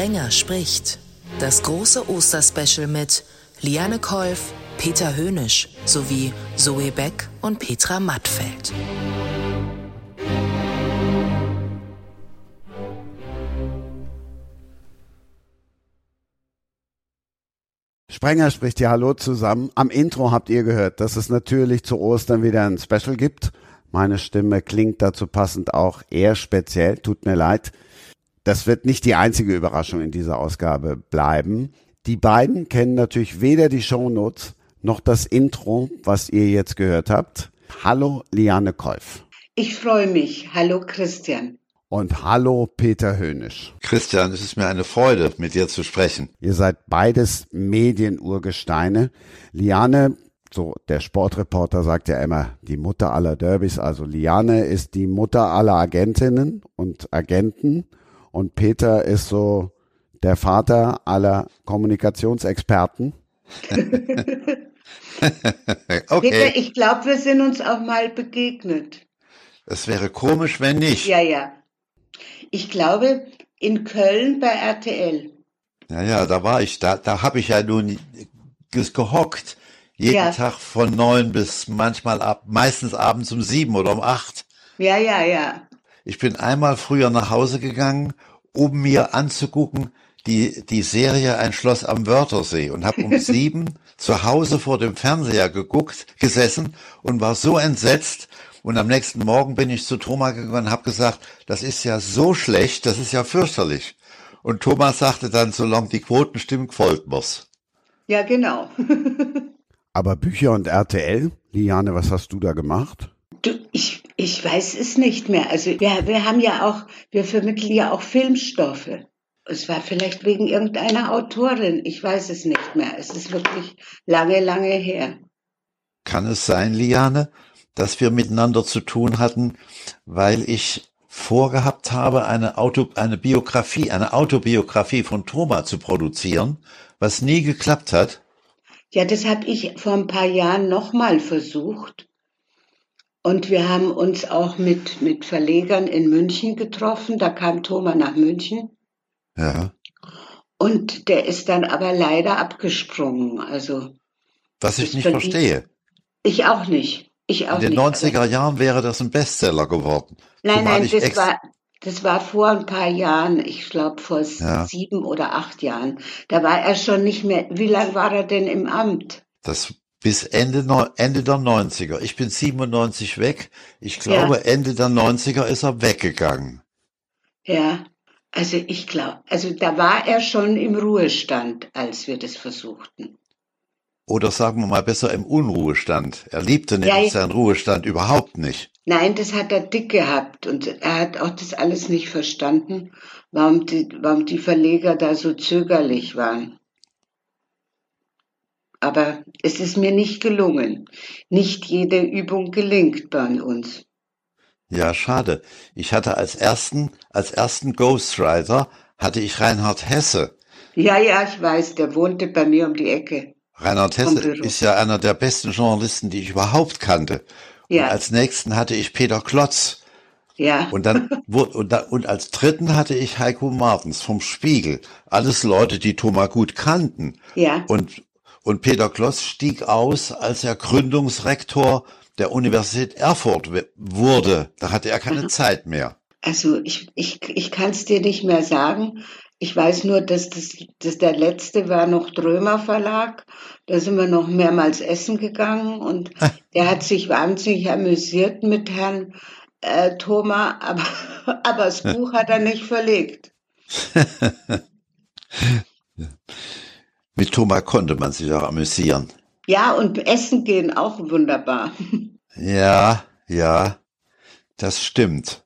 Sprenger spricht. Das große Osterspecial mit Liane Kolf, Peter Höhnisch sowie Zoe Beck und Petra Mattfeld. Sprenger spricht ja Hallo zusammen. Am Intro habt ihr gehört, dass es natürlich zu Ostern wieder ein Special gibt. Meine Stimme klingt dazu passend auch eher speziell. Tut mir leid. Das wird nicht die einzige Überraschung in dieser Ausgabe bleiben. Die beiden kennen natürlich weder die Shownotes noch das Intro, was ihr jetzt gehört habt. Hallo Liane Kolf. Ich freue mich. Hallo Christian. Und hallo Peter Höhnisch. Christian, es ist mir eine Freude, mit dir zu sprechen. Ihr seid beides Medienurgesteine. Liane, so der Sportreporter sagt ja immer, die Mutter aller Derbys. Also Liane ist die Mutter aller Agentinnen und Agenten. Und Peter ist so der Vater aller Kommunikationsexperten. okay. Peter, ich glaube, wir sind uns auch mal begegnet. Es wäre komisch, wenn nicht. Ja, ja. Ich glaube, in Köln bei RTL. Ja, ja, da war ich. Da, da habe ich ja nun gehockt. Jeden ja. Tag von neun bis manchmal ab, meistens abends um sieben oder um acht. Ja, ja, ja. Ich bin einmal früher nach Hause gegangen, um mir anzugucken, die, die Serie Ein Schloss am Wörthersee und habe um sieben zu Hause vor dem Fernseher geguckt, gesessen und war so entsetzt. Und am nächsten Morgen bin ich zu Thomas gegangen und habe gesagt, das ist ja so schlecht, das ist ja fürchterlich. Und Thomas sagte dann, solange die Quoten stimmen, folgt mir's. Ja, genau. Aber Bücher und RTL, Liane, was hast du da gemacht? Du, ich, ich weiß es nicht mehr. Also wir, wir haben ja auch, wir vermitteln ja auch Filmstoffe. Es war vielleicht wegen irgendeiner Autorin. Ich weiß es nicht mehr. Es ist wirklich lange, lange her. Kann es sein, Liane, dass wir miteinander zu tun hatten, weil ich vorgehabt habe, eine Auto, eine Biografie, eine Autobiografie von Thomas zu produzieren, was nie geklappt hat? Ja, das habe ich vor ein paar Jahren nochmal versucht. Und wir haben uns auch mit, mit Verlegern in München getroffen. Da kam Thomas nach München. Ja. Und der ist dann aber leider abgesprungen. Also. Was ich nicht verstehe. Ich auch nicht. Ich auch In den nicht, 90er Jahren wäre das ein Bestseller geworden. Nein, nein, das war, das war vor ein paar Jahren, ich glaube vor ja. sieben oder acht Jahren. Da war er schon nicht mehr. Wie lange war er denn im Amt? Das bis Ende, Ende der 90er. Ich bin 97 weg. Ich glaube, ja. Ende der 90er ist er weggegangen. Ja, also ich glaube, also da war er schon im Ruhestand, als wir das versuchten. Oder sagen wir mal besser im Unruhestand. Er liebte nämlich ja, seinen Ruhestand überhaupt nicht. Nein, das hat er dick gehabt und er hat auch das alles nicht verstanden, warum die, warum die Verleger da so zögerlich waren. Aber es ist mir nicht gelungen. Nicht jede Übung gelingt bei uns. Ja, schade. Ich hatte als ersten, als ersten Ghostwriter hatte ich Reinhard Hesse. Ja, ja, ich weiß, der wohnte bei mir um die Ecke. Reinhard Hesse ist ja einer der besten Journalisten, die ich überhaupt kannte. Ja. Und als nächsten hatte ich Peter Klotz. Ja. Und dann und, da, und als dritten hatte ich Heiko Martens vom Spiegel. Alles Leute, die Thomas gut kannten. Ja. Und und Peter Kloss stieg aus, als er Gründungsrektor der Universität Erfurt wurde. Da hatte er keine Zeit mehr. Also ich, ich, ich kann es dir nicht mehr sagen. Ich weiß nur, dass das, dass der letzte war noch Drömer Verlag. Da sind wir noch mehrmals essen gegangen und der hat sich wahnsinnig amüsiert mit Herrn äh, Thoma, aber, aber das Buch hat er nicht verlegt. Mit Thomas konnte man sich auch amüsieren. Ja, und essen gehen auch wunderbar. Ja, ja, das stimmt.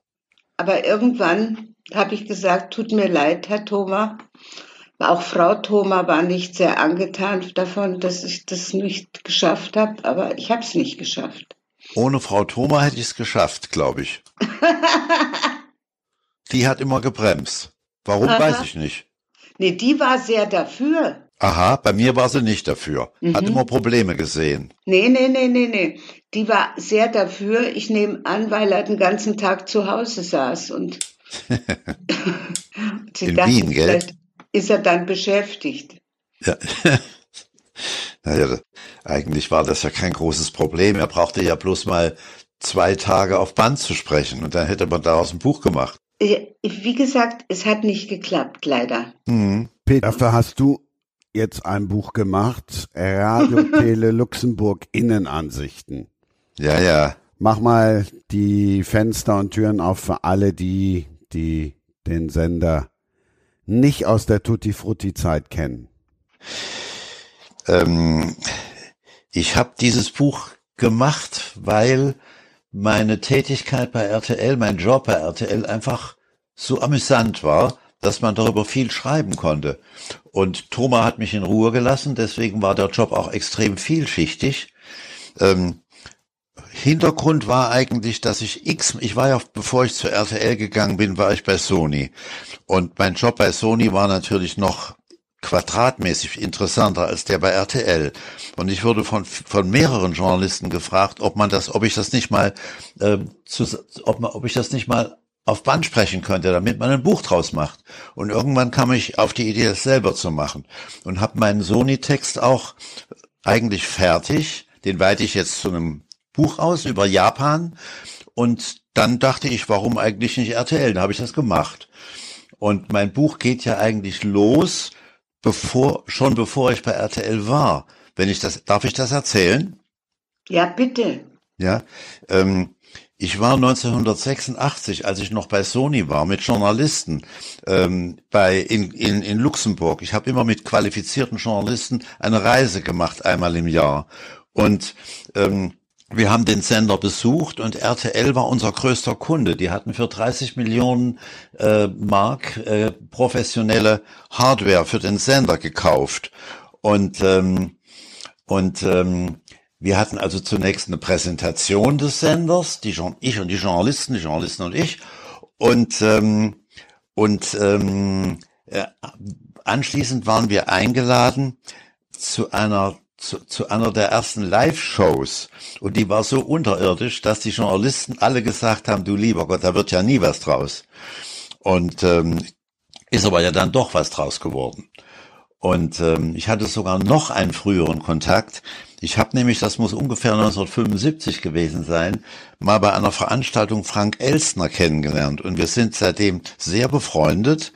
Aber irgendwann habe ich gesagt, tut mir leid, Herr Thoma. Auch Frau Thoma war nicht sehr angetan davon, dass ich das nicht geschafft habe, aber ich habe es nicht geschafft. Ohne Frau Thoma hätte ich es geschafft, glaube ich. die hat immer gebremst. Warum, Aha. weiß ich nicht. Nee, die war sehr dafür. Aha, bei mir war sie nicht dafür. Mhm. Hat immer Probleme gesehen. Nee, nee, nee, nee, nee. Die war sehr dafür. Ich nehme an, weil er den ganzen Tag zu Hause saß und In Wien, gell? ist er dann beschäftigt. Ja. naja, eigentlich war das ja kein großes Problem. Er brauchte ja bloß mal zwei Tage auf Band zu sprechen und dann hätte man daraus ein Buch gemacht. Wie gesagt, es hat nicht geklappt, leider. Mhm. Peter, dafür hast du jetzt ein Buch gemacht, Radio Tele Luxemburg Innenansichten. Ja, ja. Mach mal die Fenster und Türen auf für alle die, die den Sender nicht aus der Tutti Frutti Zeit kennen. Ähm, ich habe dieses Buch gemacht, weil meine Tätigkeit bei RTL, mein Job bei RTL einfach so amüsant war, dass man darüber viel schreiben konnte. Und Thomas hat mich in Ruhe gelassen, deswegen war der Job auch extrem vielschichtig. Ähm, Hintergrund war eigentlich, dass ich X, ich war ja, bevor ich zur RTL gegangen bin, war ich bei Sony. Und mein Job bei Sony war natürlich noch quadratmäßig interessanter als der bei RTL. Und ich wurde von, von mehreren Journalisten gefragt, ob man das, ob ich das nicht mal, äh, zu, ob, man, ob ich das nicht mal auf Band sprechen könnte, damit man ein Buch draus macht. Und irgendwann kam ich auf die Idee, das selber zu machen und habe meinen Sony-Text auch eigentlich fertig. Den weite ich jetzt zu einem Buch aus über Japan und dann dachte ich, warum eigentlich nicht RTL? Da habe ich das gemacht. Und mein Buch geht ja eigentlich los bevor, schon bevor ich bei RTL war. Wenn ich das, darf ich das erzählen? Ja, bitte. Ja, ähm, ich war 1986, als ich noch bei Sony war, mit Journalisten ähm, bei in, in, in Luxemburg. Ich habe immer mit qualifizierten Journalisten eine Reise gemacht, einmal im Jahr. Und ähm, wir haben den Sender besucht und RTL war unser größter Kunde. Die hatten für 30 Millionen äh, Mark äh, professionelle Hardware für den Sender gekauft. Und, ähm, und ähm, wir hatten also zunächst eine Präsentation des Senders, die ich und die Journalisten, die Journalisten und ich. Und, ähm, und ähm, äh, anschließend waren wir eingeladen zu einer zu, zu einer der ersten Live-Shows und die war so unterirdisch, dass die Journalisten alle gesagt haben, du lieber Gott, da wird ja nie was draus. Und ähm, ist aber ja dann doch was draus geworden. Und ähm, ich hatte sogar noch einen früheren Kontakt. Ich habe nämlich, das muss ungefähr 1975 gewesen sein, mal bei einer Veranstaltung Frank Elstner kennengelernt. Und wir sind seitdem sehr befreundet.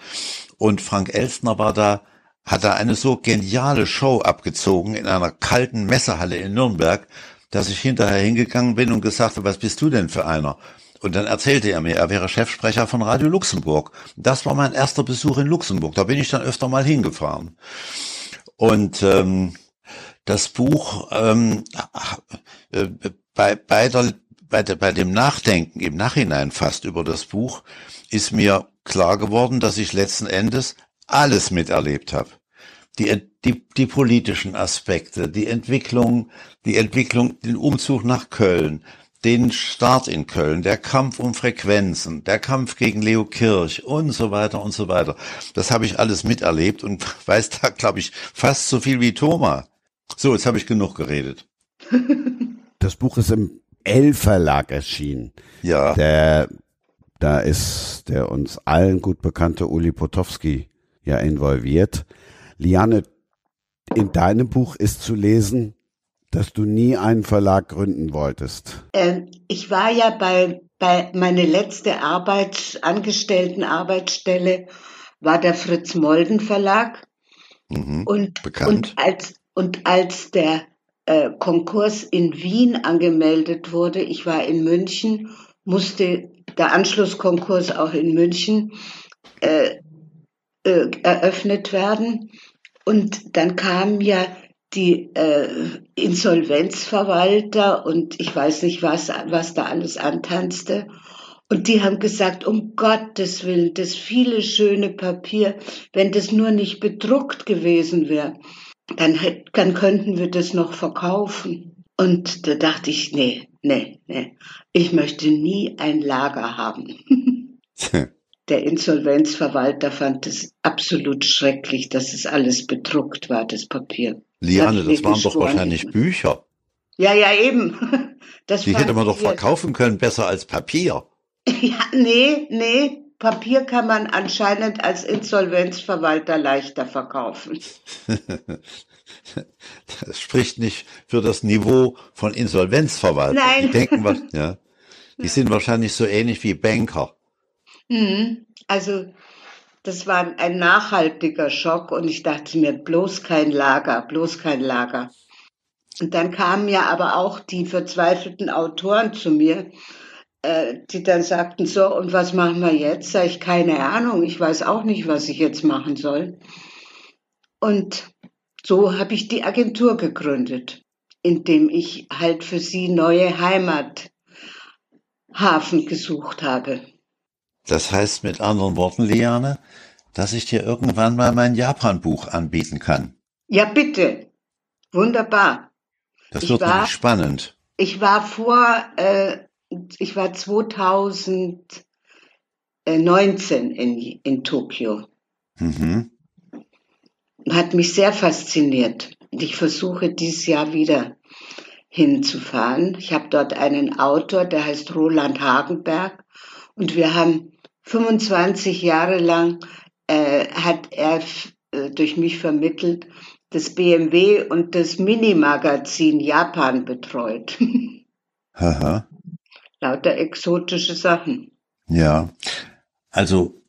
Und Frank Elstner war da hat er eine so geniale Show abgezogen in einer kalten Messehalle in Nürnberg, dass ich hinterher hingegangen bin und gesagt habe, was bist du denn für einer? Und dann erzählte er mir, er wäre Chefsprecher von Radio Luxemburg. Das war mein erster Besuch in Luxemburg. Da bin ich dann öfter mal hingefahren. Und ähm, das Buch ähm, äh, bei, bei, der, bei, der, bei dem Nachdenken im Nachhinein fast über das Buch ist mir klar geworden, dass ich letzten Endes alles miterlebt habe die, die, die politischen Aspekte, die Entwicklung, die Entwicklung, den Umzug nach Köln, den Start in Köln, der Kampf um Frequenzen, der Kampf gegen Leo Kirch und so weiter und so weiter. Das habe ich alles miterlebt und weiß da, glaube ich, fast so viel wie Thomas. So, jetzt habe ich genug geredet. Das Buch ist im L-Verlag erschienen. Ja. Der, da ist der uns allen gut bekannte Uli Potowski ja involviert. Liane, in deinem Buch ist zu lesen, dass du nie einen Verlag gründen wolltest. Ähm, ich war ja bei, bei meine letzte Arbeits, angestellten Arbeitsstelle war der Fritz Molden Verlag. Mhm, und, bekannt. und als, und als der äh, Konkurs in Wien angemeldet wurde, ich war in München, musste der Anschlusskonkurs auch in München äh, äh, eröffnet werden. Und dann kamen ja die äh, Insolvenzverwalter und ich weiß nicht, was, was da alles antanzte. Und die haben gesagt, um Gottes Willen, das viele schöne Papier, wenn das nur nicht bedruckt gewesen wäre, dann, dann könnten wir das noch verkaufen. Und da dachte ich, nee, nee, nee, ich möchte nie ein Lager haben. Der Insolvenzverwalter fand es absolut schrecklich, dass es alles bedruckt war, das Papier. Liane, das waren doch wahrscheinlich Bücher. Ja, ja, eben. Das Die hätte man doch verkaufen können, besser als Papier. Ja, nee, nee, Papier kann man anscheinend als Insolvenzverwalter leichter verkaufen. Das spricht nicht für das Niveau von Insolvenzverwaltern. Nein. Die denken, ja, die sind wahrscheinlich so ähnlich wie Banker. Mhm. Also das war ein nachhaltiger Schock und ich dachte mir, bloß kein Lager, bloß kein Lager. Und dann kamen ja aber auch die verzweifelten Autoren zu mir, äh, die dann sagten, so, und was machen wir jetzt? Sag ich, keine Ahnung, ich weiß auch nicht, was ich jetzt machen soll. Und so habe ich die Agentur gegründet, indem ich halt für sie neue Heimathafen gesucht habe. Das heißt mit anderen Worten, Liane, dass ich dir irgendwann mal mein Japan-Buch anbieten kann. Ja, bitte. Wunderbar. Das Ich wird war- spannend. Ich war vor, äh, ich war 2019 in, in Tokio. Mhm. Hat mich sehr fasziniert. Ich versuche dieses Jahr wieder hinzufahren. Ich habe dort einen Autor, der heißt Roland Hagenberg. Und wir haben 25 Jahre lang, äh, hat er äh, durch mich vermittelt, das BMW und das Mini-Magazin Japan betreut. Haha. Lauter exotische Sachen. Ja, also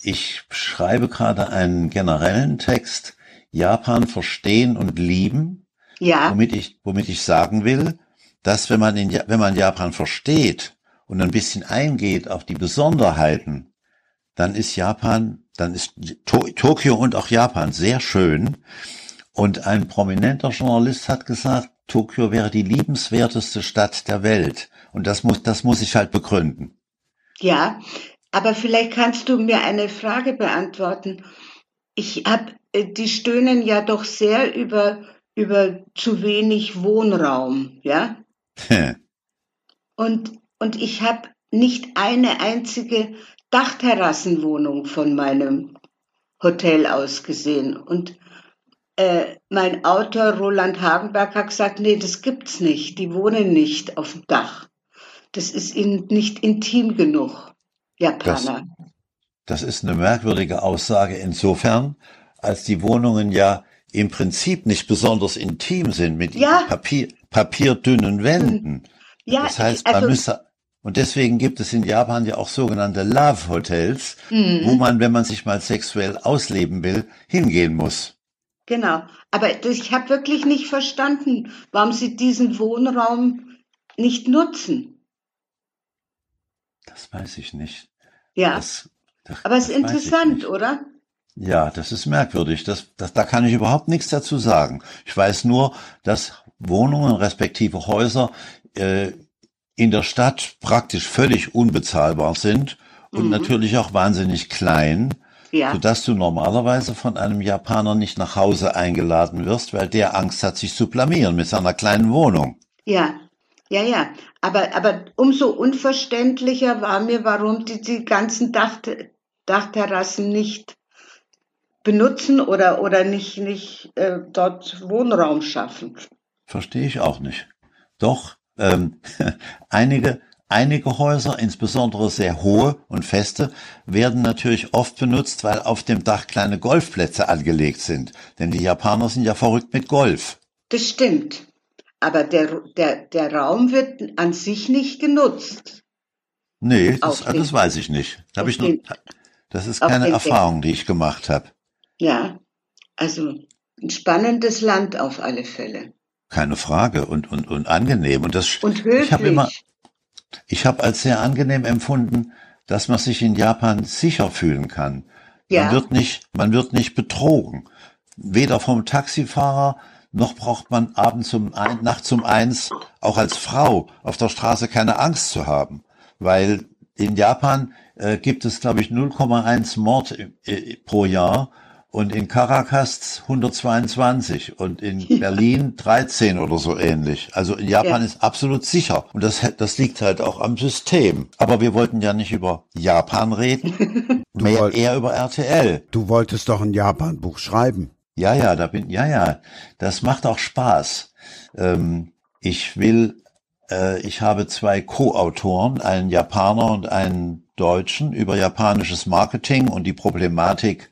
ich schreibe gerade einen generellen Text, Japan verstehen und lieben, Ja, womit ich, womit ich sagen will, dass wenn man in, wenn man Japan versteht und ein bisschen eingeht auf die Besonderheiten, dann ist Japan, dann ist to Tokio und auch Japan sehr schön. Und ein prominenter Journalist hat gesagt, Tokio wäre die liebenswerteste Stadt der Welt. Und das muss, das muss ich halt begründen. ja. Aber vielleicht kannst du mir eine Frage beantworten. Ich habe, die stöhnen ja doch sehr über, über zu wenig Wohnraum, ja? Und, und ich habe nicht eine einzige Dachterrassenwohnung von meinem Hotel aus gesehen. Und äh, mein Autor Roland Hagenberg hat gesagt, nee, das gibt's nicht. Die wohnen nicht auf dem Dach. Das ist ihnen nicht intim genug, Japaner. Das ist eine merkwürdige Aussage insofern, als die Wohnungen ja im Prinzip nicht besonders intim sind mit Ja. ihren Papier, papierdünnen Wänden. ja, das heißt, also, man müsste, und deswegen gibt es in Japan ja auch sogenannte Love Hotels, Mhm. wo man, wenn man sich mal sexuell ausleben will, hingehen muss. Genau. Aber das, ich habe wirklich nicht verstanden, warum sie diesen Wohnraum nicht nutzen. Das weiß ich nicht. Ja, Das, das, aber es ist interessant, oder? Ja, das ist merkwürdig. Das, das, da kann ich überhaupt nichts dazu sagen. Ich weiß nur, dass Wohnungen respektive Häuser äh, in der Stadt praktisch völlig unbezahlbar sind und Mhm. natürlich auch wahnsinnig klein, Ja. sodass du normalerweise von einem Japaner nicht nach Hause eingeladen wirst, weil der Angst hat, sich zu blamieren mit seiner kleinen Wohnung. Ja, ja, ja. Aber, aber umso unverständlicher war mir, warum die, die ganzen Dach, Dachterrassen nicht benutzen oder, oder nicht, nicht äh, dort Wohnraum schaffen. Verstehe ich auch nicht. Doch, ähm, einige, einige Häuser, insbesondere sehr hohe und feste, werden natürlich oft benutzt, weil auf dem Dach kleine Golfplätze angelegt sind. Denn die Japaner sind ja verrückt mit Golf. Das stimmt. Aber der, der, der Raum wird an sich nicht genutzt. Nee, das, den- das weiß ich nicht. Da ich den- das ist keine Erfahrung, die ich gemacht habe. Ja, also ein spannendes Land auf alle Fälle. Keine Frage und, und, und angenehm. Und das, Und ich habe immer, höflich. Ich habe als sehr angenehm empfunden, dass man sich in Japan sicher fühlen kann. Ja. Man wird nicht, man wird nicht betrogen. Weder vom Taxifahrer, noch braucht man abends um ein, nachts um eins, auch als Frau, auf der Straße keine Angst zu haben. Weil in Japan äh, gibt es, glaube ich, 0,1 Mord äh, pro Jahr und in Caracas 122 und in Berlin 13 oder so ähnlich. Also in Japan Ja. ist absolut sicher. Und das, das liegt halt auch am System. Aber wir wollten ja nicht über Japan reden, mehr wollt- eher über RTL. Du wolltest doch ein Japan-Buch schreiben. Ja, ja, da bin, ja, ja, das macht auch Spaß. Ähm, ich will, äh, ich habe zwei Co-Autoren, einen Japaner und einen Deutschen über japanisches Marketing und die Problematik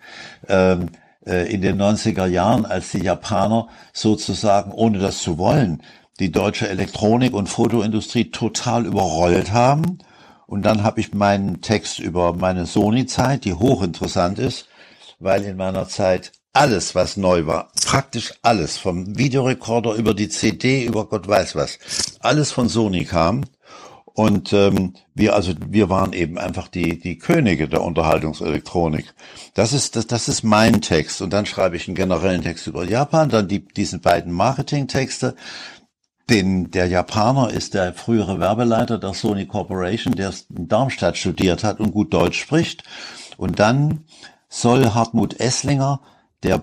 ähm, äh, in den 90er Jahren, als die Japaner sozusagen, ohne das zu wollen, die deutsche Elektronik- und Fotoindustrie total überrollt haben. Und dann habe ich meinen Text über meine Sony-Zeit, die hochinteressant ist, weil in meiner Zeit alles, was neu war, praktisch alles, vom Videorekorder über die CD, über Gott weiß was, alles von Sony kam. Und ähm, wir also wir waren eben einfach die die Könige der Unterhaltungselektronik. Das ist das, das ist mein Text und dann schreibe ich einen generellen Text über Japan, dann die diesen beiden Marketingtexte. Den der Japaner ist der frühere Werbeleiter der Sony Corporation, der in Darmstadt studiert hat und gut Deutsch spricht. Und dann soll Hartmut Esslinger, der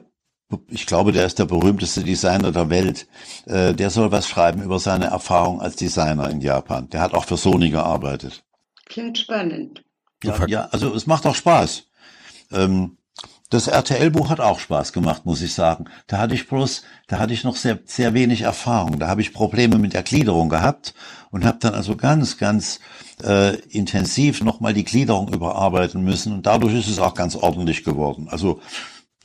ich glaube, der ist der berühmteste Designer der Welt. Äh, der soll was schreiben über seine Erfahrung als Designer in Japan. Der hat auch für Sony gearbeitet. Klingt spannend. Ja, ja also es macht auch Spaß. Ähm, das RTL-Buch hat auch Spaß gemacht, muss ich sagen. Da hatte ich bloß, da hatte ich noch sehr, sehr wenig Erfahrung. Da habe ich Probleme mit der Gliederung gehabt und habe dann also ganz, ganz äh, intensiv nochmal die Gliederung überarbeiten müssen. Und dadurch ist es auch ganz ordentlich geworden. Also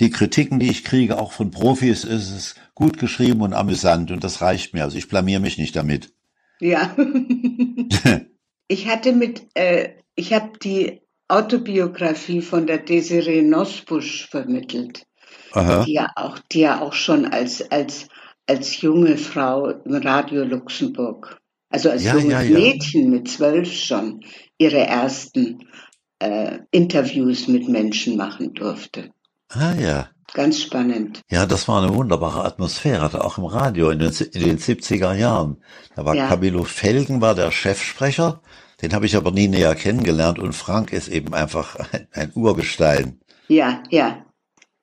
die Kritiken, die ich kriege, auch von Profis, ist es gut geschrieben und amüsant und das reicht mir. Also ich blamier mich nicht damit. Ja. ich hatte mit, äh, ich habe die Autobiografie von der Desiree Nosbusch vermittelt, Aha. die ja auch, die ja auch schon als als als junge Frau im Radio Luxemburg, also als ja, junges ja, ja. Mädchen mit zwölf schon ihre ersten äh, Interviews mit Menschen machen durfte. Ah ja. Ganz spannend. Ja, das war eine wunderbare Atmosphäre, auch im Radio in den, in den 70er Jahren. Da war ja. Camilo Felgen, war der Chefsprecher, den habe ich aber nie näher kennengelernt und Frank ist eben einfach ein, ein Urgestein. Ja, ja.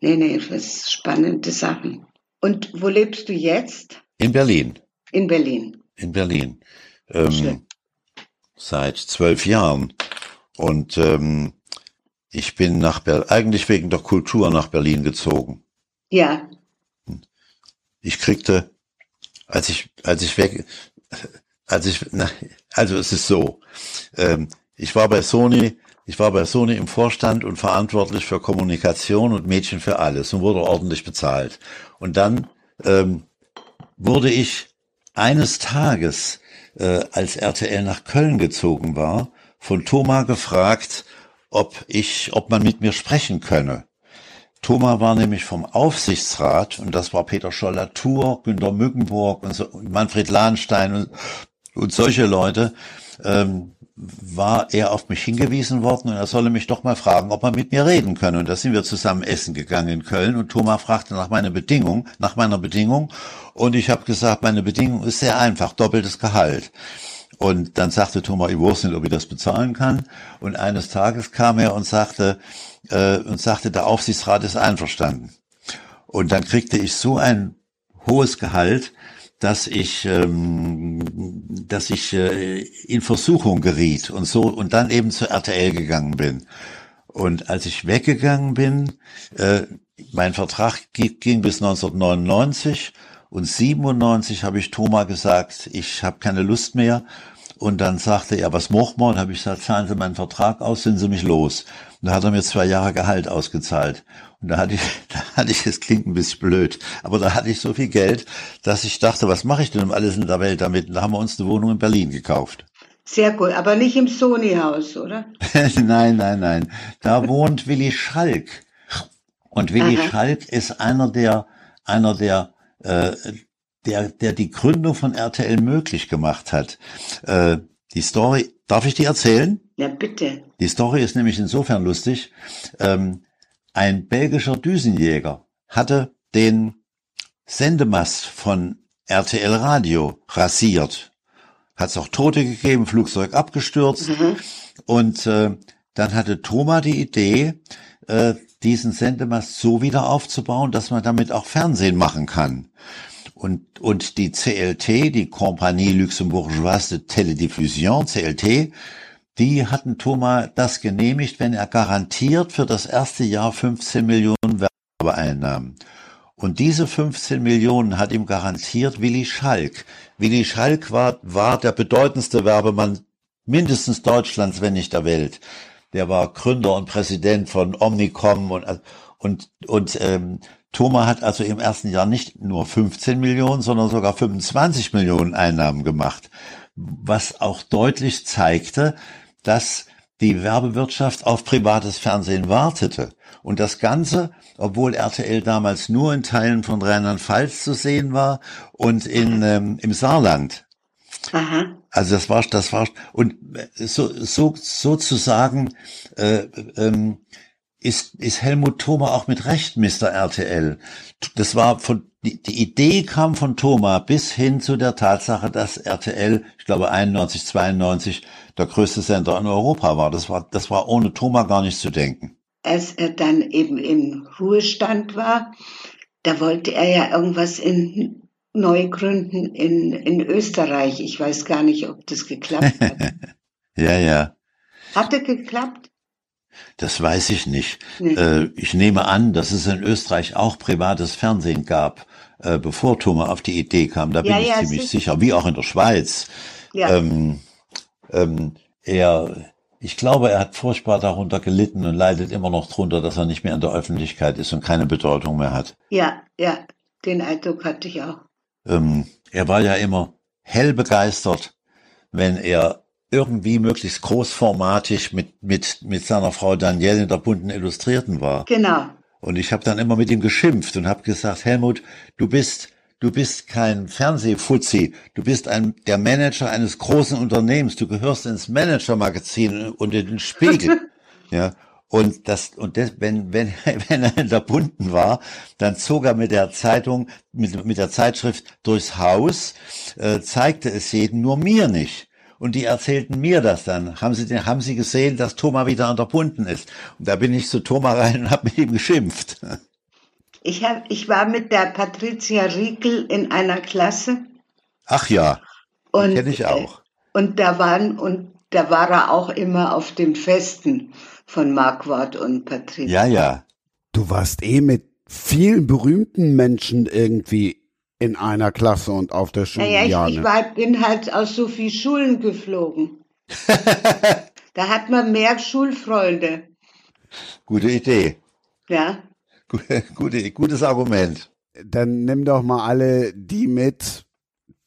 Nee, nee, das spannende Sachen. Und wo lebst du jetzt? In Berlin. In Berlin. In Berlin. Ähm, seit zwölf Jahren. Und ähm, ich bin nach Berlin, eigentlich wegen der Kultur nach Berlin gezogen. Ja. Ich kriegte, als ich, als ich weg, als ich, na, also es ist so, ähm, ich war bei Sony, ich war bei Sony im Vorstand und verantwortlich für Kommunikation und Mädchen für alles und wurde ordentlich bezahlt. Und dann ähm, wurde ich eines Tages, äh, als RTL nach Köln gezogen war, von Thomas gefragt, ob ich, ob man mit mir sprechen könne. Thomas war nämlich vom Aufsichtsrat und das war Peter Scholler-Tour, Günter Mückenburg und, so, Manfred Lahnstein und, und solche Leute. Ähm, war er auf mich hingewiesen worden und er solle mich doch mal fragen, ob man mit mir reden könne. Und da sind wir zusammen essen gegangen in Köln und Thomas fragte nach meiner Bedingung, nach meiner Bedingung. Und ich habe gesagt, meine Bedingung ist sehr einfach, doppeltes Gehalt. Und dann sagte Thomas, ich wusste nicht, ob ich das bezahlen kann. Und eines Tages kam er und sagte, äh, und sagte, der Aufsichtsrat ist einverstanden. Und dann kriegte ich so ein hohes Gehalt, dass ich, ähm, dass ich äh, in Versuchung geriet und so und dann eben zur RTL gegangen bin. Und als ich weggegangen bin, äh, mein Vertrag ging bis 1999 und 97 habe ich Thomas gesagt, ich habe keine Lust mehr. Und dann sagte er, was machen wir? Und habe ich gesagt, zahlen Sie meinen Vertrag aus, sind Sie mich los. Und da hat er mir zwei Jahre Gehalt ausgezahlt. Und da hatte ich, da hatte ich, es klingt ein bisschen blöd, aber da hatte ich so viel Geld, dass ich dachte, was mache ich denn um alles in der Welt damit? Und da haben wir uns eine Wohnung in Berlin gekauft. Sehr gut, aber nicht im Sony-Haus, oder? nein, nein, nein. Da wohnt Willi Schalk. Und Willi Aha. Schalk ist einer der, einer der äh, der, der die Gründung von RTL möglich gemacht hat. Äh, die Story, darf ich die erzählen? Ja, bitte. Die Story ist nämlich insofern lustig. Ähm, ein belgischer Düsenjäger hatte den Sendemast von RTL Radio rasiert. Hat es auch Tote gegeben, Flugzeug abgestürzt. Mhm. Und äh, dann hatte Thomas die Idee, äh, diesen Sendemast so wieder aufzubauen, dass man damit auch Fernsehen machen kann. Und, und die CLT, die Compagnie Luxembourgeoise de Télédiffusion, CLT, die hatten Thomas das genehmigt, wenn er garantiert für das erste Jahr 15 Millionen Werbeeinnahmen. Und diese 15 Millionen hat ihm garantiert Willi Schalk. Willi Schalk war, war der bedeutendste Werbemann mindestens Deutschlands, wenn nicht der Welt. der war Gründer und Präsident von Omnicom und, und, und ähm, Thoma hat also im ersten Jahr nicht nur 15 Millionen, sondern sogar 25 Millionen Einnahmen gemacht, was auch deutlich zeigte, dass die Werbewirtschaft auf privates Fernsehen wartete. Und das Ganze, obwohl RTL damals nur in Teilen von Rheinland-Pfalz zu sehen war und in, ähm, im Saarland. Aha. Also das war, das war, und so, so, sozusagen, äh, ähm, ist, ist Helmut Thoma auch mit Recht Mr. RTL. Das war von, die, die Idee kam von Thoma bis hin zu der Tatsache, dass RTL, ich glaube 91, 92, der größte Sender in Europa war. Das war, das war ohne Thoma gar nicht zu denken. Als er dann eben im Ruhestand war, da wollte er ja irgendwas in neu gründen in, in Österreich. Ich weiß gar nicht, ob das geklappt hat. ja, ja. Hat er geklappt? Das weiß ich nicht. Nee. Äh, ich nehme an, dass es in Österreich auch privates Fernsehen gab, äh, bevor Thomas auf die Idee kam. Da bin ja, ich ja, ziemlich sicher. Wie auch in der Schweiz. Ja. Ähm, ähm, er, ich glaube, er hat furchtbar darunter gelitten und leidet immer noch darunter, dass er nicht mehr in der Öffentlichkeit ist und keine Bedeutung mehr hat. Ja, ja, den Eindruck hatte ich auch. Ähm, er war ja immer hell begeistert, wenn er irgendwie möglichst großformatig mit, mit, mit seiner Frau Danielle in der bunten Illustrierten war. Genau. Und ich habe dann immer mit ihm geschimpft und habe gesagt, Helmut, du bist du bist kein Fernsehfuzzi, du bist ein, der Manager eines großen Unternehmens, du gehörst ins Manager-Magazin und in den Spiegel. ja. Und das, und das, wenn, wenn, wenn er in der Bunten war, dann zog er mit der Zeitung, mit, mit der Zeitschrift durchs Haus, äh, zeigte es jedem, nur mir nicht. Und die erzählten mir das dann. Haben sie, haben sie gesehen, dass Thomas wieder an der Bunten ist? Und da bin ich zu Thomas rein und habe mit ihm geschimpft. Ich, hab, ich war mit der Patricia Riekel in einer Klasse. Ach ja, kenne ich auch. Und da waren und da war er auch immer auf dem Festen von Marquardt und Patricia. Ja, ja. Du warst eh mit vielen berühmten Menschen irgendwie in einer Klasse und auf der Schule. Naja, ich, ich war, bin halt aus so vielen Schulen geflogen. da hat man mehr Schulfreunde. Gute Idee. Ja. Gute, gutes Argument. Dann nimm doch mal alle die mit,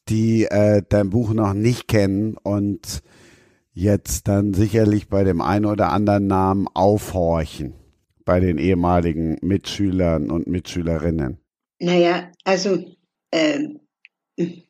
die äh, dein Buch noch nicht kennen und jetzt dann sicherlich bei dem einen oder anderen Namen aufhorchen bei den ehemaligen Mitschülern und Mitschülerinnen. Naja, also äh,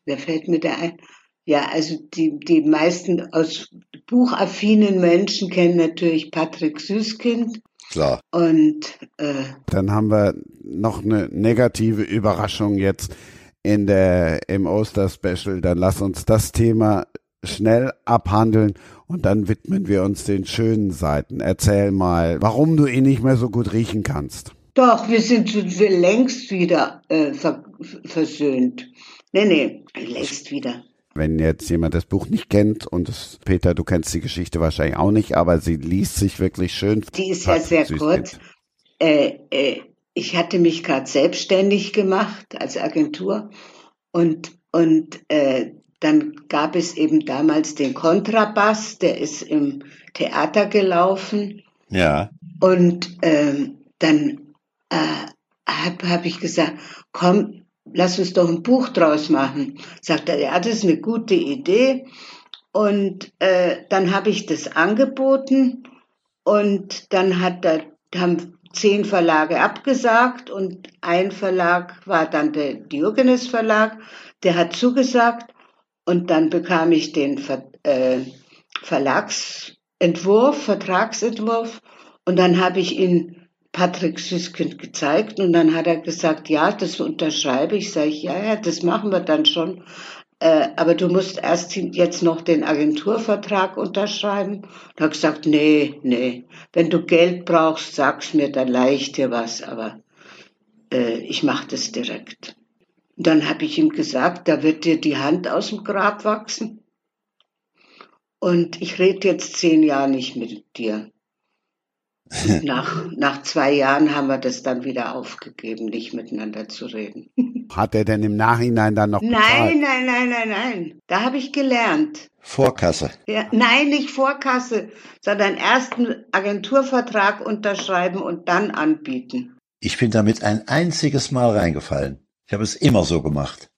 wer fällt mir da ein? Ja, also die, die meisten aus buchaffinen Menschen kennen natürlich Patrick Süßkind. Klar. Und äh, dann haben wir noch eine negative Überraschung jetzt in der im Oster-Special. Dann lass uns das Thema schnell abhandeln und dann widmen wir uns den schönen Seiten. Erzähl mal, warum du ihn nicht mehr so gut riechen kannst. Doch, wir sind längst wieder äh, ver versöhnt. Nee, nee, längst wieder. Wenn jetzt jemand das Buch nicht kennt und das, Peter, du kennst die Geschichte wahrscheinlich auch nicht, aber sie liest sich wirklich schön. Die ist ja sehr kurz. Äh, äh, ich hatte mich gerade selbstständig gemacht als Agentur und, und äh, dann gab es eben damals den Kontrabass, der ist im Theater gelaufen. Ja. Und ähm, dann äh, habe hab ich gesagt, komm, lass uns doch ein Buch draus machen. Sagt er, ja, das ist eine gute Idee. Und äh, dann habe ich das angeboten und dann hat er, haben zehn Verlage abgesagt und ein Verlag war dann der Diogenes Verlag, der hat zugesagt und dann bekam ich den Ver, äh, Verlagsentwurf, Vertragsentwurf und dann habe ich ihn Patrick Süßkind gezeigt und dann hat er gesagt, ja, das unterschreibe ich. Sage ich, ja, ja, das machen wir dann schon. Äh, aber du musst erst jetzt noch den Agenturvertrag unterschreiben. Da hat gesagt, nee, nee, wenn du Geld brauchst, sag's mir, dann leih ich dir was, aber äh, ich mache das direkt. Und dann habe ich ihm gesagt, da wird dir die Hand aus dem Grab wachsen. Und ich rede jetzt zehn Jahre nicht mit dir nach, nach zwei Jahren haben wir das dann wieder aufgegeben, nicht miteinander zu reden. Hat er denn im Nachhinein dann noch Nein, bezahlt? nein, nein, nein, nein. Da habe ich gelernt. Vorkasse. Ja, nein, nicht Vorkasse, sondern erst einen Agenturvertrag unterschreiben und dann anbieten. Ich bin damit ein einziges Mal reingefallen. Ich habe es immer so gemacht.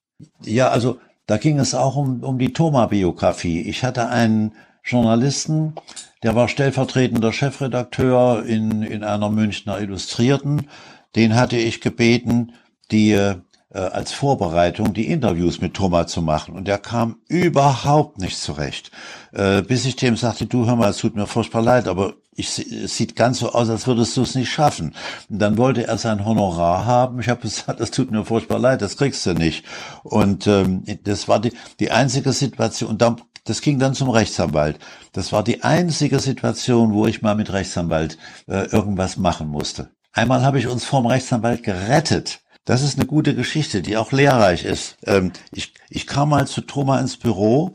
Ja, also da ging es auch um, um die Thoma-Biografie. Ich hatte einen Journalisten, der war stellvertretender Chefredakteur in, in einer Münchner Illustrierten. Den hatte ich gebeten, die äh, als Vorbereitung die Interviews mit Thomas zu machen. Und der kam überhaupt nicht zurecht. Äh, bis ich dem sagte, du hör mal, es tut mir furchtbar leid, aber ich, es sieht ganz so aus, als würdest du es nicht schaffen. Und dann wollte er sein Honorar haben. Ich habe gesagt, das tut mir furchtbar leid, das kriegst du nicht. Und ähm, das war die, die einzige Situation. Und dann, das ging dann zum Rechtsanwalt. Das war die einzige Situation, wo ich mal mit Rechtsanwalt äh, irgendwas machen musste. Einmal habe ich uns vom Rechtsanwalt gerettet. Das ist eine gute Geschichte, die auch lehrreich ist. Ähm, ich, ich kam mal zu Thomas ins Büro.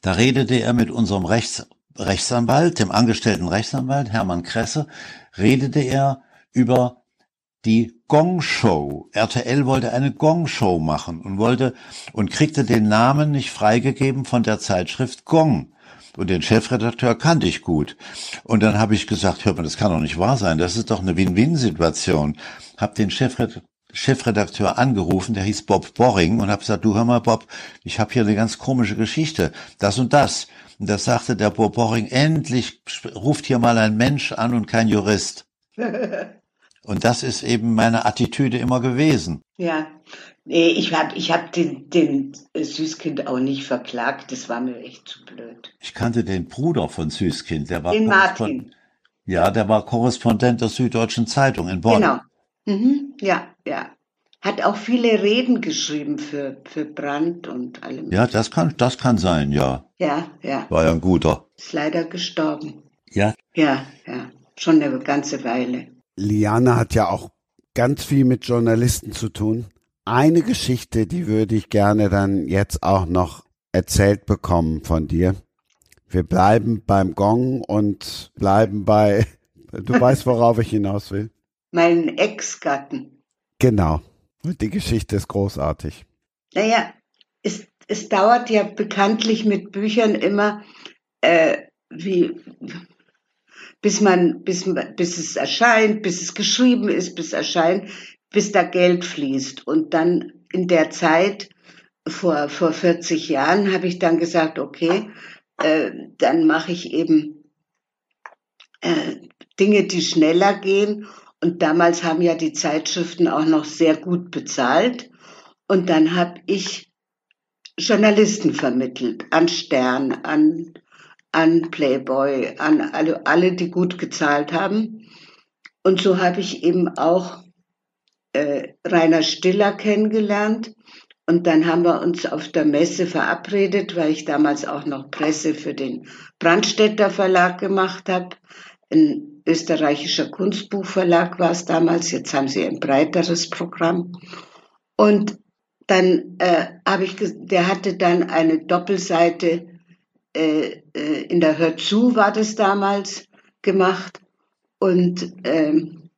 Da redete er mit unserem Rechts, Rechtsanwalt, dem angestellten Rechtsanwalt Hermann Kresse, redete er über die Gong Show. RTL wollte eine Gong Show machen und wollte und kriegte den Namen nicht freigegeben von der Zeitschrift Gong. Und den Chefredakteur kannte ich gut. Und dann habe ich gesagt, hört mal, das kann doch nicht wahr sein. Das ist doch eine Win-Win-Situation. Hab den Chefredakteur angerufen, der hieß Bob Boring und habe gesagt, du hör mal Bob, ich habe hier eine ganz komische Geschichte, das und das. Und da sagte der Bob Boring, endlich ruft hier mal ein Mensch an und kein Jurist. und das ist eben meine Attitüde immer gewesen. Ja, nee, ich habe ich hab den, den Süßkind auch nicht verklagt, das war mir echt zu blöd. Ich kannte den Bruder von Süßkind, der war den Martin. Ja, der war Korrespondent der Süddeutschen Zeitung in Bonn. Genau. Mhm, ja, ja. Hat auch viele Reden geschrieben für, für Brandt und allem. Ja, das kann, das kann sein, ja. Ja, ja. War ja ein guter. Ist leider gestorben. Ja. Ja, ja. Schon eine ganze Weile. Liane hat ja auch ganz viel mit Journalisten zu tun. Eine Geschichte, die würde ich gerne dann jetzt auch noch erzählt bekommen von dir. Wir bleiben beim Gong und bleiben bei, du weißt, worauf ich hinaus will. Meinen Ex-Gatten. Genau. Die Geschichte ist großartig. Naja, es, es dauert ja bekanntlich mit Büchern immer, äh, wie, bis man, bis, bis es erscheint, bis es geschrieben ist, bis erscheint, bis da Geld fließt. Und dann in der Zeit, vor, vor 40 Jahren, habe ich dann gesagt, okay, äh, dann mache ich eben äh, Dinge, die schneller gehen und damals haben ja die Zeitschriften auch noch sehr gut bezahlt. Und dann habe ich Journalisten vermittelt an Stern, an, an Playboy, an alle, alle, die gut gezahlt haben. Und so habe ich eben auch äh, Rainer Stiller kennengelernt. Und dann haben wir uns auf der Messe verabredet, weil ich damals auch noch Presse für den Brandstätter Verlag gemacht habe. Ein österreichischer Kunstbuchverlag war es damals, jetzt haben sie ein breiteres Programm. Und dann äh, habe ich, der hatte dann eine Doppelseite äh, äh, in der Hör zu war das damals gemacht. Und ähm,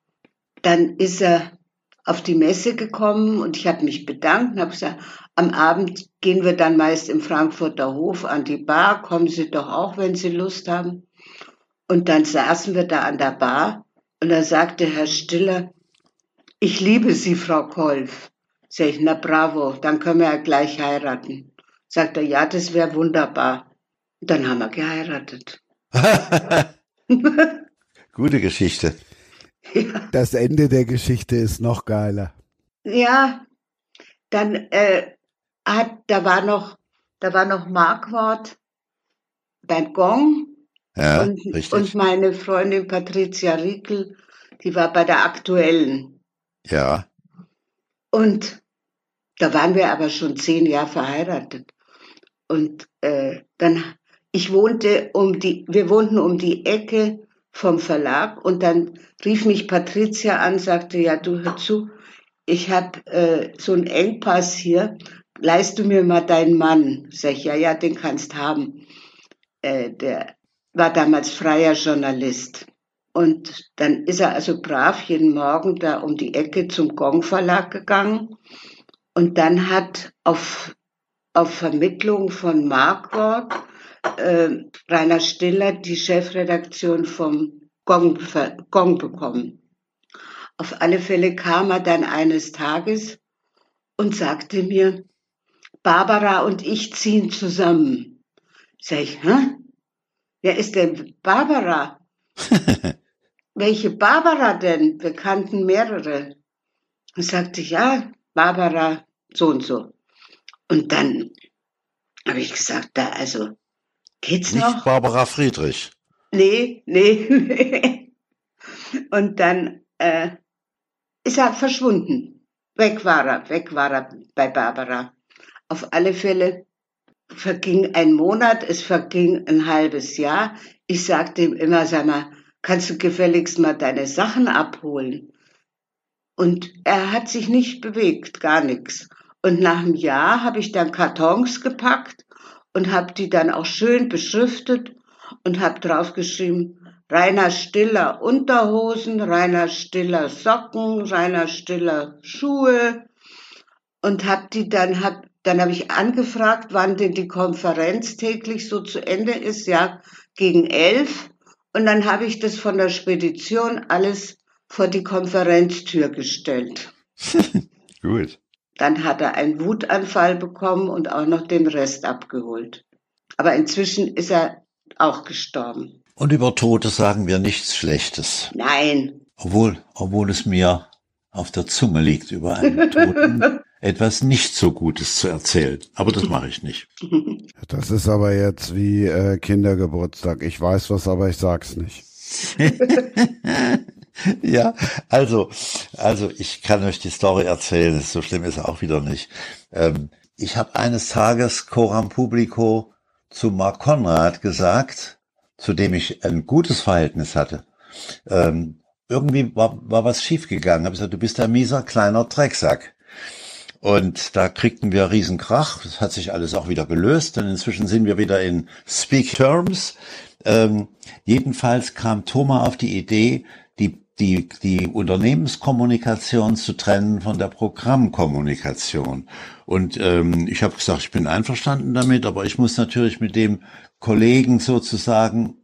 dann ist er auf die Messe gekommen und ich habe mich bedankt und habe gesagt, am Abend gehen wir dann meist im Frankfurter Hof an die Bar, kommen Sie doch auch, wenn Sie Lust haben. Und dann saßen wir da an der Bar und da sagte Herr Stiller, ich liebe Sie, Frau Kolf. Sag ich, na bravo, dann können wir ja gleich heiraten. Sagt er, ja, das wäre wunderbar. Dann haben wir geheiratet. Gute Geschichte. Ja. Das Ende der Geschichte ist noch geiler. Ja, dann äh, hat, da war noch, da war noch Markwort beim Gong ja, und, richtig. und meine Freundin Patricia Riekel, die war bei der aktuellen. Ja. Und da waren wir aber schon zehn Jahre verheiratet. Und äh, dann, ich wohnte um die, wir wohnten um die Ecke vom Verlag und dann rief mich Patricia an, sagte, ja, du hör zu, ich habe äh, so einen Engpass hier, leist du mir mal deinen Mann? Sag ich, ja, ja, den kannst haben. Äh, der war damals freier Journalist. Und dann ist er also brav jeden Morgen da um die Ecke zum Gong Verlag gegangen. Und dann hat auf auf Vermittlung von Marquardt äh, Rainer Stiller die Chefredaktion vom Gong, Gong bekommen. Auf alle Fälle kam er dann eines Tages und sagte mir, Barbara und ich ziehen zusammen. Sag ich, hä? Wer ist denn Barbara? Welche Barbara denn? Wir kannten mehrere. Und sagte ich, ja, Barbara so und so. Und dann habe ich gesagt, da also geht's Nicht noch? Barbara Friedrich. Nee, nee, nee. Und dann äh, ist er verschwunden. Weg war er, weg war er bei Barbara. Auf alle Fälle verging ein Monat, es verging ein halbes Jahr. Ich sagte ihm immer, sag mal, kannst du gefälligst mal deine Sachen abholen? Und er hat sich nicht bewegt, gar nichts. Und nach einem Jahr habe ich dann Kartons gepackt und habe die dann auch schön beschriftet und habe draufgeschrieben, Rainer Stiller Unterhosen, Rainer Stiller Socken, Rainer Stiller Schuhe und habe die dann hab dann habe ich angefragt, wann denn die Konferenz täglich so zu Ende ist, ja gegen elf und dann habe ich das von der Spedition alles vor die Konferenztür gestellt. Gut. Dann hat er einen Wutanfall bekommen und auch noch den Rest abgeholt. Aber inzwischen ist er auch gestorben. Und über Tote sagen wir nichts Schlechtes. Nein. Obwohl, obwohl es mir auf der Zunge liegt, über einen Toten etwas nicht so Gutes zu erzählen. Aber das mache ich nicht. Das ist aber jetzt wie äh, Kindergeburtstag. Ich weiß was, aber ich sag's nicht. ja, also, also ich kann euch die Story erzählen. So schlimm ist auch wieder nicht. Ähm, ich habe eines Tages Coram Publico zu Mark Konrad gesagt, zu dem ich ein gutes Verhältnis hatte. Ähm, irgendwie war, war was schiefgegangen. Hab gesagt, du bist ein mieser kleiner Drecksack. Und da kriegten wir Riesenkrach. Das hat sich alles auch wieder gelöst. Und inzwischen sind wir wieder in Speak Terms. Ähm, jedenfalls kam Thomas auf die Idee, die, die, die Unternehmenskommunikation zu trennen von der Programmkommunikation. Und ähm, ich habe gesagt, ich bin einverstanden damit, aber ich muss natürlich mit dem Kollegen sozusagen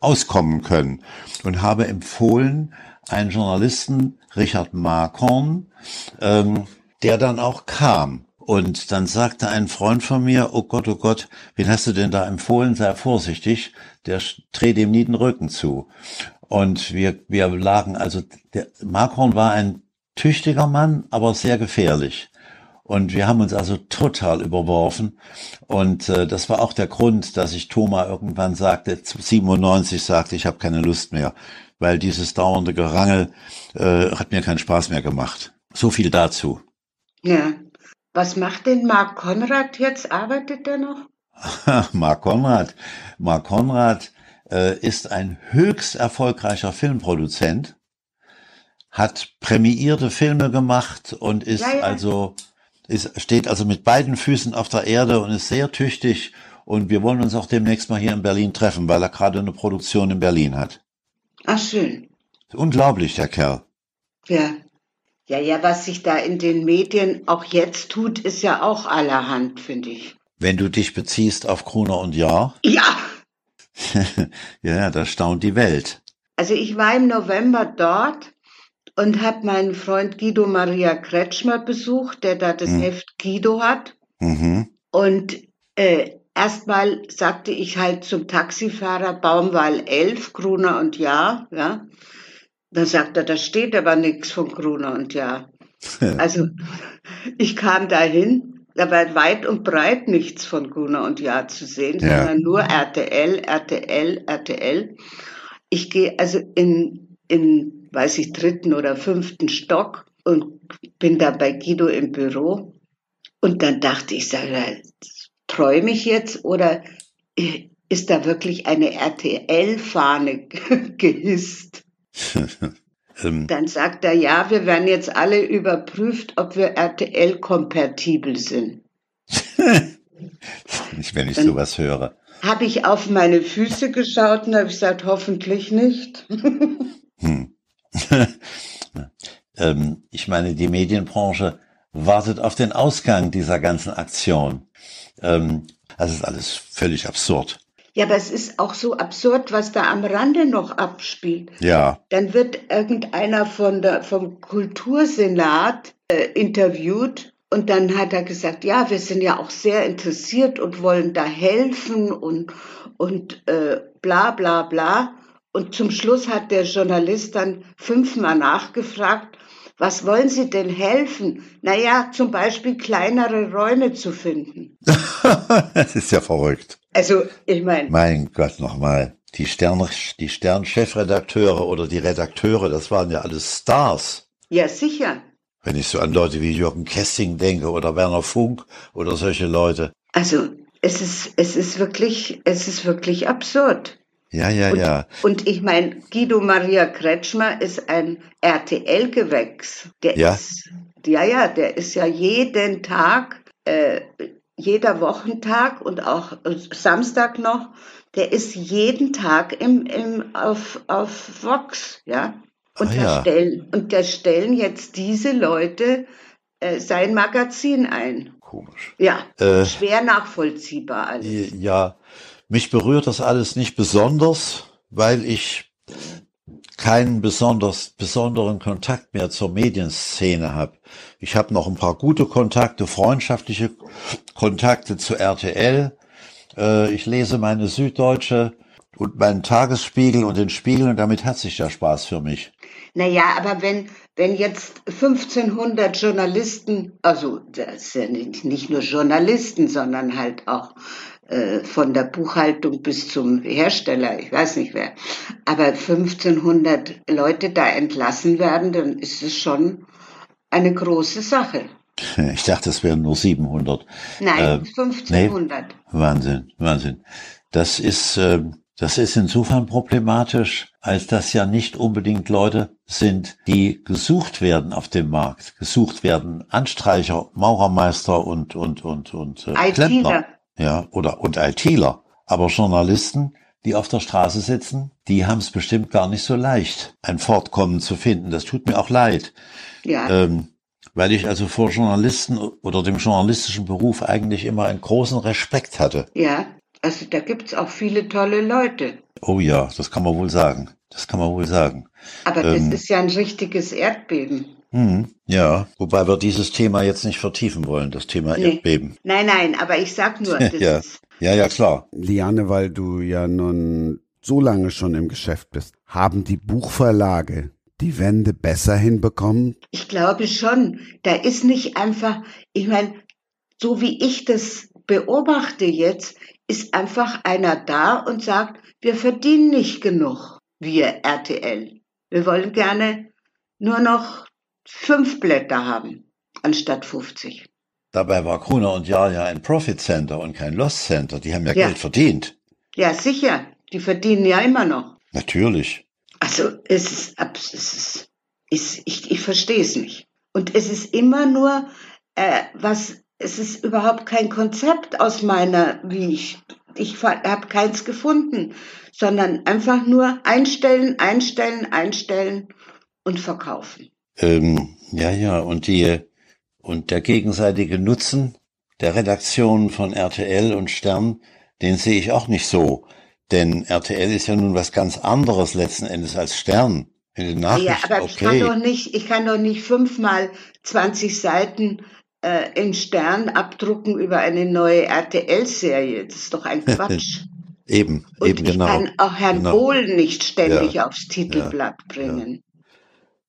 auskommen können und habe empfohlen, einen Journalisten, Richard Markorn, ähm, der dann auch kam. Und dann sagte ein Freund von mir, oh Gott, oh Gott, wen hast du denn da empfohlen? Sei vorsichtig, der dreht ihm nie den Rücken zu. Und wir, wir lagen, also der Markhorn war ein tüchtiger Mann, aber sehr gefährlich. Und wir haben uns also total überworfen. Und äh, das war auch der Grund, dass ich Thomas irgendwann sagte, 97 sagte, ich habe keine Lust mehr, weil dieses dauernde Gerangel äh, hat mir keinen Spaß mehr gemacht. So viel dazu. Ja. Was macht denn Mark Konrad jetzt? Arbeitet er noch? Mark Konrad. Mark Konrad äh, ist ein höchst erfolgreicher Filmproduzent, hat prämiierte Filme gemacht und ist Ja, ja. also ist, steht also mit beiden Füßen auf der Erde und ist sehr tüchtig. Und wir wollen uns auch demnächst mal hier in Berlin treffen, weil er gerade eine Produktion in Berlin hat. Ach, schön. Unglaublich, der Kerl. Ja. Ja, ja, was sich da in den Medien auch jetzt tut, ist ja auch allerhand, finde ich. Wenn du dich beziehst auf Gruner und Jahr, Ja. ja, da staunt die Welt. Also ich war im November dort und habe meinen Freund Guido Maria Kretschmer besucht, der da das Mhm. Heft Guido hat. Mhm. Und äh, erstmal sagte ich halt zum Taxifahrer Baumwall 11, Gruner und Jahr. Ja. Da sagt er, da steht aber nichts von Gruner und Jahr. Also ich kam dahin, da war weit und breit nichts von Gruner und Jahr zu sehen, Ja. sondern nur RTL, RTL, RTL. Ich gehe also in, in, weiß ich, dritten oder fünften Stock und bin da bei Guido im Büro. Und dann dachte ich, sag, mal, träume ich jetzt oder ist da wirklich eine RTL-Fahne gehisst? ähm, Dann sagt er, ja, wir werden jetzt alle überprüft, ob wir RTL-kompatibel sind. wenn ich sowas höre. Habe ich auf meine Füße geschaut und habe gesagt, hoffentlich nicht. Hm. ähm, ich meine, die Medienbranche wartet auf den Ausgang dieser ganzen Aktion. Ähm, das ist alles völlig absurd. Ja, aber es ist auch so absurd, was da am Rande noch abspielt. Ja. Dann wird irgendeiner von der, vom Kultursenat äh, interviewt und dann hat er gesagt, ja, wir sind ja auch sehr interessiert und wollen da helfen und, und äh, bla bla bla. Und zum Schluss hat der Journalist dann fünfmal nachgefragt, was wollen Sie denn helfen? Naja, zum Beispiel kleinere Räume zu finden. das ist ja verrückt. Also, ich meine. Mein Gott, nochmal. Die Stern, die Stern-Chefredakteure oder die Redakteure, das waren ja alles Stars. Ja, sicher. Wenn ich so an Leute wie Jürgen Kessing denke oder Werner Funk oder solche Leute. Also, es ist, es ist wirklich, es ist wirklich absurd. Ja, ja, und, ja. Und ich meine, Guido Maria Kretschmer ist ein RTL-Gewächs. Der ja. ist, ja, ja, der ist ja jeden Tag, äh, jeder Wochentag und auch Samstag noch, der ist jeden Tag im, im, auf, auf Vox, ja. Und, Ah, da ja. stellen, und da stellen jetzt diese Leute äh, sein Magazin ein. Komisch. Ja, Äh, schwer nachvollziehbar alles. Ja, mich berührt das alles nicht besonders, weil ich keinen besonders besonderen Kontakt mehr zur Medienszene habe. Ich habe noch ein paar gute Kontakte, freundschaftliche Kontakte zu RTL. Äh, ich lese meine Süddeutsche und meinen Tagesspiegel und den Spiegel und damit hat sich der Spaß für mich. Naja, aber wenn, wenn jetzt 1500 Journalisten, also das sind nicht nicht nur Journalisten, sondern halt auch äh, von der Buchhaltung bis zum Hersteller, ich weiß nicht wer, aber 1500 Leute da entlassen werden, dann ist es schon eine große Sache. Ich dachte, es wären nur 700. Nein, Äh, 1500. Wahnsinn, Wahnsinn. Das ist, äh, das ist insofern problematisch, als das ja nicht unbedingt Leute sind, die gesucht werden auf dem Markt. Gesucht werden Anstreicher, Maurermeister und, und, und, und äh, Klempner. Ja, oder, und ITler. Aber Journalisten, die auf der Straße sitzen, die haben es bestimmt gar nicht so leicht, ein Fortkommen zu finden. Das tut mir auch leid. Ja, Ähm, weil ich also vor Journalisten oder dem journalistischen Beruf eigentlich immer einen großen Respekt hatte. ja. Also da gibt's auch viele tolle Leute. Oh ja, das kann man wohl sagen. Das kann man wohl sagen. Aber Ähm. das ist ja ein richtiges Erdbeben. Hm, ja, wobei wir dieses Thema jetzt nicht vertiefen wollen, das Thema Nee. Erdbeben. Nein, nein, aber ich sag nur, das Ja. ist, Ja, ja, klar. Liane, weil du ja nun so lange schon im Geschäft bist, haben die Buchverlage die Wende besser hinbekommen? ich glaube schon, da ist nicht einfach, ich meine, so wie ich das beobachte jetzt, ist einfach einer da und sagt, wir verdienen nicht genug, wir RTL. Wir wollen gerne nur noch fünf Blätter haben, anstatt 50. Dabei war Gruner und Jahr ja ein Profit Center und kein Loss Center. Die haben ja, Ja. Geld verdient. Ja, sicher, die verdienen ja immer noch. Natürlich. Also es ist, es ist, ist ich, ich verstehe es nicht. Und es ist immer nur äh, was, es ist überhaupt kein Konzept aus meiner, wie ich, ich habe keins gefunden, sondern einfach nur einstellen, einstellen, einstellen und verkaufen. Ähm, ja, ja, und die, und der gegenseitige Nutzen der Redaktionen von RTL und Stern, den sehe ich auch nicht so. Denn RTL ist ja nun was ganz anderes letzten Endes als Stern. In den Nachrichten, ja, aber ich kann okay. doch nicht, ich kann doch nicht fünfmal 20 Seiten äh, in Stern abdrucken über eine neue RTL-Serie. Das ist doch ein Quatsch. Eben, Und eben ich genau. kann auch Herrn genau. Bohl nicht ständig Ja, aufs Titelblatt bringen.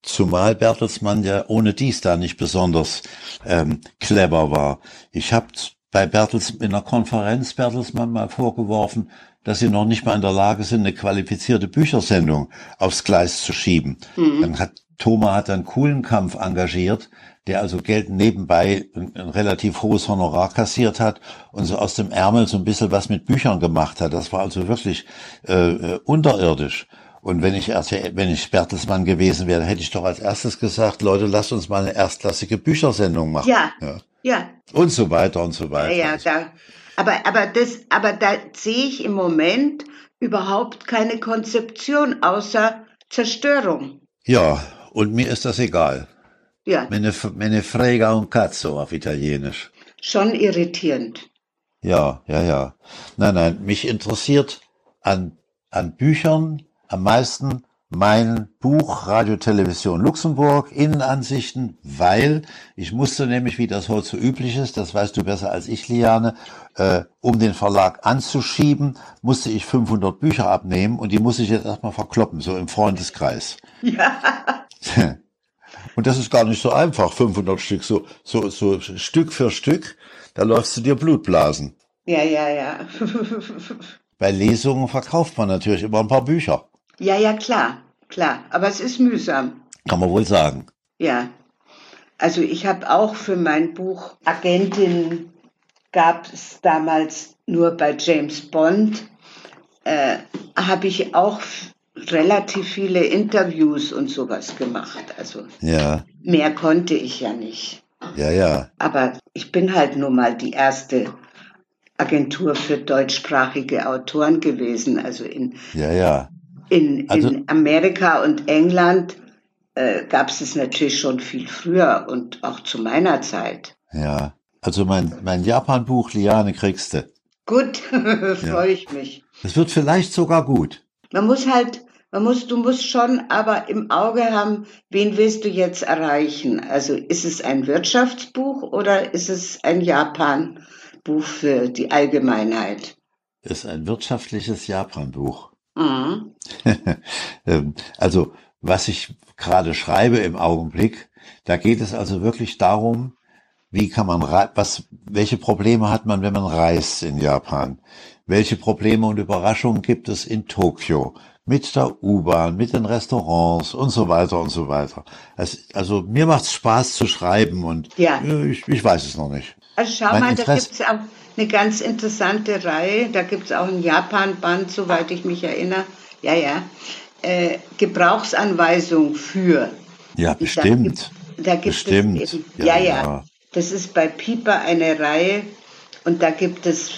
Zumal Bertelsmann ja ohne dies da nicht besonders ähm, clever war. Ich habe bei Bertels in einer Konferenz Bertelsmann mal vorgeworfen, dass sie noch nicht mal in der Lage sind, eine qualifizierte Büchersendung aufs Gleis zu schieben. Dann hat Thoma hat einen coolen Kampf engagiert, der also Geld nebenbei ein, ein relativ hohes Honorar kassiert hat und so aus dem Ärmel so ein bisschen was mit Büchern gemacht hat. Das war also wirklich äh, äh, unterirdisch. Und wenn ich RTL, wenn ich Bertelsmann gewesen wäre, hätte ich doch als erstes gesagt, Leute, lasst uns mal eine erstklassige Büchersendung machen. Ja, Ja. ja, Und so weiter und so weiter. ja, da, aber, aber das, aber da sehe ich im Moment überhaupt keine Konzeption außer Zerstörung. Ja, und mir ist das egal. Ja, Meine, meine frega un cazzo auf Italienisch. schon irritierend. Ja, ja, ja. Nein, nein, mich interessiert an, an Büchern am meisten mein Buch Radio Television Luxemburg, Innenansichten, weil ich musste nämlich, wie das heute so üblich ist, das weißt du besser als ich, Liane, äh, um den Verlag anzuschieben, musste ich 500 Bücher abnehmen und die muss ich jetzt erstmal verkloppen, so im Freundeskreis. Und das ist gar nicht so einfach, 500 Stück, so, so, so Stück für Stück, da läufst du dir Blutblasen. Ja, ja, ja. Bei Lesungen verkauft man natürlich immer ein paar Bücher. Ja, ja, klar, klar. Aber es ist mühsam. Kann man wohl sagen. Ja. Also ich habe auch für mein Buch Agentin gab es damals nur bei James Bond, äh, habe ich auch relativ viele Interviews und sowas gemacht. Also Ja, mehr konnte ich ja nicht. ja, ja. Aber ich bin halt nun mal die erste Agentur für deutschsprachige Autoren gewesen. Also in, Ja, ja. In, Also- in Amerika und England äh, gab es es natürlich schon viel früher und auch zu meiner Zeit. Ja. Also mein, mein Japan-Buch Liane kriegste. Gut, freue ich mich. Das wird vielleicht sogar gut. Man muss halt, man muss, du musst schon aber im Auge haben, wen willst du jetzt erreichen? Also ist es ein Wirtschaftsbuch oder ist es ein Japan-Buch für die Allgemeinheit? Ist ein wirtschaftliches Japan-Buch. Mhm. Ähm, also, was ich gerade schreibe im Augenblick, da geht es also wirklich darum, wie kann man, was, welche Probleme hat man, wenn man reist in Japan? Welche Probleme und Überraschungen gibt es in Tokio? Mit der U-Bahn, mit den Restaurants und so weiter und so weiter. Es, also, mir macht es Spaß zu schreiben und Ja. ich, ich weiß es noch nicht. Also schau Mein mal, da Interesse- gibt's auch eine ganz interessante Reihe. Da gibt's auch ein Japan-Band, soweit ich mich erinnere. Ja, ja. Äh, Gebrauchsanweisung für. Ja, bestimmt. Da gibt, da gibt Bestimmt. es eben, Ja, ja, ja. Das ist bei Piper eine Reihe und da gibt es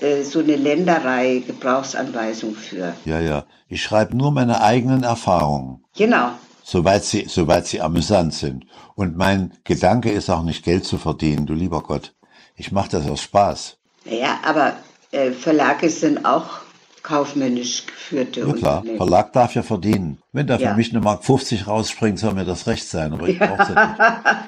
äh, so eine Länderreihe, Gebrauchsanweisung für. Ja, ja. Ich schreibe nur meine eigenen Erfahrungen. Genau. Soweit sie, soweit sie amüsant sind. Und mein Gedanke ist auch nicht Geld zu verdienen, du lieber Gott. Ich mache das aus Spaß. Naja, aber äh, Verlage sind auch kaufmännisch geführte Ja klar, Unternehmen. Verlag darf ja verdienen. Wenn da für Ja. mich eine Mark 50 rausspringt, soll mir das recht sein, aber ich brauch's ja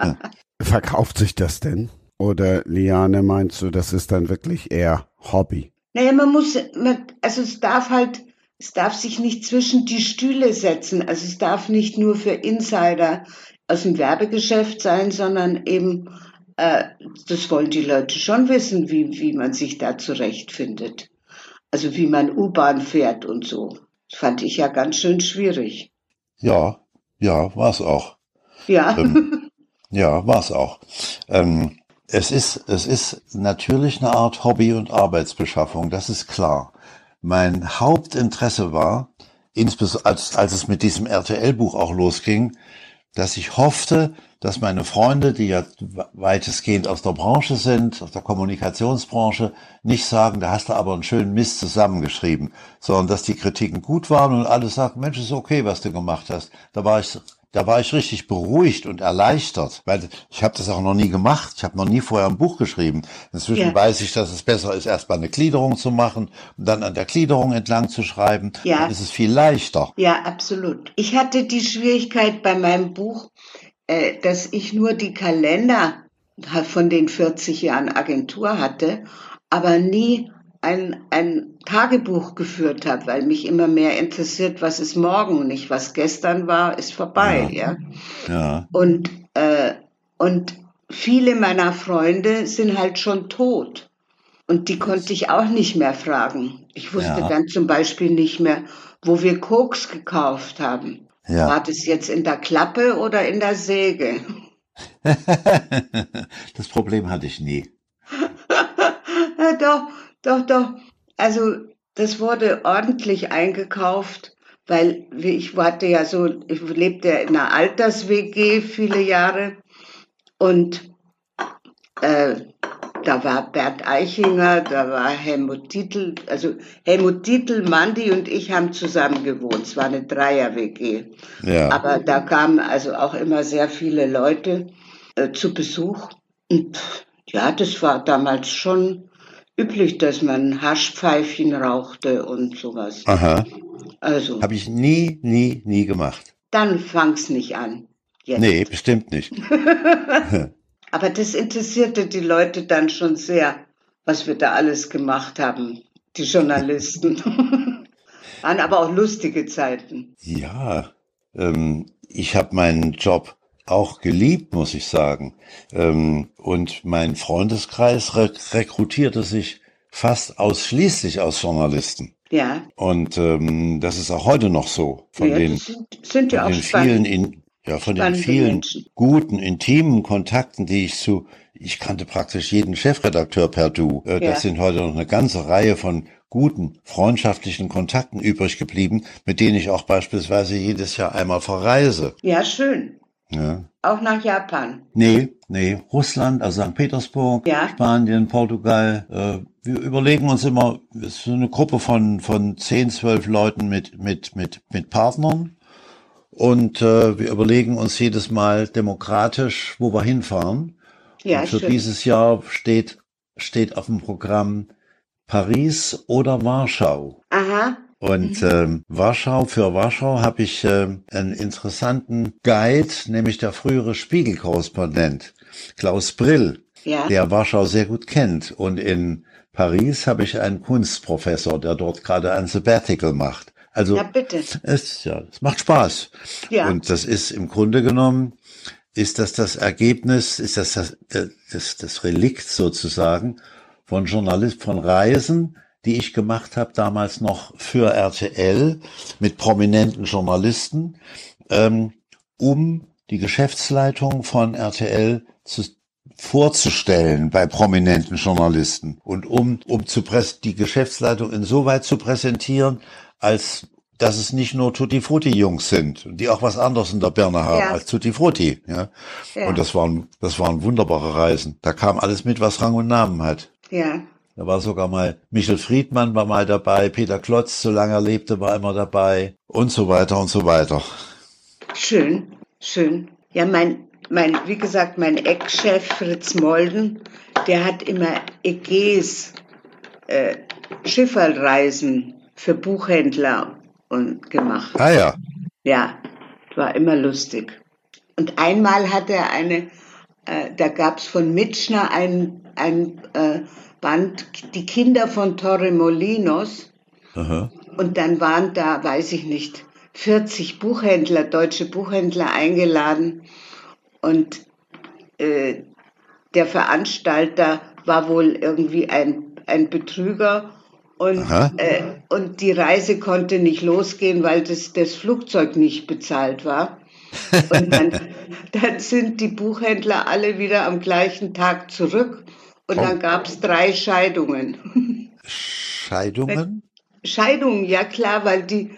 nicht. Verkauft sich das denn? Oder Liane, meinst du, das ist dann wirklich eher Hobby? Naja, man muss, man, also es darf halt, es darf sich nicht zwischen die Stühle setzen. Also es darf nicht nur für Insider aus dem Werbegeschäft sein, sondern eben, äh, das wollen die Leute schon wissen, wie, wie man sich da zurechtfindet. Also wie man U-Bahn fährt und so. Das fand ich ja ganz schön schwierig. Ja, ja, war's auch. Ja, Ähm, ja, war's auch. Ähm, es ist, es ist natürlich eine Art Hobby und Arbeitsbeschaffung, das ist klar. Mein Hauptinteresse war, insbesondere als, als es mit diesem RTL-Buch auch losging, dass ich hoffte, dass meine Freunde, die ja weitestgehend aus der Branche sind, aus der Kommunikationsbranche, nicht sagen, da hast du aber einen schönen Mist zusammengeschrieben, sondern dass die Kritiken gut waren und alle sagten, Mensch, ist okay, was du gemacht hast. Da war ich, da war ich richtig beruhigt und erleichtert, weil ich habe das auch noch nie gemacht. Ich habe noch nie vorher ein Buch geschrieben. Inzwischen Ja. weiß ich, dass es besser ist, erstmal eine Gliederung zu machen und dann an der Gliederung entlang zu schreiben. Ja. Dann ist es viel leichter. ja, absolut. Ich hatte die Schwierigkeit bei meinem Buch, äh, dass ich nur die Kalender von den 40 Jahren Agentur hatte, aber nie ein, ein Tagebuch geführt habe, weil mich immer mehr interessiert, was ist morgen, nicht was gestern war, ist vorbei, ja. Ja, Und, äh, und viele meiner Freunde sind halt schon tot. Und die konnte ich auch nicht mehr fragen. Ich wusste Ja. dann zum Beispiel nicht mehr, wo wir Koks gekauft haben. Ja. War das jetzt in der Klappe oder in der Säge? das Problem hatte ich nie. Doch, doch, doch. Also das wurde ordentlich eingekauft, weil ich hatte ja so, ich lebte ja in einer Alters-WG viele Jahre und äh, da war Bert Eichinger, da war Helmut Titel, also Helmut Titel, Mandi und ich haben zusammen gewohnt. Es war eine Dreier-WG. Ja. Aber da kamen also auch immer sehr viele Leute äh, zu Besuch. Und ja, das war damals schon üblich, dass man Haschpfeifchen rauchte und sowas. Aha. Also, Habe ich nie, nie, nie gemacht. dann fang's nicht an. Jetzt. Nee, bestimmt nicht. Aber das interessierte die Leute dann schon sehr, was wir da alles gemacht haben, die Journalisten. Waren aber auch lustige Zeiten. Ja, ähm, ich habe meinen Job auch geliebt, muss ich sagen. Ähm, und mein Freundeskreis re rekrutierte sich fast ausschließlich aus Journalisten. Ja, Und ähm, das ist auch heute noch so. Von ja den, sind, sind ja auch den vielen, in, ja, von den vielen Menschen. guten, intimen Kontakten, die ich zu, ich kannte praktisch jeden Chefredakteur per Du. Äh, Ja. Das sind heute noch eine ganze Reihe von guten, freundschaftlichen Kontakten übrig geblieben, mit denen ich auch beispielsweise jedes Jahr einmal verreise. Ja, schön. Ja. Auch nach Japan. Nee, nee, Russland, also St. Petersburg, Ja. Spanien, Portugal. Äh, wir überlegen uns immer, es ist so eine Gruppe von, von 10, 12 Leuten mit, mit, mit, mit Partnern. Und äh, wir überlegen uns jedes Mal demokratisch, wo wir hinfahren. Ja, Und für schön. dieses Jahr steht, steht auf dem Programm Paris oder Warschau. Aha, Und ähm, Warschau, für Warschau habe ich ähm, einen interessanten Guide, nämlich der frühere Spiegelkorrespondent Klaus Brill, ja. der Warschau sehr gut kennt. Und in Paris habe ich einen Kunstprofessor, der dort gerade ein Sabbatical macht. Also Ja, bitte. es, ja, es macht Spaß. Ja. Und das ist im Grunde genommen, ist das das Ergebnis, ist das das, äh, das, das Relikt sozusagen von Journalist, von Reisen, die ich gemacht habe, damals noch für RTL mit prominenten Journalisten, ähm, um die Geschäftsleitung von RTL zu, vorzustellen bei prominenten Journalisten und um, um zu präs die Geschäftsleitung insoweit zu präsentieren, als dass es nicht nur Tutti Frutti Jungs sind, die auch was anderes in der Birne haben Ja. als Tutti Frutti, ja. Ja. Und das waren, das waren wunderbare Reisen. Da kam alles mit, was Rang und Namen hat. Ja, Da war sogar mal Michel Friedmann war mal dabei, Peter Klotz, solange er lebte, war immer dabei und so weiter und so weiter. schön, schön. Ja, mein, mein, wie gesagt, mein Ex-Chef Fritz Molden, der hat immer Ägäis, äh, Schifferreisen für Buchhändler und gemacht. Ah ja, Ja, war immer lustig. Und einmal hat er eine, äh, da gab's von Mitschner ein, ein äh, Band, Die Kinder von Torremolinos. aha. Und dann waren da, weiß ich nicht, 40 Buchhändler, deutsche Buchhändler eingeladen. Und äh, der Veranstalter war wohl irgendwie ein, ein Betrüger. Und, äh, und die Reise konnte nicht losgehen, weil das, das Flugzeug nicht bezahlt war. Und dann, dann sind die Buchhändler alle wieder am gleichen Tag zurück. Und dann gab es drei Scheidungen. Scheidungen? Scheidungen, ja klar, weil die,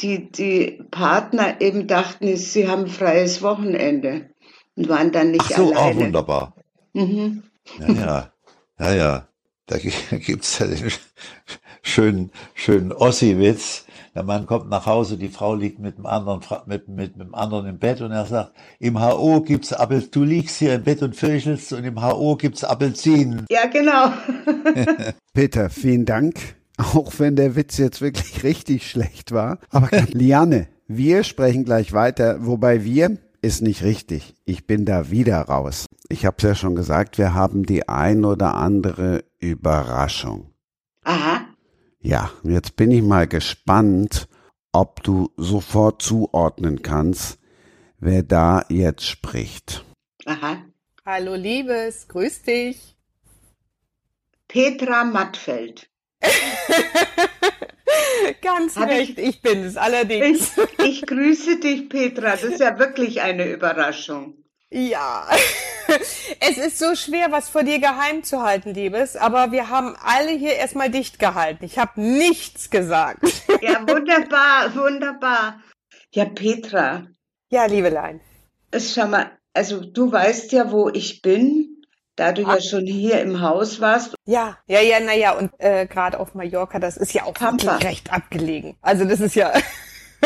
die, die Partner eben dachten, sie haben freies Wochenende und waren dann nicht Ach so, auch alleine. wunderbar. Mhm. Ja, ja, ja, ja. Da gi- gibt's ja den schönen, schönen Ossi-Witz. Der Mann kommt nach Hause, die Frau liegt mit dem anderen, mit, mit, mit dem anderen im Bett und er sagt, im HO gibt's Appel, du liegst hier im Bett und fürchtelst und im HO gibt's Appelzinen. Ja, genau. Peter, vielen Dank. Auch wenn der Witz jetzt wirklich richtig schlecht war. Aber Liane, wir sprechen gleich weiter, wobei wir ist nicht richtig. Ich bin da wieder raus. Ich habe es ja schon gesagt, wir haben die ein oder andere Überraschung. Aha. Ja, jetzt bin ich mal gespannt, ob du sofort zuordnen kannst, wer da jetzt spricht. Aha. Hallo Liebes, grüß dich. Petra Mattfeld. Ganz Hab ich- recht, ich bin es allerdings. Ich, ich grüße dich, Petra. Das ist ja wirklich eine Überraschung. Ja, es ist so schwer, was vor dir geheim zu halten, Liebes, aber wir haben alle hier erstmal dicht gehalten. Ich habe nichts gesagt. Ja, wunderbar, wunderbar. Ja, Petra, Ja, Liebelein. schau mal, also du weißt ja, wo ich bin. Da du ja schon hier im Haus warst. Ja, ja, ja, naja, und äh, gerade auf Mallorca, das ist ja auch Pampa. recht abgelegen. Also das ist ja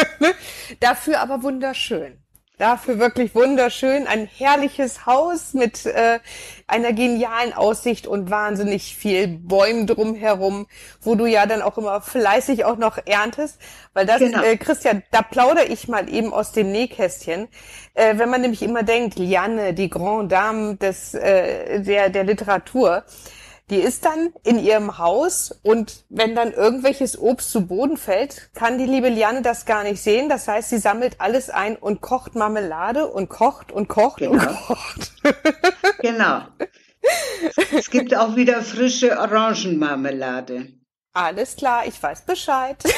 dafür aber wunderschön. Dafür wirklich wunderschön. Ein herrliches Haus mit äh, einer genialen Aussicht und wahnsinnig viel Bäumen drumherum, wo du ja dann auch immer fleißig auch noch erntest. Weil das, Genau. äh, Christian, da plaudere ich mal eben aus dem Nähkästchen. Äh, wenn man nämlich immer denkt, Liane, die Grande Dame des, äh, der, der Literatur, die ist dann in ihrem Haus und wenn dann irgendwelches Obst zu Boden fällt, kann die liebe Liane das gar nicht sehen. Das heißt, sie sammelt alles ein und kocht Marmelade und kocht und kocht und Genau. kocht. Genau. Es gibt auch wieder frische Orangenmarmelade. Alles klar, ich weiß Bescheid.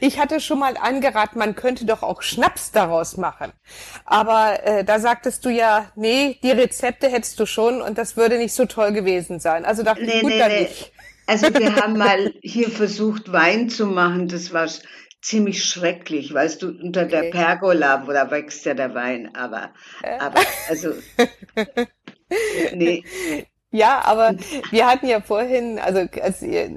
ich hatte schon mal angeraten, man könnte doch auch Schnaps daraus machen. Aber äh, da sagtest du ja, nee, die Rezepte hättest du schon und das würde nicht so toll gewesen sein. Also dachte ich, Nee, gut, nee, dann nee. nicht. Also wir haben mal hier versucht, Wein zu machen. Das war ziemlich schrecklich. Weißt du, unter der Okay. Pergola, wo da wächst ja der Wein. Aber, aber, also, nee, Ja, aber wir hatten ja vorhin, also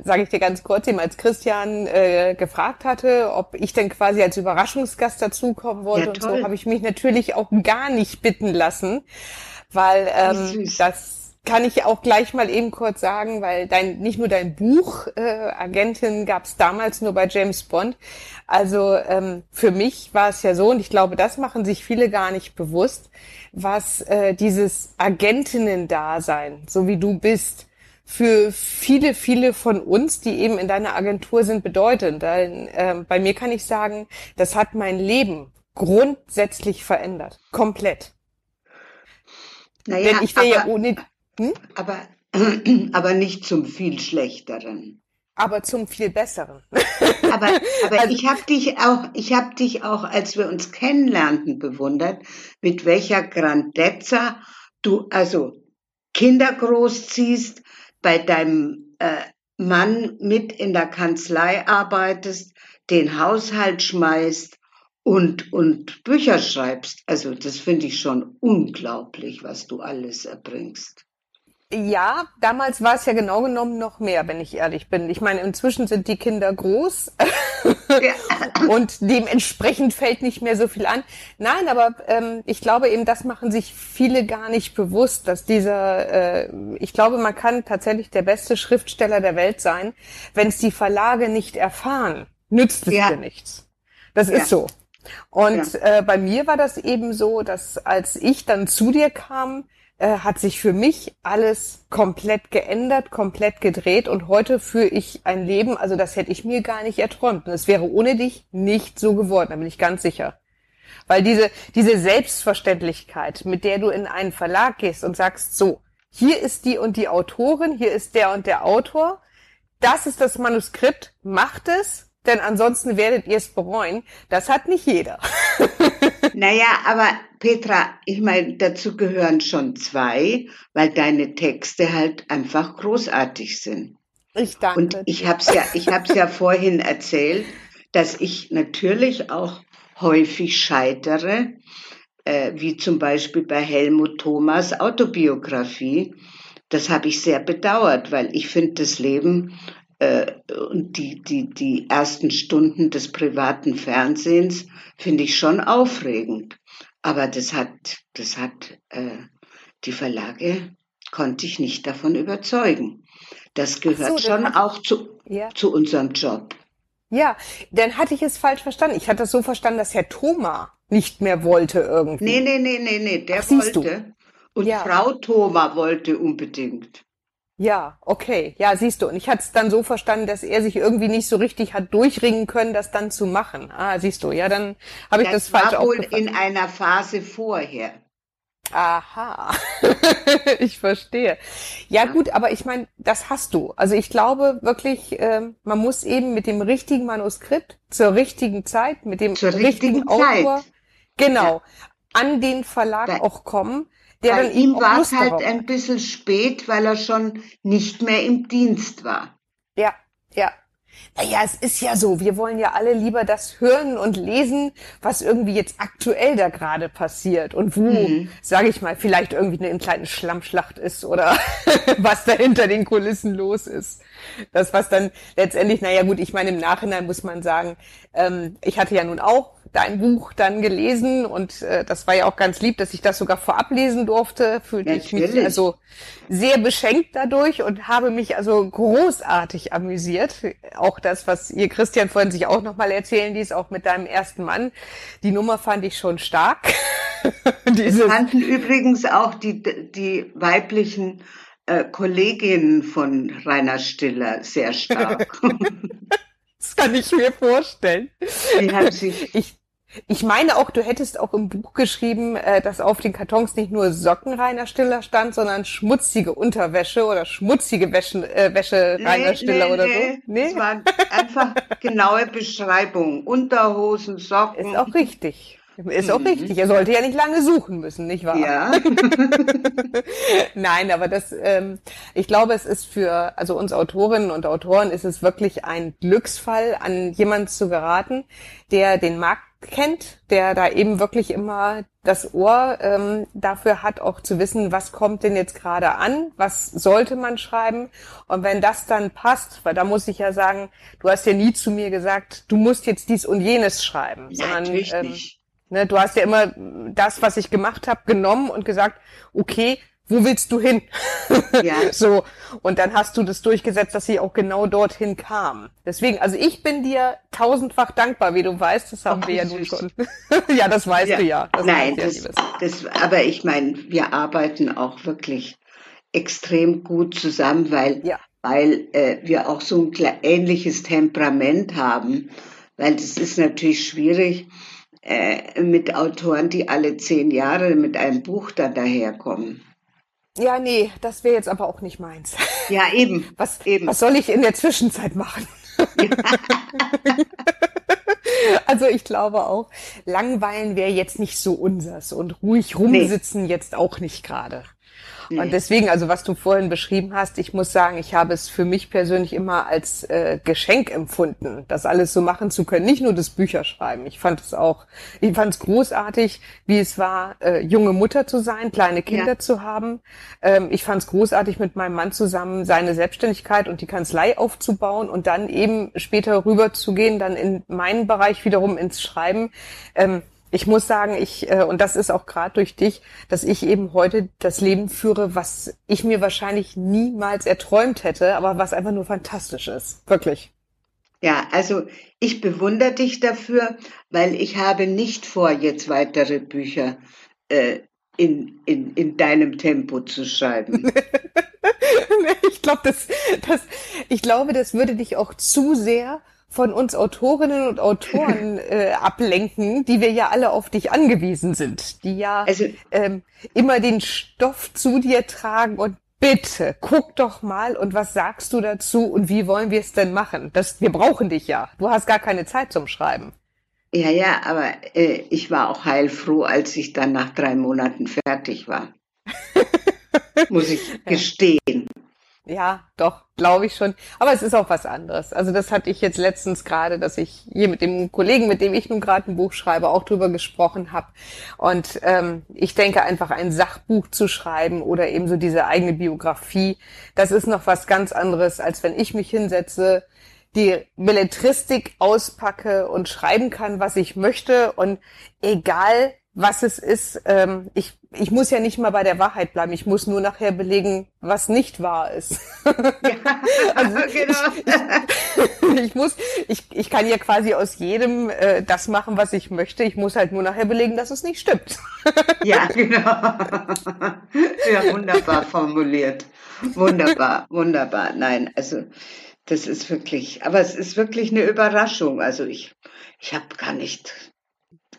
sage ich dir ganz kurz, eben als Christian äh, gefragt hatte, ob ich denn quasi als Überraschungsgast dazukommen wollte Ja, und so, habe ich mich natürlich auch gar nicht bitten lassen, weil ähm, das kann ich auch gleich mal eben kurz sagen, weil dein nicht nur dein Buch äh, Agentin gab es damals nur bei James Bond. Also ähm, für mich war es ja so, und ich glaube, das machen sich viele gar nicht bewusst, was äh, dieses Agentinnen-Dasein, so wie du bist, für viele, viele von uns, die eben in deiner Agentur sind, bedeutet. Denn, ähm, bei mir kann ich sagen, das hat mein Leben grundsätzlich verändert. Komplett. naja, Denn ich wäre ja ohne, hm? aber, aber nicht zum viel Schlechteren. aber zum viel Besseren. Aber, aber Also- ich habe dich auch, ich habe dich auch, als wir uns kennenlernten, bewundert, mit welcher Grandezza du also Kinder großziehst, bei deinem äh, Mann mit in der Kanzlei arbeitest, den Haushalt schmeißt und, und Bücher schreibst. Also das finde ich schon unglaublich, was du alles erbringst. Ja, damals war es ja genau genommen noch mehr, wenn ich ehrlich bin. Ich meine, inzwischen sind die Kinder groß Ja. und dementsprechend fällt nicht mehr so viel an. Nein, aber ähm, ich glaube eben, das machen sich viele gar nicht bewusst, dass dieser, äh, ich glaube, man kann tatsächlich der beste Schriftsteller der Welt sein, wenn es die Verlage nicht erfahren, nützt es Ja. dir nichts. Das Ja. ist so. Und äh, bei mir war das eben so, dass als ich dann zu dir kam, äh, hat sich für mich alles komplett geändert, komplett gedreht und heute führe ich ein Leben, also das hätte ich mir gar nicht erträumt. Und es wäre ohne dich nicht so geworden, da bin ich ganz sicher. Weil diese, diese Selbstverständlichkeit, mit der du in einen Verlag gehst und sagst, so, hier ist die und die Autorin, hier ist der und der Autor, das ist das Manuskript, macht es, denn ansonsten werdet ihr es bereuen. Das hat nicht jeder. Naja, aber Petra, ich meine, dazu gehören schon zwei, weil deine Texte halt einfach großartig sind. Ich danke. Und ich hab's ja, ich hab's ja vorhin erzählt, dass ich natürlich auch häufig scheitere, äh, wie zum Beispiel bei Helmut Thomas Autobiografie. Das habe ich sehr bedauert, weil ich finde das Leben und die, die, die ersten Stunden des privaten Fernsehens finde ich schon aufregend. Aber das hat, das hat äh, die Verlage konnte ich nicht davon überzeugen. Das gehört so, schon hat- auch zu, ja. zu unserem Job. Ja, dann hatte ich es falsch verstanden. Ich hatte es so verstanden, dass Herr Thoma nicht mehr wollte irgendwie. Nee, nee, nee, nee, nee, der Ach, siehst du. wollte. Und Ja. Frau Thoma wollte unbedingt. Ja, okay. Ja, siehst du. Und ich hatte es dann so verstanden, dass er sich irgendwie nicht so richtig hat durchringen können, das dann zu machen. Ah, siehst du. Ja, dann habe ich das, Das falsch war wohl in einer Phase vorher. Aha, ich verstehe. Ja gut, aber ich meine, das hast du. Also ich glaube wirklich, ähm, man muss eben mit dem richtigen Manuskript zur richtigen Zeit, mit dem Zur richtigen richtigen Autor, Zeit. genau, an den Verlag Bei- auch kommen, der Bei ihm auch war es halt ein bisschen spät, weil er schon nicht mehr im Dienst war. Ja, ja. naja, es ist ja so, wir wollen ja alle lieber das hören und lesen, was irgendwie jetzt aktuell da gerade passiert und wo, mhm. sage ich mal, vielleicht irgendwie eine kleine Schlammschlacht ist oder was da hinter den Kulissen los ist. Das, was dann letztendlich, naja gut, ich meine, im Nachhinein muss man sagen, ähm, ich hatte ja nun auch dein Buch dann gelesen und äh, das war ja auch ganz lieb, dass ich das sogar vorab lesen durfte. Fühlte ich mich also sehr beschenkt dadurch und habe mich also großartig amüsiert. Auch das, was ihr Christian vorhin sich auch nochmal erzählen ließ, auch mit deinem ersten Mann. Die Nummer fand ich schon stark. Dieses fanden übrigens auch die, die weiblichen äh, Kolleginnen von Rainer Stiller sehr stark. das kann ich mir vorstellen. Die haben sich ich, ich meine auch, du hättest auch im Buch geschrieben, äh, dass auf den Kartons nicht nur Socken Rainer Stiller stand, sondern schmutzige Unterwäsche oder schmutzige Wäsche, äh, Wäsche nee, Rainer Stiller nee, oder nee. so. Nee, es war einfach genaue Beschreibung. Unterhosen, Socken. Ist auch richtig. Ist auch mhm. richtig. Er sollte ja nicht lange suchen müssen, nicht wahr? Ja. Nein, aber das, ähm, ich glaube, es ist für, also uns Autorinnen und Autoren ist es wirklich ein Glücksfall, an jemanden zu geraten, der den Markt kennt, der da eben wirklich immer das Ohr ähm, dafür hat, auch zu wissen, was kommt denn jetzt gerade an, was sollte man schreiben. Und wenn das dann passt, weil da muss ich ja sagen, du hast ja nie zu mir gesagt, du musst jetzt dies und jenes schreiben, ja, sondern ähm. Ne, du hast ja immer das, was ich gemacht habe, genommen und gesagt, okay, wo willst du hin? Ja. so. Und dann hast du das durchgesetzt, dass sie auch genau dorthin kam. Deswegen, also ich bin dir tausendfach dankbar, wie du weißt, das haben oh, wir ja nun schon. ja, das weißt ja. du ja. Das Nein, das, das, aber ich meine, wir arbeiten auch wirklich extrem gut zusammen, weil, ja. weil äh, wir auch so ein ähnliches Temperament haben. Weil es ist natürlich schwierig, äh, mit Autoren, die alle zehn Jahre mit einem Buch dann daherkommen. Ja, nee, das wäre jetzt aber auch nicht meins. Ja, eben. Was, eben. was soll ich in der Zwischenzeit machen? also ich glaube auch, langweilen wäre jetzt nicht so unsers und ruhig rumsitzen nee. jetzt auch nicht gerade. Und deswegen, also was du vorhin beschrieben hast, ich muss sagen, ich habe es für mich persönlich immer als äh, Geschenk empfunden, das alles so machen zu können. Nicht nur das Bücherschreiben. Ich fand es auch, ich fand es großartig, wie es war, äh, junge Mutter zu sein, kleine Kinder ja. zu haben. Ähm, ich fand es großartig, mit meinem Mann zusammen seine Selbstständigkeit und die Kanzlei aufzubauen und dann eben später rüber zu gehen, dann in meinen Bereich wiederum ins Schreiben. Ähm, ich muss sagen, ich, äh, und das ist auch gerade durch dich, dass ich eben heute das Leben führe, was ich mir wahrscheinlich niemals erträumt hätte, aber was einfach nur fantastisch ist. Wirklich. Ja, also ich bewundere dich dafür, weil ich habe nicht vor, jetzt weitere Bücher äh, in, in, in deinem Tempo zu schreiben. ich glaube, das, das, ich glaube, das würde dich auch zu sehr von uns Autorinnen und Autoren äh, ablenken, die wir ja alle auf dich angewiesen sind, die ja also, ähm, immer den Stoff zu dir tragen und bitte, guck doch mal und was sagst du dazu und wie wollen wir es denn machen? Das, wir brauchen dich ja. Du hast gar keine Zeit zum Schreiben. Ja, ja, aber äh, ich war auch heilfroh, als ich dann nach drei Monaten fertig war. Muss ich gestehen. Ja, doch, glaube ich schon. Aber es ist auch was anderes. Also das hatte ich jetzt letztens gerade, dass ich hier mit dem Kollegen, mit dem ich nun gerade ein Buch schreibe, auch drüber gesprochen habe. Und ähm, ich denke einfach, ein Sachbuch zu schreiben oder eben so diese eigene Biografie, das ist noch was ganz anderes, als wenn ich mich hinsetze, die Belletristik auspacke und schreiben kann, was ich möchte. Und egal, was es ist. Ähm, ich, ich muss ja nicht mal bei der Wahrheit bleiben. Ich muss nur nachher belegen, was nicht wahr ist. Ja, also genau. ich, ich, muss, ich, ich kann ja quasi aus jedem äh, das machen, was ich möchte. Ich muss halt nur nachher belegen, dass es nicht stimmt. ja, genau. Ja, wunderbar formuliert. Wunderbar, wunderbar. Nein, also das ist wirklich, aber es ist wirklich eine Überraschung. Also ich, ich habe gar nicht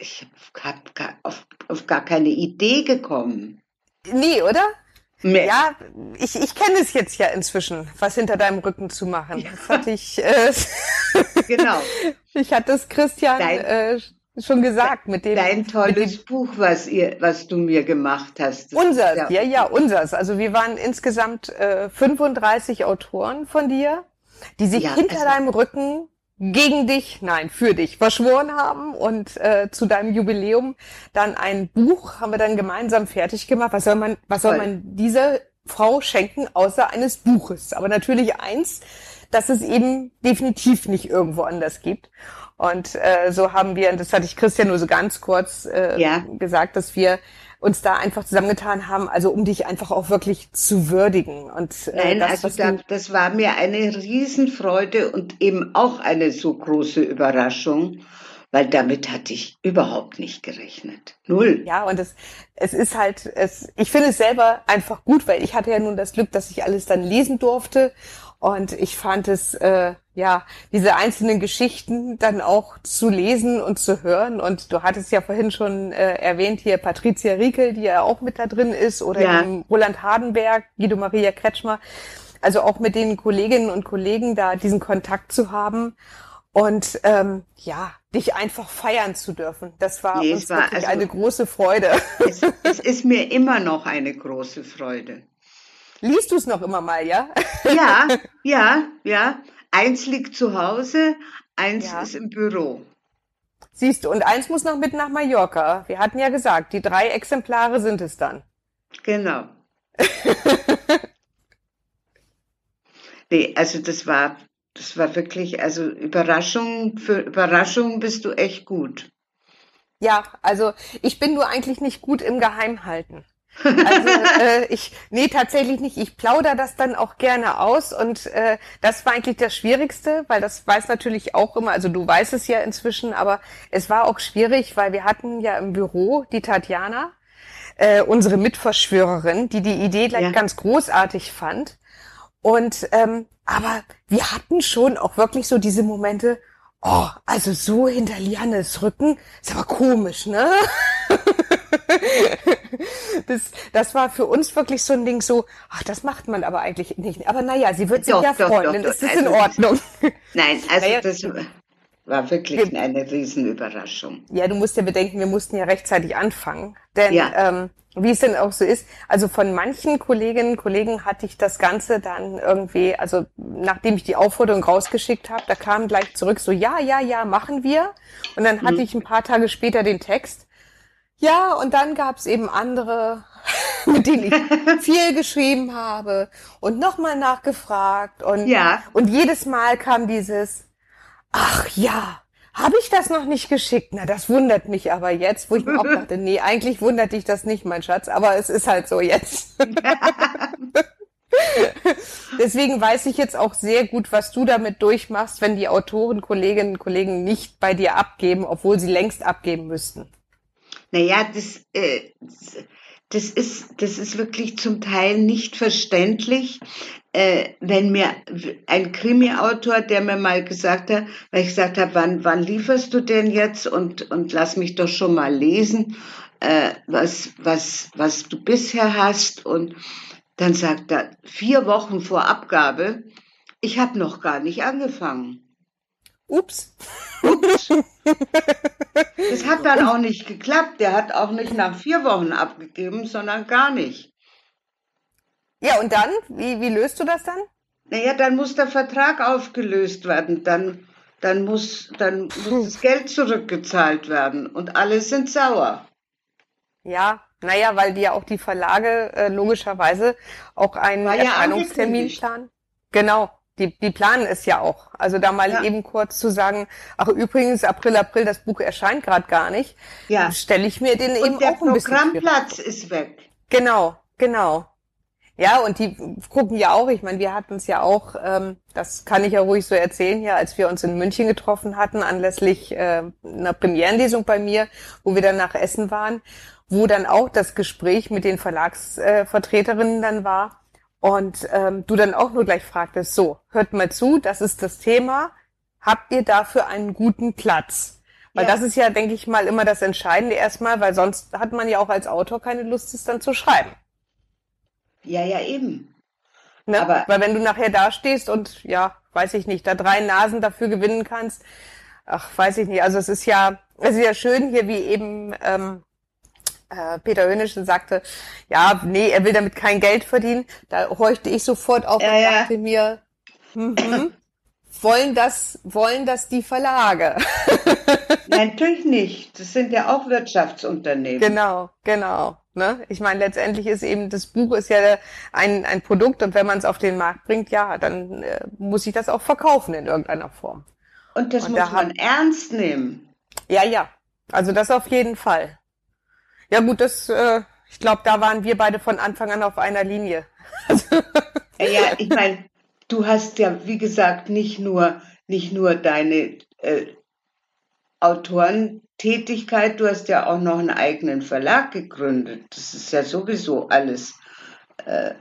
ich habe auf, auf gar keine Idee gekommen. Nee, oder? Nee. Ja, ich, ich kenne es jetzt ja inzwischen, was hinter deinem Rücken zu machen. Ja. Das hatte ich. Äh, genau. ich hatte es Christian dein, äh, schon gesagt mit dem. Dein tolles dem, Buch, was ihr, was du mir gemacht hast. Unsers, ja. ja, ja, unsers. Also wir waren insgesamt äh, 35 Autoren von dir die sich Ja, hinter also- deinem Rücken gegen dich, nein, für dich verschworen haben und äh, zu deinem Jubiläum dann ein Buch haben wir dann gemeinsam fertig gemacht. Was soll man, was soll man dieser Frau schenken außer eines Buches? Aber natürlich eins, das es eben definitiv nicht irgendwo anders gibt. Und äh, so haben wir, und das hatte ich Christian nur so ganz kurz äh, Ja. gesagt, dass wir uns da einfach zusammengetan haben, also um dich einfach auch wirklich zu würdigen. Und äh, Nein, das, also da, das war mir eine Riesenfreude und eben auch eine so große Überraschung, weil damit hatte ich überhaupt nicht gerechnet. Null. Ja, und es, es ist halt, es, ich finde es selber einfach gut, weil ich hatte ja nun das Glück, dass ich alles dann lesen durfte. Und ich fand es, äh, ja, diese einzelnen Geschichten dann auch zu lesen und zu hören. Und du hattest ja vorhin schon äh, erwähnt hier Patricia Riekel, die ja auch mit da drin ist, oder Ja. Roland Hardenberg, Guido Maria Kretschmer. Also auch mit den Kolleginnen und Kollegen da diesen Kontakt zu haben und ähm, ja, dich einfach feiern zu dürfen. Das war Nee, uns war wirklich also- eine große Freude. Es, es ist mir immer noch eine große Freude. Liest du es noch immer mal, ja? Ja, ja, ja. Eins liegt zu Hause, eins Ja. ist im Büro. Siehst du, und eins muss noch mit nach Mallorca. Wir hatten ja gesagt, die drei Exemplare sind es dann. Genau. Nee, also das war, das war wirklich, also Überraschung, für Überraschung bist du echt gut. Ja, also ich bin nur eigentlich nicht gut im Geheimhalten. Also äh, ich, nee, tatsächlich nicht. Ich plauder das dann auch gerne aus und äh, das war eigentlich das Schwierigste, weil das weiß natürlich auch immer, also du weißt es ja inzwischen, aber es war auch schwierig, weil wir hatten ja im Büro die Tatjana, äh, unsere Mitverschwörerin, die die Idee gleich Ja. ganz großartig fand. Und ähm, aber wir hatten schon auch wirklich so diese Momente, oh, also so hinter Lianes Rücken, ist aber komisch, ne? Das, das war für uns wirklich so ein Ding so, ach, das macht man aber eigentlich nicht. Aber naja, sie wird sich Doch, ja doch, freuen, doch, dann ist das in Also- Ordnung. Nein, also Naja. das war wirklich eine Riesenüberraschung. Ja, du musst ja bedenken, wir mussten ja rechtzeitig anfangen. Denn Ja. ähm, wie es denn auch so ist, also von manchen Kolleginnen und Kollegen hatte ich das Ganze dann irgendwie, also nachdem ich die Aufforderung rausgeschickt habe, da kam gleich zurück so, ja, ja, ja, machen wir. Und dann hatte ich ein paar Tage später den Text. Ja, und dann gab es eben andere, mit denen ich viel geschrieben habe und nochmal nachgefragt. Und, Ja. und jedes Mal kam dieses, ach ja, habe ich das noch nicht geschickt? Na, das wundert mich aber jetzt, wo ich mir auch dachte, nee, eigentlich wundert dich das nicht, mein Schatz, aber es ist halt so jetzt. Deswegen weiß ich jetzt auch sehr gut, was du damit durchmachst, wenn die Autoren, Kolleginnen und Kollegen nicht bei dir abgeben, obwohl sie längst abgeben müssten. Naja, das, äh, das, ist, das ist wirklich zum Teil nicht verständlich, äh, wenn mir ein Krimi-Autor, der mir mal gesagt hat, weil ich gesagt habe, wann, wann lieferst du denn jetzt und, und lass mich doch schon mal lesen, äh, was, was, was du bisher hast und dann sagt er, vier Wochen vor Abgabe, ich habe noch gar nicht angefangen. Ups. Ups. Das hat dann auch nicht geklappt. Der hat auch nicht nach vier Wochen abgegeben, sondern gar nicht. Ja, und dann? Wie, wie löst du das dann? Naja, dann muss der Vertrag aufgelöst werden. Dann, dann, muss, dann muss das Geld zurückgezahlt werden. Und alle sind sauer. Ja, naja, weil die ja auch die Verlage äh, logischerweise auch einen War Erscheinungstermin planen. Genau, die, die planen es ja auch. Also da mal Ja. eben kurz zu sagen, ach übrigens, April, April, das Buch erscheint gerade gar nicht, Ja. stelle ich mir den eben Und der auch ein bisschen schwierig Programmplatz ist weg. Genau, genau. Ja, und die gucken ja auch, ich meine, wir hatten es ja auch, ähm, das kann ich ja ruhig so erzählen, ja, als wir uns in München getroffen hatten, anlässlich äh, einer Premierenlesung bei mir, wo wir dann nach Essen waren, wo dann auch das Gespräch mit den Verlagsvertreterinnen äh, dann war und ähm, du dann auch nur gleich fragtest, so, hört mal zu, das ist das Thema, habt ihr dafür einen guten Platz? Weil Ja. das ist ja, denke ich mal, immer das Entscheidende erstmal, weil sonst hat man ja auch als Autor keine Lust, es dann zu schreiben. Ja, ja, eben. Ne? Aber- Weil wenn du nachher da stehst und ja, weiß ich nicht, da drei Nasen dafür gewinnen kannst, ach, weiß ich nicht. Also es ist ja, es ist ja schön hier, wie eben ähm, äh, Peter Hönisch sagte, ja, nee, er will damit kein Geld verdienen. Da horchte ich sofort auf Ja, und ja. dachte mir, mhm, wollen das, wollen das die Verlage? Nein, natürlich nicht. Das sind ja auch Wirtschaftsunternehmen. Genau, genau. Ne? Ich meine, letztendlich ist eben, das Buch ist ja ein, ein Produkt und wenn man es auf den Markt bringt, ja, dann äh, muss ich das auch verkaufen in irgendeiner Form. Und das und muss da man ernst nehmen. Ja, ja. Also das auf jeden Fall. Ja gut, das, äh, ich glaube, da waren wir beide von Anfang an auf einer Linie. ja, ich meine, du hast ja, wie gesagt, nicht nur, nicht nur deine äh, Autorentätigkeit, du hast ja auch noch einen eigenen Verlag gegründet. Das ist ja sowieso alles äh,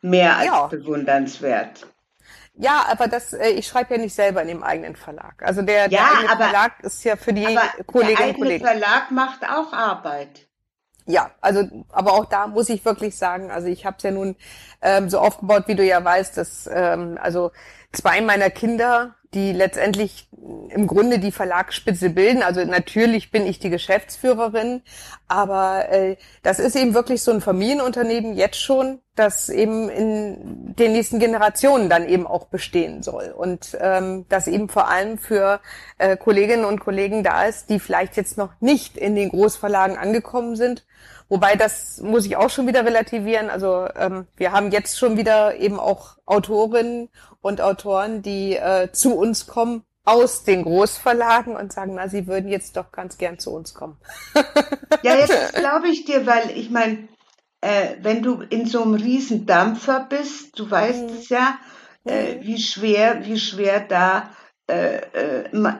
mehr als ja. bewundernswert. Ja, aber das, äh, ich schreibe ja nicht selber in dem eigenen Verlag. Also der, ja, der eigene aber, Verlag ist ja für die Kolleginnen und Kollegen. Der Verlag macht auch Arbeit. Ja, also aber auch da muss ich wirklich sagen, also ich habe es ja nun ähm, so aufgebaut, wie du ja weißt, dass ähm, also zwei meiner Kinder die letztendlich im Grunde die Verlagsspitze bilden. Also natürlich bin ich die Geschäftsführerin, aber äh, das ist eben wirklich so ein Familienunternehmen jetzt schon, das eben in den nächsten Generationen dann eben auch bestehen soll und ähm, das eben vor allem für äh, Kolleginnen und Kollegen da ist, die vielleicht jetzt noch nicht in den Großverlagen angekommen sind. Wobei das muss ich auch schon wieder relativieren. Also ähm, wir haben jetzt schon wieder eben auch Autorinnen und Autoren, die äh, zu uns kommen aus den Großverlagen und sagen, na, sie würden jetzt doch ganz gern zu uns kommen. ja, jetzt glaube ich dir, weil ich meine, äh, wenn du in so einem riesen Dampfer bist, du weißt mhm. es ja, äh, mhm. wie schwer, wie schwer da äh, äh,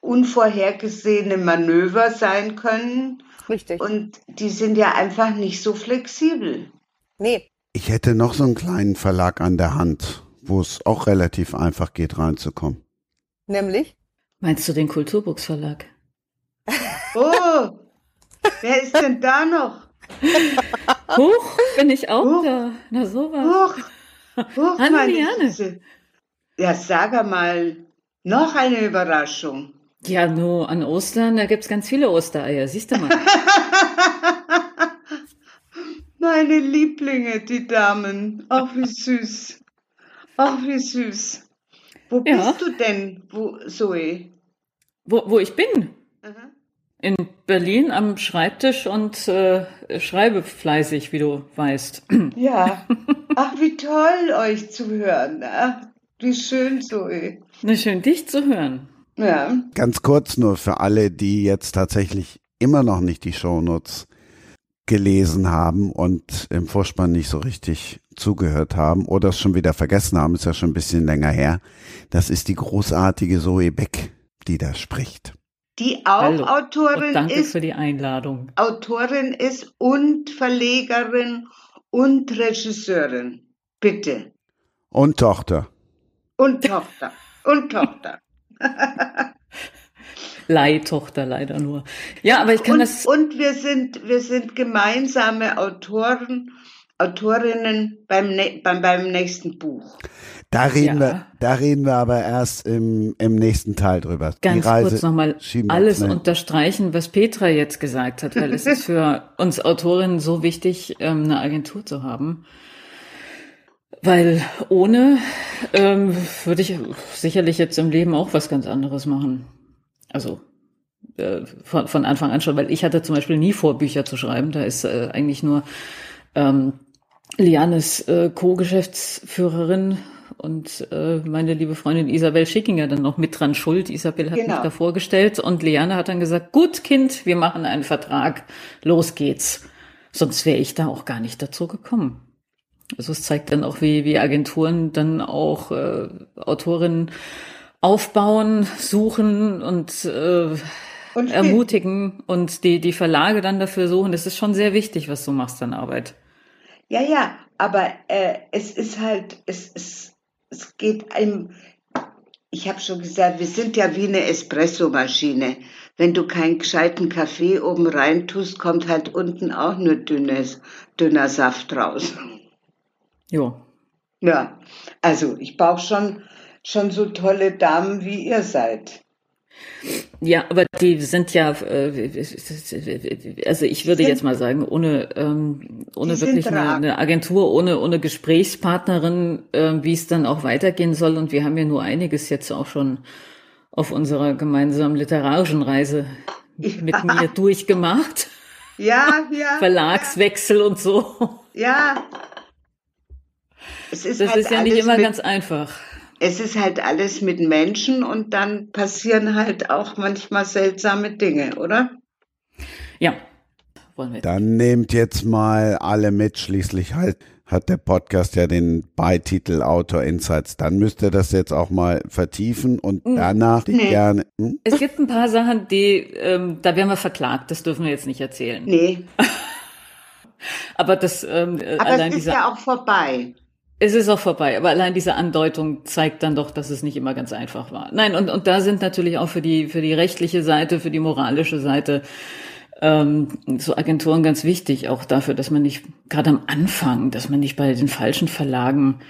unvorhergesehene Manöver sein können. Richtig. Und die sind ja einfach nicht so flexibel. Nee. Ich hätte noch so einen kleinen Verlag an der Hand wo es auch relativ einfach geht, reinzukommen. Nämlich? Meinst du den Kulturbuchs Verlag? Oh, wer ist denn da noch? Huch, bin ich auch Huch. da. Na sowas. Huch Hallo, Liane. Ja, sag mal, noch eine Überraschung. Ja, nur an Ostern, da gibt's ganz viele Ostereier, siehst du mal. Meine Lieblinge, die Damen. Ach, wie süß. Ach, wie süß. Wo ja. bist du denn, wo, Zoe? Wo, wo ich bin? Aha. In Berlin am Schreibtisch und äh, schreibe fleißig, wie du weißt. Ja. Ach, wie toll, euch zu hören. Ach, wie schön, Zoe. Na, schön, dich zu hören. Ja. Ganz kurz nur für alle, die jetzt tatsächlich immer noch nicht die Shownotes gelesen haben und im Vorspann nicht so richtig zugehört haben oder es schon wieder vergessen haben, ist ja schon ein bisschen länger her. Das ist die großartige Zoe Beck, die da spricht. Die auch Hallo. Autorin und danke ist. für die Einladung. Autorin ist und Verlegerin und Regisseurin. Bitte. Und Tochter. Und Tochter. Und Tochter. Leihtochter leider nur. Ja, aber ich kann und, das. Und wir sind, wir sind gemeinsame Autoren, Autorinnen beim, beim, beim nächsten Buch. Da reden, ja. wir, da reden wir aber erst im, im nächsten Teil drüber. Ganz kurz nochmal alles unterstreichen, was Petra jetzt gesagt hat, weil es ist für uns Autorinnen so wichtig, ähm, eine Agentur zu haben. Weil ohne ähm, würde ich sicherlich jetzt im Leben auch was ganz anderes machen. Also äh, von, von Anfang an schon, weil ich hatte zum Beispiel nie vor, Bücher zu schreiben. Da ist äh, eigentlich nur ähm, Lianes äh, Co-Geschäftsführerin und äh, meine liebe Freundin Isabel Schickinger dann noch mit dran schuld. Isabel hat genau. mich da vorgestellt und Liane hat dann gesagt, gut Kind, wir machen einen Vertrag, los geht's. Sonst wäre ich da auch gar nicht dazu gekommen. Also es zeigt dann auch, wie, wie Agenturen dann auch äh, Autorinnen aufbauen, suchen und, äh, und ermutigen und die, die Verlage dann dafür suchen. Das ist schon sehr wichtig, was du machst an Arbeit. Ja, ja, aber äh, es ist halt, es, es, es geht einem, ich habe schon gesagt, wir sind ja wie eine Espressomaschine. Wenn du keinen gescheiten Kaffee oben rein tust, kommt halt unten auch nur dünnes, dünner Saft raus. Jo. Ja, also ich brauche schon schon so tolle Damen wie ihr seid. Ja, aber die sind ja, äh, also ich würde jetzt mal sagen, ohne, ähm, ohne wirklich eine, eine, Agentur, ohne, ohne Gesprächspartnerin, äh, wie es dann auch weitergehen soll. Und wir haben ja nur einiges jetzt auch schon auf unserer gemeinsamen literarischen Reise ja. mit mir durchgemacht. Ja, ja. Verlagswechsel ja. und so. Ja. Es ist das halt ist ja nicht immer ganz einfach es ist halt alles mit Menschen und dann passieren halt auch manchmal seltsame Dinge, oder? Ja. Wollen wir. Dann nehmt jetzt mal alle mit, schließlich halt hat der Podcast ja den Beititel Autor Insights. Dann müsst ihr das jetzt auch mal vertiefen und hm. danach nee. gerne. Hm? Es gibt ein paar Sachen, die, ähm, da werden wir verklagt, das dürfen wir jetzt nicht erzählen. Nee. Aber das ähm, Aber allein es ist ja auch vorbei. Es ist auch vorbei, aber allein diese Andeutung zeigt dann doch, dass es nicht immer ganz einfach war. Nein, und, und da sind natürlich auch für die, für die rechtliche Seite, für die moralische Seite ähm, so Agenturen ganz wichtig, auch dafür, dass man nicht, gerade am Anfang, dass man nicht bei den falschen Verlagen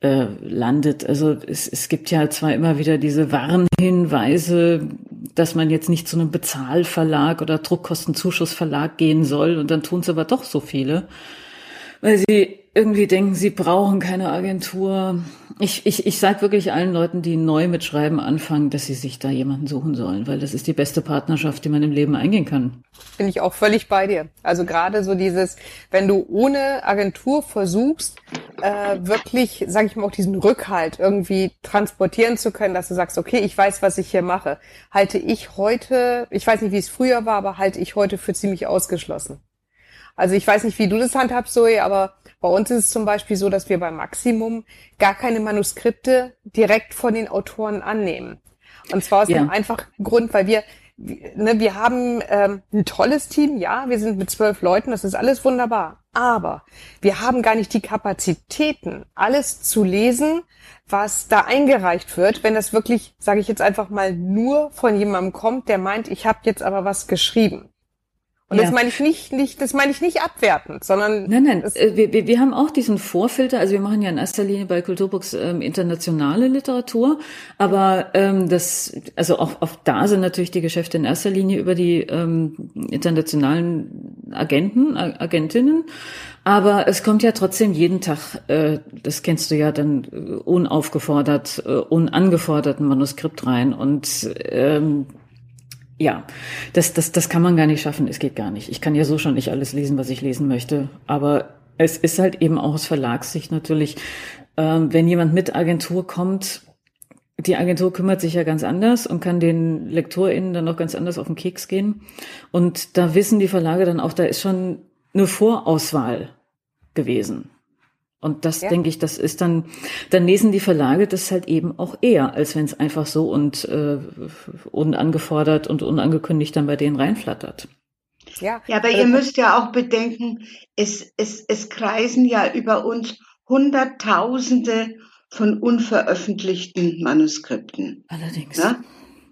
äh, landet. Also es, es gibt ja zwar immer wieder diese Warnhinweise, dass man jetzt nicht zu einem Bezahlverlag oder Druckkostenzuschussverlag gehen soll, und dann tun es aber doch so viele, weil sie irgendwie denken, sie brauchen keine Agentur. Ich, ich, ich sage wirklich allen Leuten, die neu mit Schreiben anfangen, dass sie sich da jemanden suchen sollen, weil das ist die beste Partnerschaft, die man im Leben eingehen kann. Bin ich auch völlig bei dir. Also gerade so dieses, wenn du ohne Agentur versuchst, äh, wirklich, sage ich mal, auch diesen Rückhalt irgendwie transportieren zu können, dass du sagst, okay, ich weiß, was ich hier mache, halte ich heute, ich weiß nicht, wie es früher war, aber halte ich heute für ziemlich ausgeschlossen. Also ich weiß nicht, wie du das handhabst, Zoe, aber bei uns ist es zum Beispiel so, dass wir beim Maximum gar keine Manuskripte direkt von den Autoren annehmen. Und zwar aus ja. dem einfachen Grund, weil wir, ne, wir haben ähm, ein tolles Team, ja, wir sind mit zwölf Leuten, das ist alles wunderbar. Aber wir haben gar nicht die Kapazitäten, alles zu lesen, was da eingereicht wird, wenn das wirklich, sage ich jetzt einfach mal, nur von jemandem kommt, der meint, ich habe jetzt aber was geschrieben. Und ja. das meine ich nicht, nicht, das meine ich nicht abwertend, sondern. Nein, nein, äh, wir, wir, wir haben auch diesen Vorfilter, also wir machen ja in erster Linie bei Kulturbooks ähm, internationale Literatur, aber ähm, das, also auch, auch da sind natürlich die Geschäfte in erster Linie über die ähm, internationalen Agenten, Agentinnen. Aber es kommt ja trotzdem jeden Tag, äh, das kennst du ja dann äh, unaufgefordert, äh, unangefordert ein Manuskript rein. Und ähm, ja, das, das, das kann man gar nicht schaffen. Es geht gar nicht. Ich kann ja so schon nicht alles lesen, was ich lesen möchte. Aber es ist halt eben auch aus Verlagssicht natürlich, ähm, wenn jemand mit Agentur kommt, die Agentur kümmert sich ja ganz anders und kann den LektorInnen dann noch ganz anders auf den Keks gehen. Und da wissen die Verlage dann auch, da ist schon eine Vorauswahl gewesen. Und das ja. denke ich, das ist dann, dann lesen die Verlage das halt eben auch eher, als wenn es einfach so und äh, unangefordert und unangekündigt dann bei denen reinflattert. Ja, ja aber äh, ihr müsst ja auch bedenken, es, es, es kreisen ja über uns Hunderttausende von unveröffentlichten Manuskripten. Allerdings. Ja.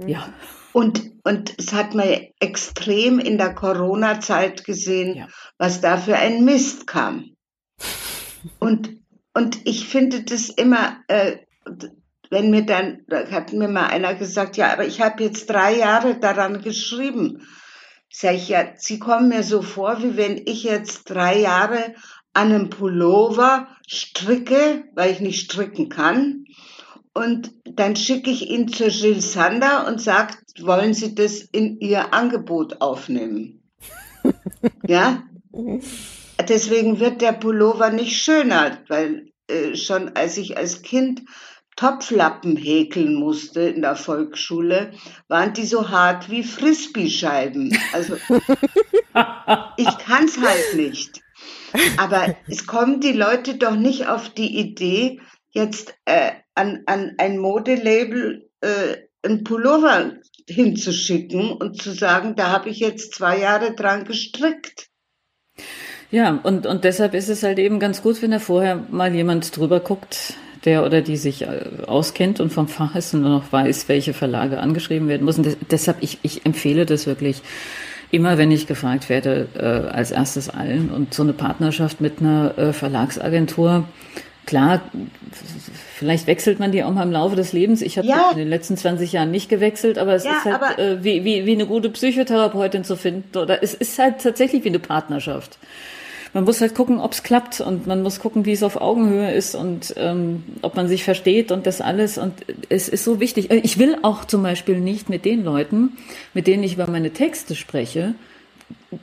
ja. Und, und es hat man extrem in der Corona-Zeit gesehen, ja. was da für ein Mist kam. Und, und ich finde das immer, äh, wenn mir dann, da hat mir mal einer gesagt, ja, aber ich habe jetzt drei Jahre daran geschrieben. Sag ich, ja, Sie kommen mir so vor, wie wenn ich jetzt drei Jahre an einem Pullover stricke, weil ich nicht stricken kann. Und dann schicke ich ihn zur Jill Sander und sage, wollen Sie das in Ihr Angebot aufnehmen? ja? Deswegen wird der Pullover nicht schöner, weil äh, schon als ich als Kind Topflappen häkeln musste in der Volksschule, waren die so hart wie Frisbee-Scheiben. Also ich kann es halt nicht. Aber es kommen die Leute doch nicht auf die Idee, jetzt äh, an, an ein Modelabel äh, ein Pullover hinzuschicken und zu sagen, da habe ich jetzt zwei Jahre dran gestrickt. Ja, und, und deshalb ist es halt eben ganz gut, wenn da vorher mal jemand drüber guckt, der oder die sich äh, auskennt und vom Fach ist und noch weiß, welche Verlage angeschrieben werden müssen. deshalb, ich, ich empfehle das wirklich immer, wenn ich gefragt werde, äh, als erstes allen. Und so eine Partnerschaft mit einer äh, Verlagsagentur klar, vielleicht wechselt man die auch mal im Laufe des Lebens. Ich habe ja. in den letzten 20 Jahren nicht gewechselt, aber es ja, ist halt äh, wie, wie, wie eine gute Psychotherapeutin zu finden. Oder es ist halt tatsächlich wie eine Partnerschaft. Man muss halt gucken, ob es klappt und man muss gucken, wie es auf Augenhöhe ist und ähm, ob man sich versteht und das alles. Und es ist so wichtig. Äh, ich will auch zum Beispiel nicht mit den Leuten, mit denen ich über meine Texte spreche,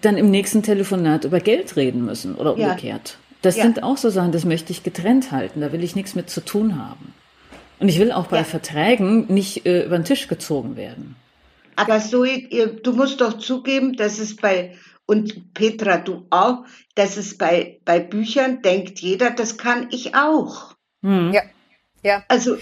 dann im nächsten Telefonat über Geld reden müssen oder umgekehrt. Ja. Das ja. sind auch so Sachen, das möchte ich getrennt halten. Da will ich nichts mit zu tun haben. Und ich will auch bei ja. Verträgen nicht äh, über den Tisch gezogen werden. Aber so, du musst doch zugeben, dass es bei, und Petra, du auch, dass es bei, bei Büchern denkt jeder, das kann ich auch. Hm. Ja. Ja. Also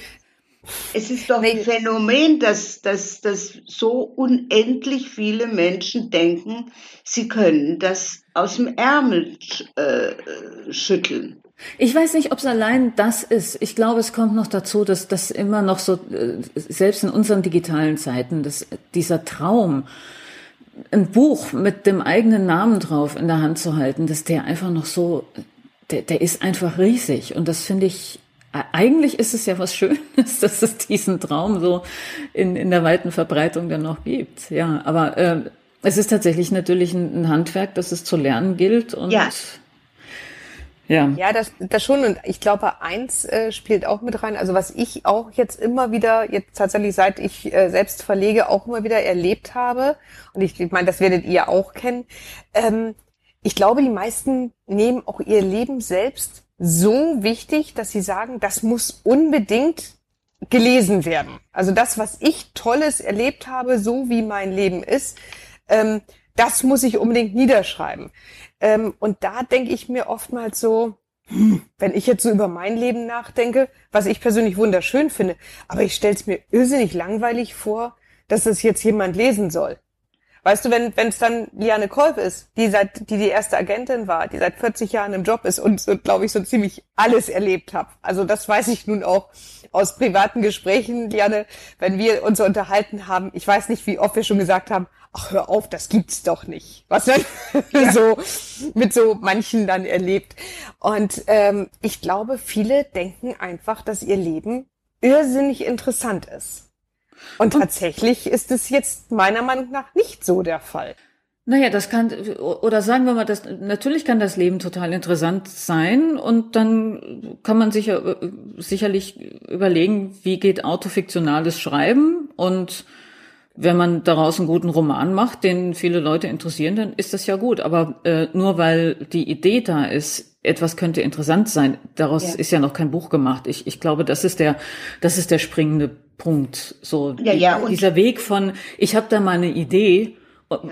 es ist doch ein Phänomen, dass, dass, dass so unendlich viele Menschen denken, sie können das aus dem Ärmel äh, schütteln. Ich weiß nicht, ob es allein das ist. Ich glaube, es kommt noch dazu, dass das immer noch so, äh, selbst in unseren digitalen Zeiten, dass dieser Traum, ein Buch mit dem eigenen Namen drauf in der Hand zu halten, dass der einfach noch so, der, der ist einfach riesig. Und das finde ich eigentlich ist es ja was Schönes, dass es diesen Traum so in, in der weiten Verbreitung dann noch gibt. Ja, aber äh, es ist tatsächlich natürlich ein, ein Handwerk, das es zu lernen gilt und ja. Ja, ja das, das schon. Und ich glaube, eins äh, spielt auch mit rein. Also was ich auch jetzt immer wieder, jetzt tatsächlich seit ich äh, selbst verlege, auch immer wieder erlebt habe, und ich, ich meine, das werdet ihr auch kennen, ähm, ich glaube, die meisten nehmen auch ihr Leben selbst so wichtig, dass sie sagen, das muss unbedingt gelesen werden. Also das, was ich Tolles erlebt habe, so wie mein Leben ist, ähm, das muss ich unbedingt niederschreiben. Ähm, und da denke ich mir oftmals so, hm, wenn ich jetzt so über mein Leben nachdenke, was ich persönlich wunderschön finde, aber ich stelle es mir irrsinnig langweilig vor, dass es jetzt jemand lesen soll. Weißt du, wenn es dann Liane Kolb ist, die seit die die erste Agentin war, die seit 40 Jahren im Job ist und, und glaube ich so ziemlich alles erlebt hat. Also das weiß ich nun auch aus privaten Gesprächen, Liane, wenn wir uns unterhalten haben. Ich weiß nicht, wie oft wir schon gesagt haben, ach hör auf, das gibt's doch nicht. Was dann ja. so mit so manchen dann erlebt. Und ähm, ich glaube, viele denken einfach, dass ihr Leben irrsinnig interessant ist. Und tatsächlich ist es jetzt meiner Meinung nach nicht so der Fall. Naja, das kann, oder sagen wir mal, das, natürlich kann das Leben total interessant sein und dann kann man sich äh, sicherlich überlegen, wie geht autofiktionales Schreiben und wenn man daraus einen guten Roman macht, den viele Leute interessieren, dann ist das ja gut. Aber äh, nur weil die Idee da ist, etwas könnte interessant sein, daraus ja. ist ja noch kein Buch gemacht. Ich, ich glaube, das ist der, das ist der springende Punkt. So ja, ja, dieser Weg von, ich habe da mal eine Idee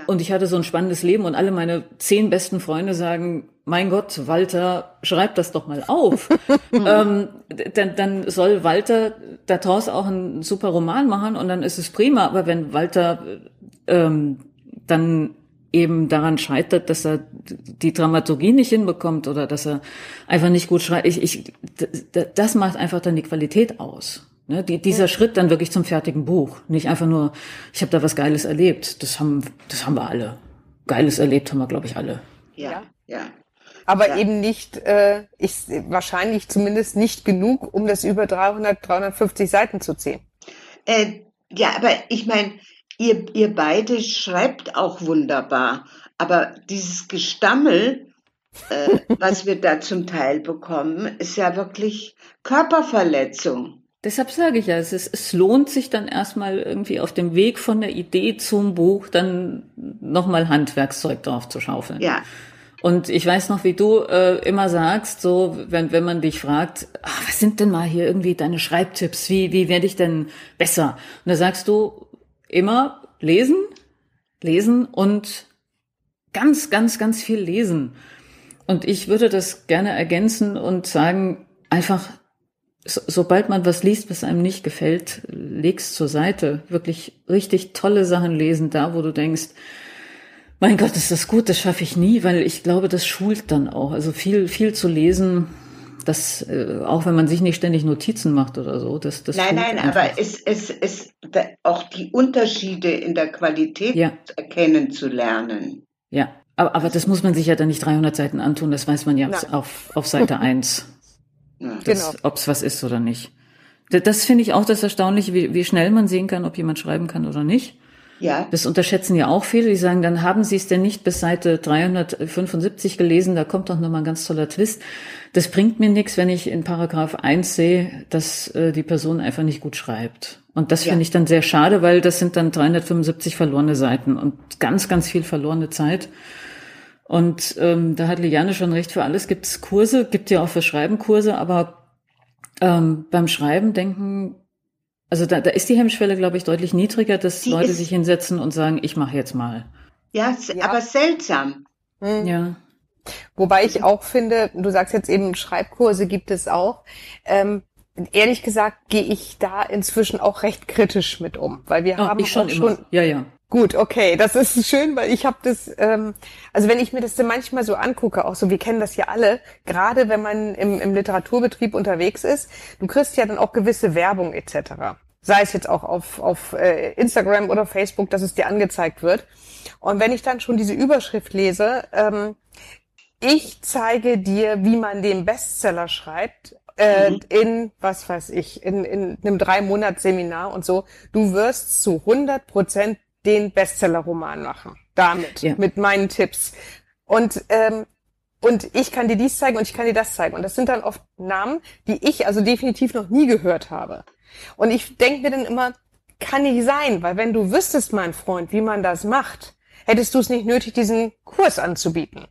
und ich hatte so ein spannendes Leben und alle meine zehn besten Freunde sagen, mein Gott, Walter, schreib das doch mal auf. ähm, dann, dann soll Walter daraus auch einen super Roman machen und dann ist es prima. Aber wenn Walter ähm, dann eben daran scheitert, dass er die Dramaturgie nicht hinbekommt oder dass er einfach nicht gut schreibt, ich, ich, das macht einfach dann die Qualität aus. Ne, die, dieser ja. Schritt dann wirklich zum fertigen Buch. Nicht einfach nur, ich habe da was Geiles erlebt. Das haben, das haben wir alle. Geiles erlebt haben wir, glaube ich, alle. Ja, ja. Aber ja. eben nicht, äh, ich, wahrscheinlich zumindest nicht genug, um das über 300, 350 Seiten zu ziehen. Äh, ja, aber ich meine, ihr, ihr beide schreibt auch wunderbar. Aber dieses Gestammel, äh, was wir da zum Teil bekommen, ist ja wirklich Körperverletzung. Deshalb sage ich ja, es, ist, es lohnt sich dann erstmal irgendwie auf dem Weg von der Idee zum Buch dann nochmal Handwerkszeug drauf zu schaufeln. Ja. Und ich weiß noch, wie du äh, immer sagst, so wenn, wenn man dich fragt, ach, was sind denn mal hier irgendwie deine Schreibtipps? Wie, wie werde ich denn besser? Und da sagst du immer lesen, lesen und ganz, ganz, ganz viel lesen. Und ich würde das gerne ergänzen und sagen, einfach so, sobald man was liest, was einem nicht gefällt, leg's zur Seite. Wirklich richtig tolle Sachen lesen, da wo du denkst, mein Gott, ist das gut, das schaffe ich nie, weil ich glaube, das schult dann auch. Also viel, viel zu lesen, das, äh, auch wenn man sich nicht ständig Notizen macht oder so, das, das Nein, nein, einfach. aber es, es, es, auch die Unterschiede in der Qualität ja. erkennen zu lernen. Ja, aber, aber das muss man sich ja dann nicht 300 Seiten antun, das weiß man ja auf, auf Seite 1. ja. genau. ob es was ist oder nicht. Das finde ich auch das Erstaunliche, wie, wie schnell man sehen kann, ob jemand schreiben kann oder nicht. Ja. Das unterschätzen ja auch viele. Die sagen, dann haben Sie es denn nicht bis Seite 375 gelesen, da kommt doch nochmal ein ganz toller Twist. Das bringt mir nichts, wenn ich in Paragraph 1 sehe, dass äh, die Person einfach nicht gut schreibt. Und das ja. finde ich dann sehr schade, weil das sind dann 375 verlorene Seiten und ganz, ganz viel verlorene Zeit. Und ähm, da hat Liane schon recht, für alles gibt es Kurse, gibt ja auch für Schreiben Kurse, aber ähm, beim Schreiben denken also da, da ist die Hemmschwelle, glaube ich, deutlich niedriger, dass die Leute sich hinsetzen und sagen, ich mache jetzt mal. Ja, ja, aber seltsam. Hm. Ja. Wobei ich auch finde, du sagst jetzt eben, Schreibkurse gibt es auch. Ähm, ehrlich gesagt gehe ich da inzwischen auch recht kritisch mit um, weil wir oh, haben ich schon, schon ja ja Gut, okay, das ist schön, weil ich habe das, ähm, also wenn ich mir das dann manchmal so angucke, auch so, wir kennen das ja alle, gerade wenn man im, im Literaturbetrieb unterwegs ist, du kriegst ja dann auch gewisse Werbung etc. Sei es jetzt auch auf, auf äh, Instagram oder Facebook, dass es dir angezeigt wird. Und wenn ich dann schon diese Überschrift lese, ähm, ich zeige dir, wie man den Bestseller schreibt, äh, mhm. in, was weiß ich, in, in einem drei Monats Seminar und so, du wirst zu 100 Prozent den Bestseller-Roman machen. Damit, ja. mit meinen Tipps. Und, ähm, und ich kann dir dies zeigen und ich kann dir das zeigen. Und das sind dann oft Namen, die ich also definitiv noch nie gehört habe. Und ich denke mir dann immer, kann nicht sein, weil wenn du wüsstest, mein Freund, wie man das macht, hättest du es nicht nötig, diesen Kurs anzubieten.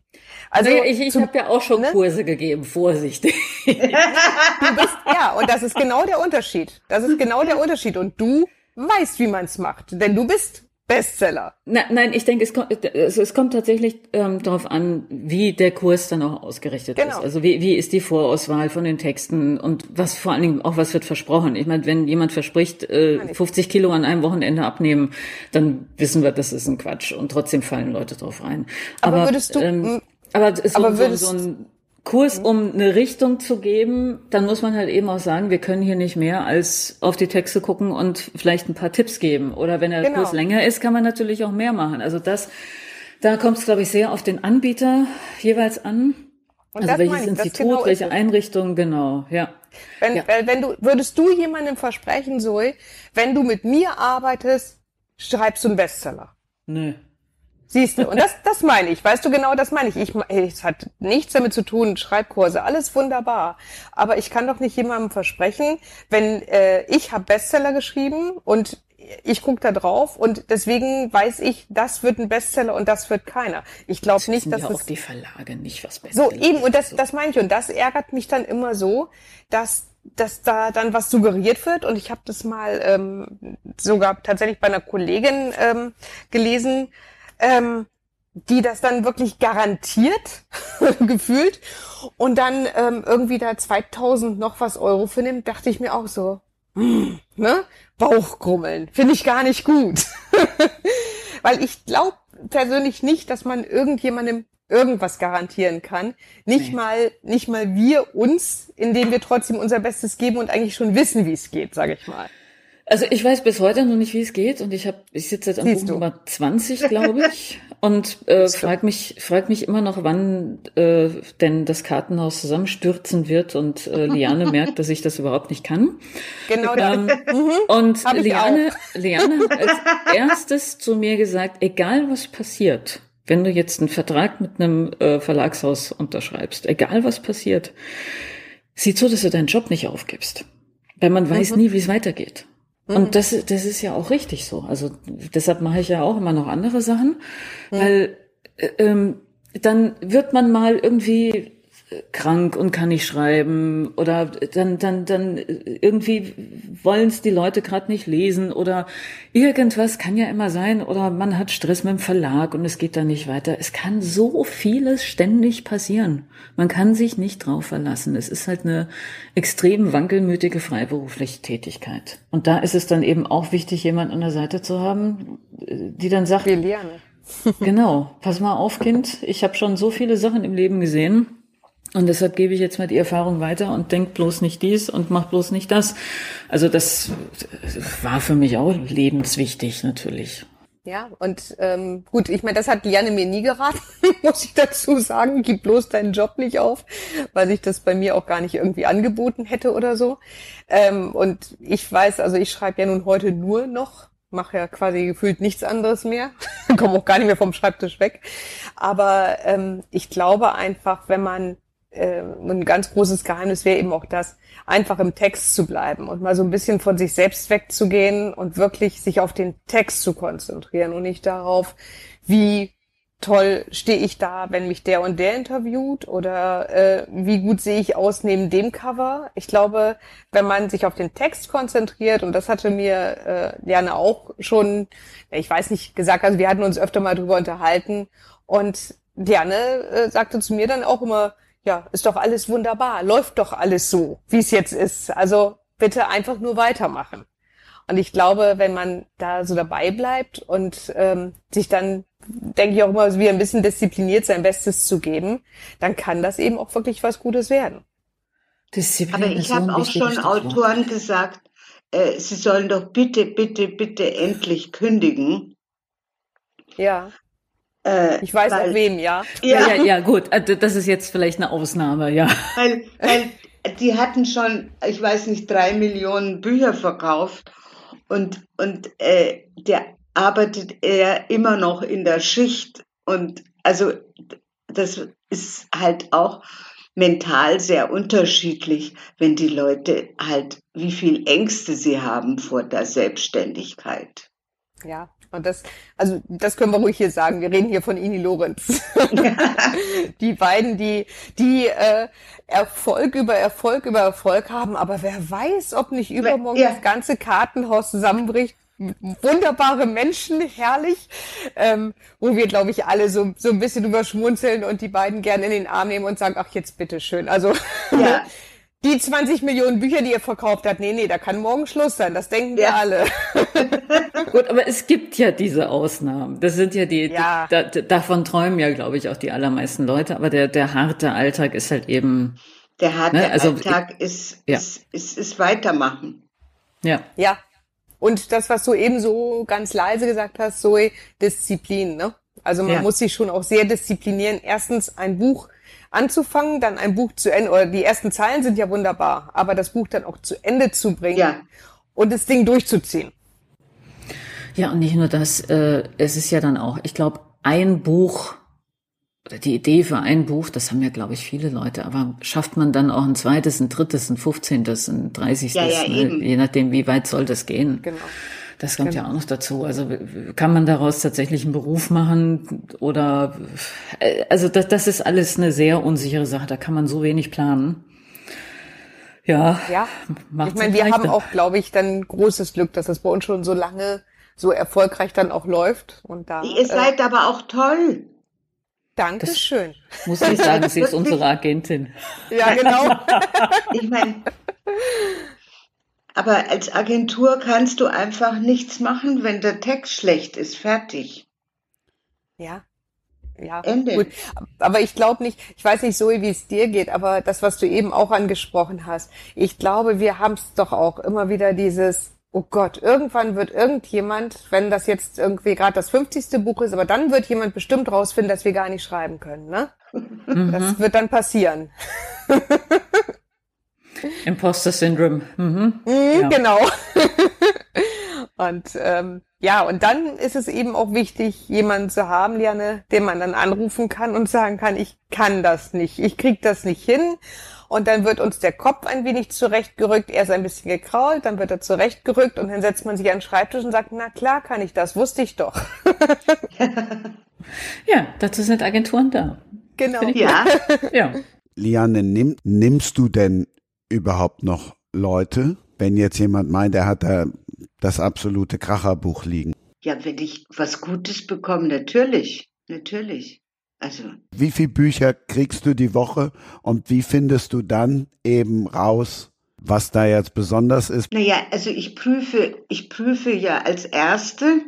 Also nee, ich, ich habe ja auch schon ne? Kurse gegeben, vorsichtig. du bist ja, und das ist genau der Unterschied. Das ist genau der Unterschied. Und du weißt, wie man es macht, denn du bist Bestseller. Na, nein, ich denke, es kommt, es, es kommt tatsächlich ähm, darauf an, wie der Kurs dann auch ausgerichtet genau. ist. Also wie, wie ist die Vorauswahl von den Texten und was vor allen Dingen auch was wird versprochen. Ich meine, wenn jemand verspricht, äh, 50 Kilo an einem Wochenende abnehmen, dann wissen wir, das ist ein Quatsch und trotzdem fallen Leute drauf rein. Aber, aber würdest du, ähm, aber, so, aber würdest, so, so ein Kurs, um eine Richtung zu geben, dann muss man halt eben auch sagen, wir können hier nicht mehr als auf die Texte gucken und vielleicht ein paar Tipps geben. Oder wenn der genau. Kurs länger ist, kann man natürlich auch mehr machen. Also das, da kommt es, glaube ich, sehr auf den Anbieter jeweils an. Und also welches Institut, genau welche Einrichtung, genau, ja. Wenn, ja. wenn du, würdest du jemandem versprechen, Zoe, wenn du mit mir arbeitest, schreibst du einen Bestseller? Nö. Siehst du, und das, das meine ich, weißt du genau, das meine ich. ich. Es hat nichts damit zu tun, Schreibkurse, alles wunderbar. Aber ich kann doch nicht jemandem versprechen, wenn äh, ich habe Bestseller geschrieben und ich gucke da drauf und deswegen weiß ich, das wird ein Bestseller und das wird keiner. Ich glaube nicht, dass ja es auch die Verlage nicht was Bestseller. So eben und das, das meine ich und das ärgert mich dann immer so, dass dass da dann was suggeriert wird und ich habe das mal ähm, sogar tatsächlich bei einer Kollegin ähm, gelesen ähm, die das dann wirklich garantiert gefühlt und dann ähm, irgendwie da 2000 noch was Euro für nimmt, dachte ich mir auch so, hm, ne? Bauchgrummeln, finde ich gar nicht gut. Weil ich glaube persönlich nicht, dass man irgendjemandem irgendwas garantieren kann. Nicht nee. mal, nicht mal wir uns, indem wir trotzdem unser Bestes geben und eigentlich schon wissen, wie es geht, sage ich mal. Also ich weiß bis heute noch nicht, wie es geht und ich habe, ich sitze jetzt am Buch Nummer 20, glaube ich, und äh, frag mich, frag mich immer noch, wann äh, denn das Kartenhaus zusammenstürzen wird und äh, Liane merkt, dass ich das überhaupt nicht kann. Genau. Ähm, mhm. Und Liane, Liane hat als erstes zu mir gesagt, egal was passiert, wenn du jetzt einen Vertrag mit einem äh, Verlagshaus unterschreibst, egal was passiert, sieh zu, dass du deinen Job nicht aufgibst. Weil man weiß mhm. nie, wie es weitergeht. Und mhm. das, das ist ja auch richtig so. Also deshalb mache ich ja auch immer noch andere Sachen, weil äh, ähm, dann wird man mal irgendwie krank und kann nicht schreiben oder dann dann dann irgendwie wollen es die Leute gerade nicht lesen oder irgendwas kann ja immer sein oder man hat Stress mit dem Verlag und es geht da nicht weiter. Es kann so vieles ständig passieren. Man kann sich nicht drauf verlassen. Es ist halt eine extrem wankelmütige freiberufliche Tätigkeit. Und da ist es dann eben auch wichtig, jemand an der Seite zu haben, die dann sagt, Wir lernen. genau, pass mal auf, Kind, ich habe schon so viele Sachen im Leben gesehen und deshalb gebe ich jetzt mal die Erfahrung weiter und denk bloß nicht dies und mach bloß nicht das. Also das war für mich auch lebenswichtig natürlich. Ja, und ähm, gut, ich meine, das hat Liane mir nie geraten, muss ich dazu sagen. Gib bloß deinen Job nicht auf, weil ich das bei mir auch gar nicht irgendwie angeboten hätte oder so. Ähm, und ich weiß, also ich schreibe ja nun heute nur noch, mache ja quasi gefühlt nichts anderes mehr, komme auch gar nicht mehr vom Schreibtisch weg. Aber ähm, ich glaube einfach, wenn man äh, ein ganz großes Geheimnis wäre eben auch das, einfach im Text zu bleiben und mal so ein bisschen von sich selbst wegzugehen und wirklich sich auf den Text zu konzentrieren und nicht darauf, wie toll stehe ich da, wenn mich der und der interviewt oder äh, wie gut sehe ich aus neben dem Cover. Ich glaube, wenn man sich auf den Text konzentriert und das hatte mir äh, Jana auch schon, ich weiß nicht gesagt, also wir hatten uns öfter mal drüber unterhalten und Diane äh, sagte zu mir dann auch immer, ja, ist doch alles wunderbar, läuft doch alles so, wie es jetzt ist. Also bitte einfach nur weitermachen. Und ich glaube, wenn man da so dabei bleibt und ähm, sich dann, denke ich auch immer, wie ein bisschen diszipliniert sein Bestes zu geben, dann kann das eben auch wirklich was Gutes werden. Disziplin Aber ich habe auch schon Autoren gesagt, äh, sie sollen doch bitte, bitte, bitte endlich kündigen. Ja. Äh, ich weiß weil, auch wem, ja. Ja. ja. ja, gut. Also, das ist jetzt vielleicht eine Ausnahme, ja. Weil, weil die hatten schon, ich weiß nicht, drei Millionen Bücher verkauft und, und äh, der arbeitet er immer noch in der Schicht. Und also das ist halt auch mental sehr unterschiedlich, wenn die Leute halt, wie viel Ängste sie haben vor der Selbstständigkeit. Ja, und das, also das können wir ruhig hier sagen. Wir reden hier von Ini Lorenz. die beiden, die, die äh, Erfolg über Erfolg über Erfolg haben, aber wer weiß, ob nicht übermorgen ja. das ganze Kartenhaus zusammenbricht. Wunderbare Menschen, herrlich, ähm, wo wir, glaube ich, alle so, so ein bisschen überschmunzeln und die beiden gerne in den Arm nehmen und sagen, ach, jetzt bitteschön. Also ja. die 20 Millionen Bücher, die ihr verkauft habt, nee, nee, da kann morgen Schluss sein, das denken wir alle. Gut, aber es gibt ja diese Ausnahmen. Das sind ja die, ja. Die, da, davon träumen ja, glaube ich, auch die allermeisten Leute, aber der, der harte Alltag ist halt eben. Der harte ne? also, Alltag ist, ja. ist, ist, ist weitermachen. Ja. Ja. Und das, was du eben so ganz leise gesagt hast, Zoe, Disziplin, ne? Also man ja. muss sich schon auch sehr disziplinieren. Erstens ein Buch anzufangen, dann ein Buch zu Ende, oder die ersten Zeilen sind ja wunderbar, aber das Buch dann auch zu Ende zu bringen ja. und das Ding durchzuziehen. Ja, und nicht nur das, äh, es ist ja dann auch, ich glaube, ein Buch oder die Idee für ein Buch, das haben ja, glaube ich, viele Leute, aber schafft man dann auch ein zweites, ein drittes, ein fünfzehntes, ein dreißigstes, ja, ja, ne? je nachdem, wie weit soll das gehen. Genau. Das kommt genau. ja auch noch dazu. Also kann man daraus tatsächlich einen Beruf machen oder äh, also das, das ist alles eine sehr unsichere Sache. Da kann man so wenig planen. Ja. Ja. Ich meine, wir haben auch, glaube ich, dann großes Glück, dass das bei uns schon so lange so erfolgreich dann auch läuft. Und da, Ihr seid äh, aber auch toll. Dankeschön. Das muss ich sagen, sie ist unsere Agentin. Ja, genau. ich meine, aber als Agentur kannst du einfach nichts machen, wenn der Text schlecht ist. Fertig. Ja. Ja, Ende. gut. Aber ich glaube nicht, ich weiß nicht so, wie es dir geht, aber das, was du eben auch angesprochen hast, ich glaube, wir haben es doch auch immer wieder dieses, oh Gott, irgendwann wird irgendjemand, wenn das jetzt irgendwie gerade das 50. Buch ist, aber dann wird jemand bestimmt rausfinden, dass wir gar nicht schreiben können, ne? Mhm. Das wird dann passieren. Imposter Syndrome. Mhm. Mhm, ja. Genau. und ähm, ja, und dann ist es eben auch wichtig, jemanden zu haben, Liane, den man dann anrufen kann und sagen kann, ich kann das nicht, ich krieg das nicht hin. Und dann wird uns der Kopf ein wenig zurechtgerückt, er ist ein bisschen gekrault, dann wird er zurechtgerückt und dann setzt man sich an den Schreibtisch und sagt, na klar kann ich das, wusste ich doch. ja, dazu sind Agenturen da. Genau. Ja. ja. Liane, nimm, nimmst du denn überhaupt noch Leute, wenn jetzt jemand meint, er hat da das absolute Kracherbuch liegen? Ja, wenn ich was Gutes bekomme, natürlich, natürlich. Also. Wie viele Bücher kriegst du die Woche und wie findest du dann eben raus, was da jetzt besonders ist? Naja, also ich prüfe, ich prüfe ja als Erste,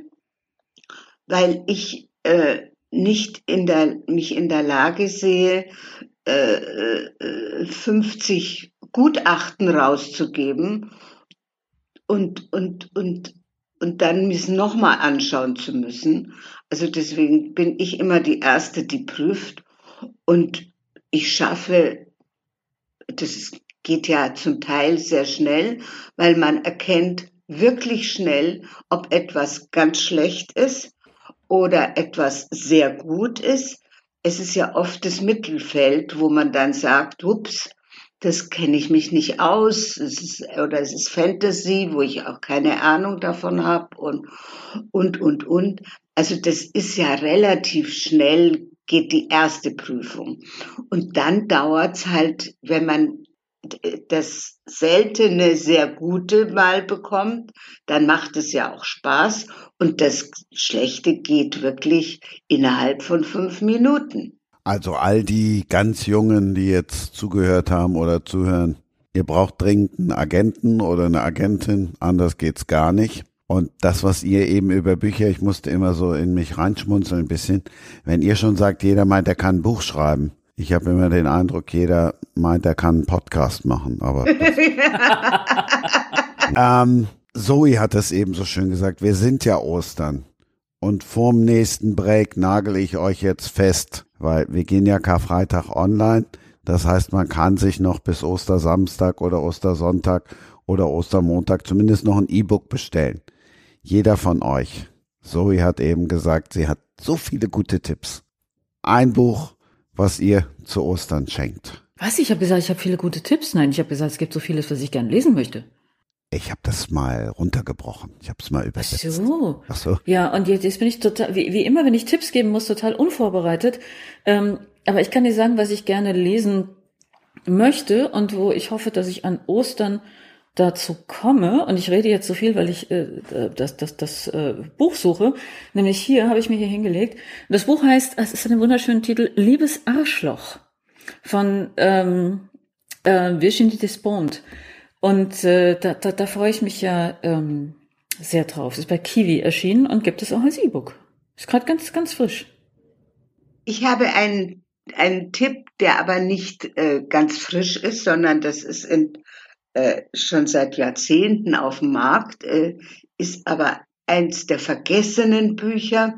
weil ich äh, nicht in der, mich in der Lage sehe, äh, 50 äh, Gutachten rauszugeben und, und, und und dann mich nochmal anschauen zu müssen. Also deswegen bin ich immer die Erste, die prüft. Und ich schaffe, das geht ja zum Teil sehr schnell, weil man erkennt wirklich schnell, ob etwas ganz schlecht ist oder etwas sehr gut ist. Es ist ja oft das Mittelfeld, wo man dann sagt, ups, das kenne ich mich nicht aus, es ist, oder es ist Fantasy, wo ich auch keine Ahnung davon habe und, und, und, und. Also das ist ja relativ schnell, geht die erste Prüfung. Und dann dauert's halt, wenn man das seltene, sehr gute mal bekommt, dann macht es ja auch Spaß und das Schlechte geht wirklich innerhalb von fünf Minuten. Also all die ganz Jungen, die jetzt zugehört haben oder zuhören, ihr braucht dringend einen Agenten oder eine Agentin, anders geht's gar nicht. Und das, was ihr eben über Bücher, ich musste immer so in mich reinschmunzeln ein bisschen, wenn ihr schon sagt, jeder meint, er kann ein Buch schreiben. Ich habe immer den Eindruck, jeder meint, er kann einen Podcast machen, aber ähm, Zoe hat es eben so schön gesagt, wir sind ja Ostern. Und vorm nächsten Break nagel ich euch jetzt fest, weil wir gehen ja Karfreitag online. Das heißt, man kann sich noch bis Ostersamstag oder Ostersonntag oder Ostermontag zumindest noch ein E-Book bestellen. Jeder von euch. Zoe hat eben gesagt, sie hat so viele gute Tipps. Ein Buch, was ihr zu Ostern schenkt. Was? Ich habe gesagt, ich habe viele gute Tipps. Nein, ich habe gesagt, es gibt so vieles, was ich gerne lesen möchte. Ich habe das mal runtergebrochen. Ich habe es mal übersetzt. Ach so. Ach so. Ja, und jetzt, jetzt bin ich total, wie, wie immer, wenn ich Tipps geben muss, total unvorbereitet. Ähm, aber ich kann dir sagen, was ich gerne lesen möchte und wo ich hoffe, dass ich an Ostern dazu komme, und ich rede jetzt so viel, weil ich äh, das, das, das äh, Buch suche, nämlich hier habe ich mir hier hingelegt. Das Buch heißt, es ist einen wunderschönen Titel, Liebes Arschloch von ähm, äh, Virginie Despont. Und äh, da, da, da freue ich mich ja ähm, sehr drauf. Es ist bei Kiwi erschienen und gibt es auch als E-Book. Ist gerade ganz, ganz frisch. Ich habe einen, einen Tipp, der aber nicht äh, ganz frisch ist, sondern das ist in, äh, schon seit Jahrzehnten auf dem Markt, äh, ist aber eins der vergessenen Bücher.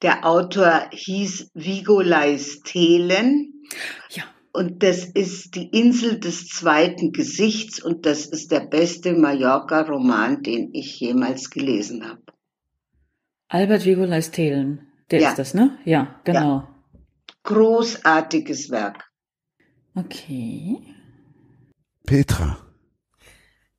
Der Autor hieß Vigo Leistelen. Ja. Und das ist die Insel des zweiten Gesichts und das ist der beste Mallorca-Roman, den ich jemals gelesen habe. Albert Vigolas Thelen, der ja. ist das, ne? Ja, genau. Ja. Großartiges Werk. Okay. Petra.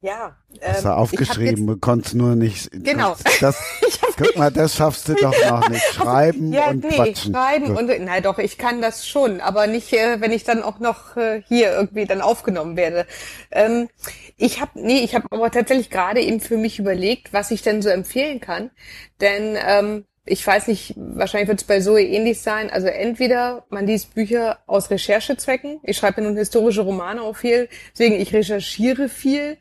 Ja. Ähm, Hast du aufgeschrieben, du konntest nur nicht. Genau. Das, guck mal, das schaffst du doch noch nicht. Schreiben ja, und nee, quatschen. Schreiben Gut. und, na doch, ich kann das schon, aber nicht, äh, wenn ich dann auch noch äh, hier irgendwie dann aufgenommen werde. Ähm, ich habe, nee, ich habe aber tatsächlich gerade eben für mich überlegt, was ich denn so empfehlen kann. Denn ähm, ich weiß nicht, wahrscheinlich wird es bei Zoe ähnlich sein. Also entweder man liest Bücher aus Recherchezwecken. Ich schreibe nun historische Romane auch viel, deswegen ich recherchiere viel.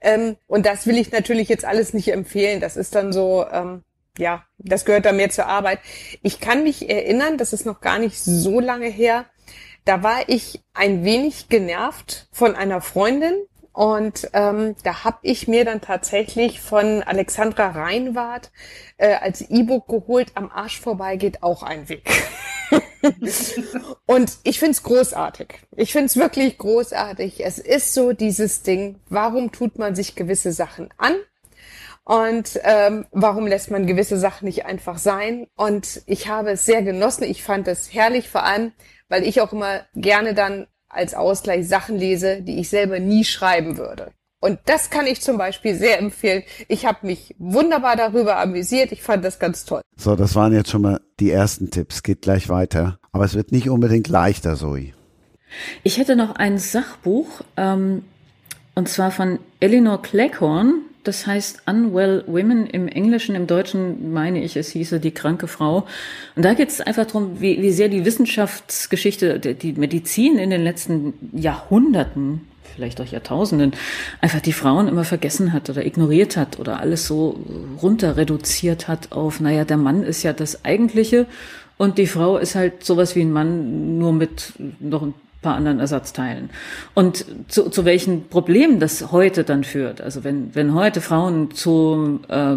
Ähm, und das will ich natürlich jetzt alles nicht empfehlen. Das ist dann so, ähm, ja, das gehört da mehr zur Arbeit. Ich kann mich erinnern, das ist noch gar nicht so lange her. Da war ich ein wenig genervt von einer Freundin, und ähm, da habe ich mir dann tatsächlich von Alexandra Reinwart äh, als E-Book geholt, am Arsch vorbei geht auch ein Weg. und ich find's großartig. Ich find's wirklich großartig. Es ist so dieses Ding, warum tut man sich gewisse Sachen an? Und ähm, warum lässt man gewisse Sachen nicht einfach sein? Und ich habe es sehr genossen. Ich fand es herrlich, vor allem, weil ich auch immer gerne dann als Ausgleich Sachen lese, die ich selber nie schreiben würde. Und das kann ich zum Beispiel sehr empfehlen. Ich habe mich wunderbar darüber amüsiert. Ich fand das ganz toll. So, das waren jetzt schon mal die ersten Tipps. Geht gleich weiter. Aber es wird nicht unbedingt leichter, Zoe. Ich hätte noch ein Sachbuch, ähm, und zwar von Eleanor Cleghorn das heißt Unwell Women im Englischen, im Deutschen meine ich, es hieße die kranke Frau. Und da geht es einfach darum, wie, wie sehr die Wissenschaftsgeschichte, die Medizin in den letzten Jahrhunderten, vielleicht auch Jahrtausenden, einfach die Frauen immer vergessen hat oder ignoriert hat oder alles so runter reduziert hat auf, naja, der Mann ist ja das Eigentliche und die Frau ist halt sowas wie ein Mann, nur mit noch ein paar anderen Ersatzteilen. Und zu, zu welchen Problemen das heute dann führt. Also wenn, wenn heute Frauen zu äh,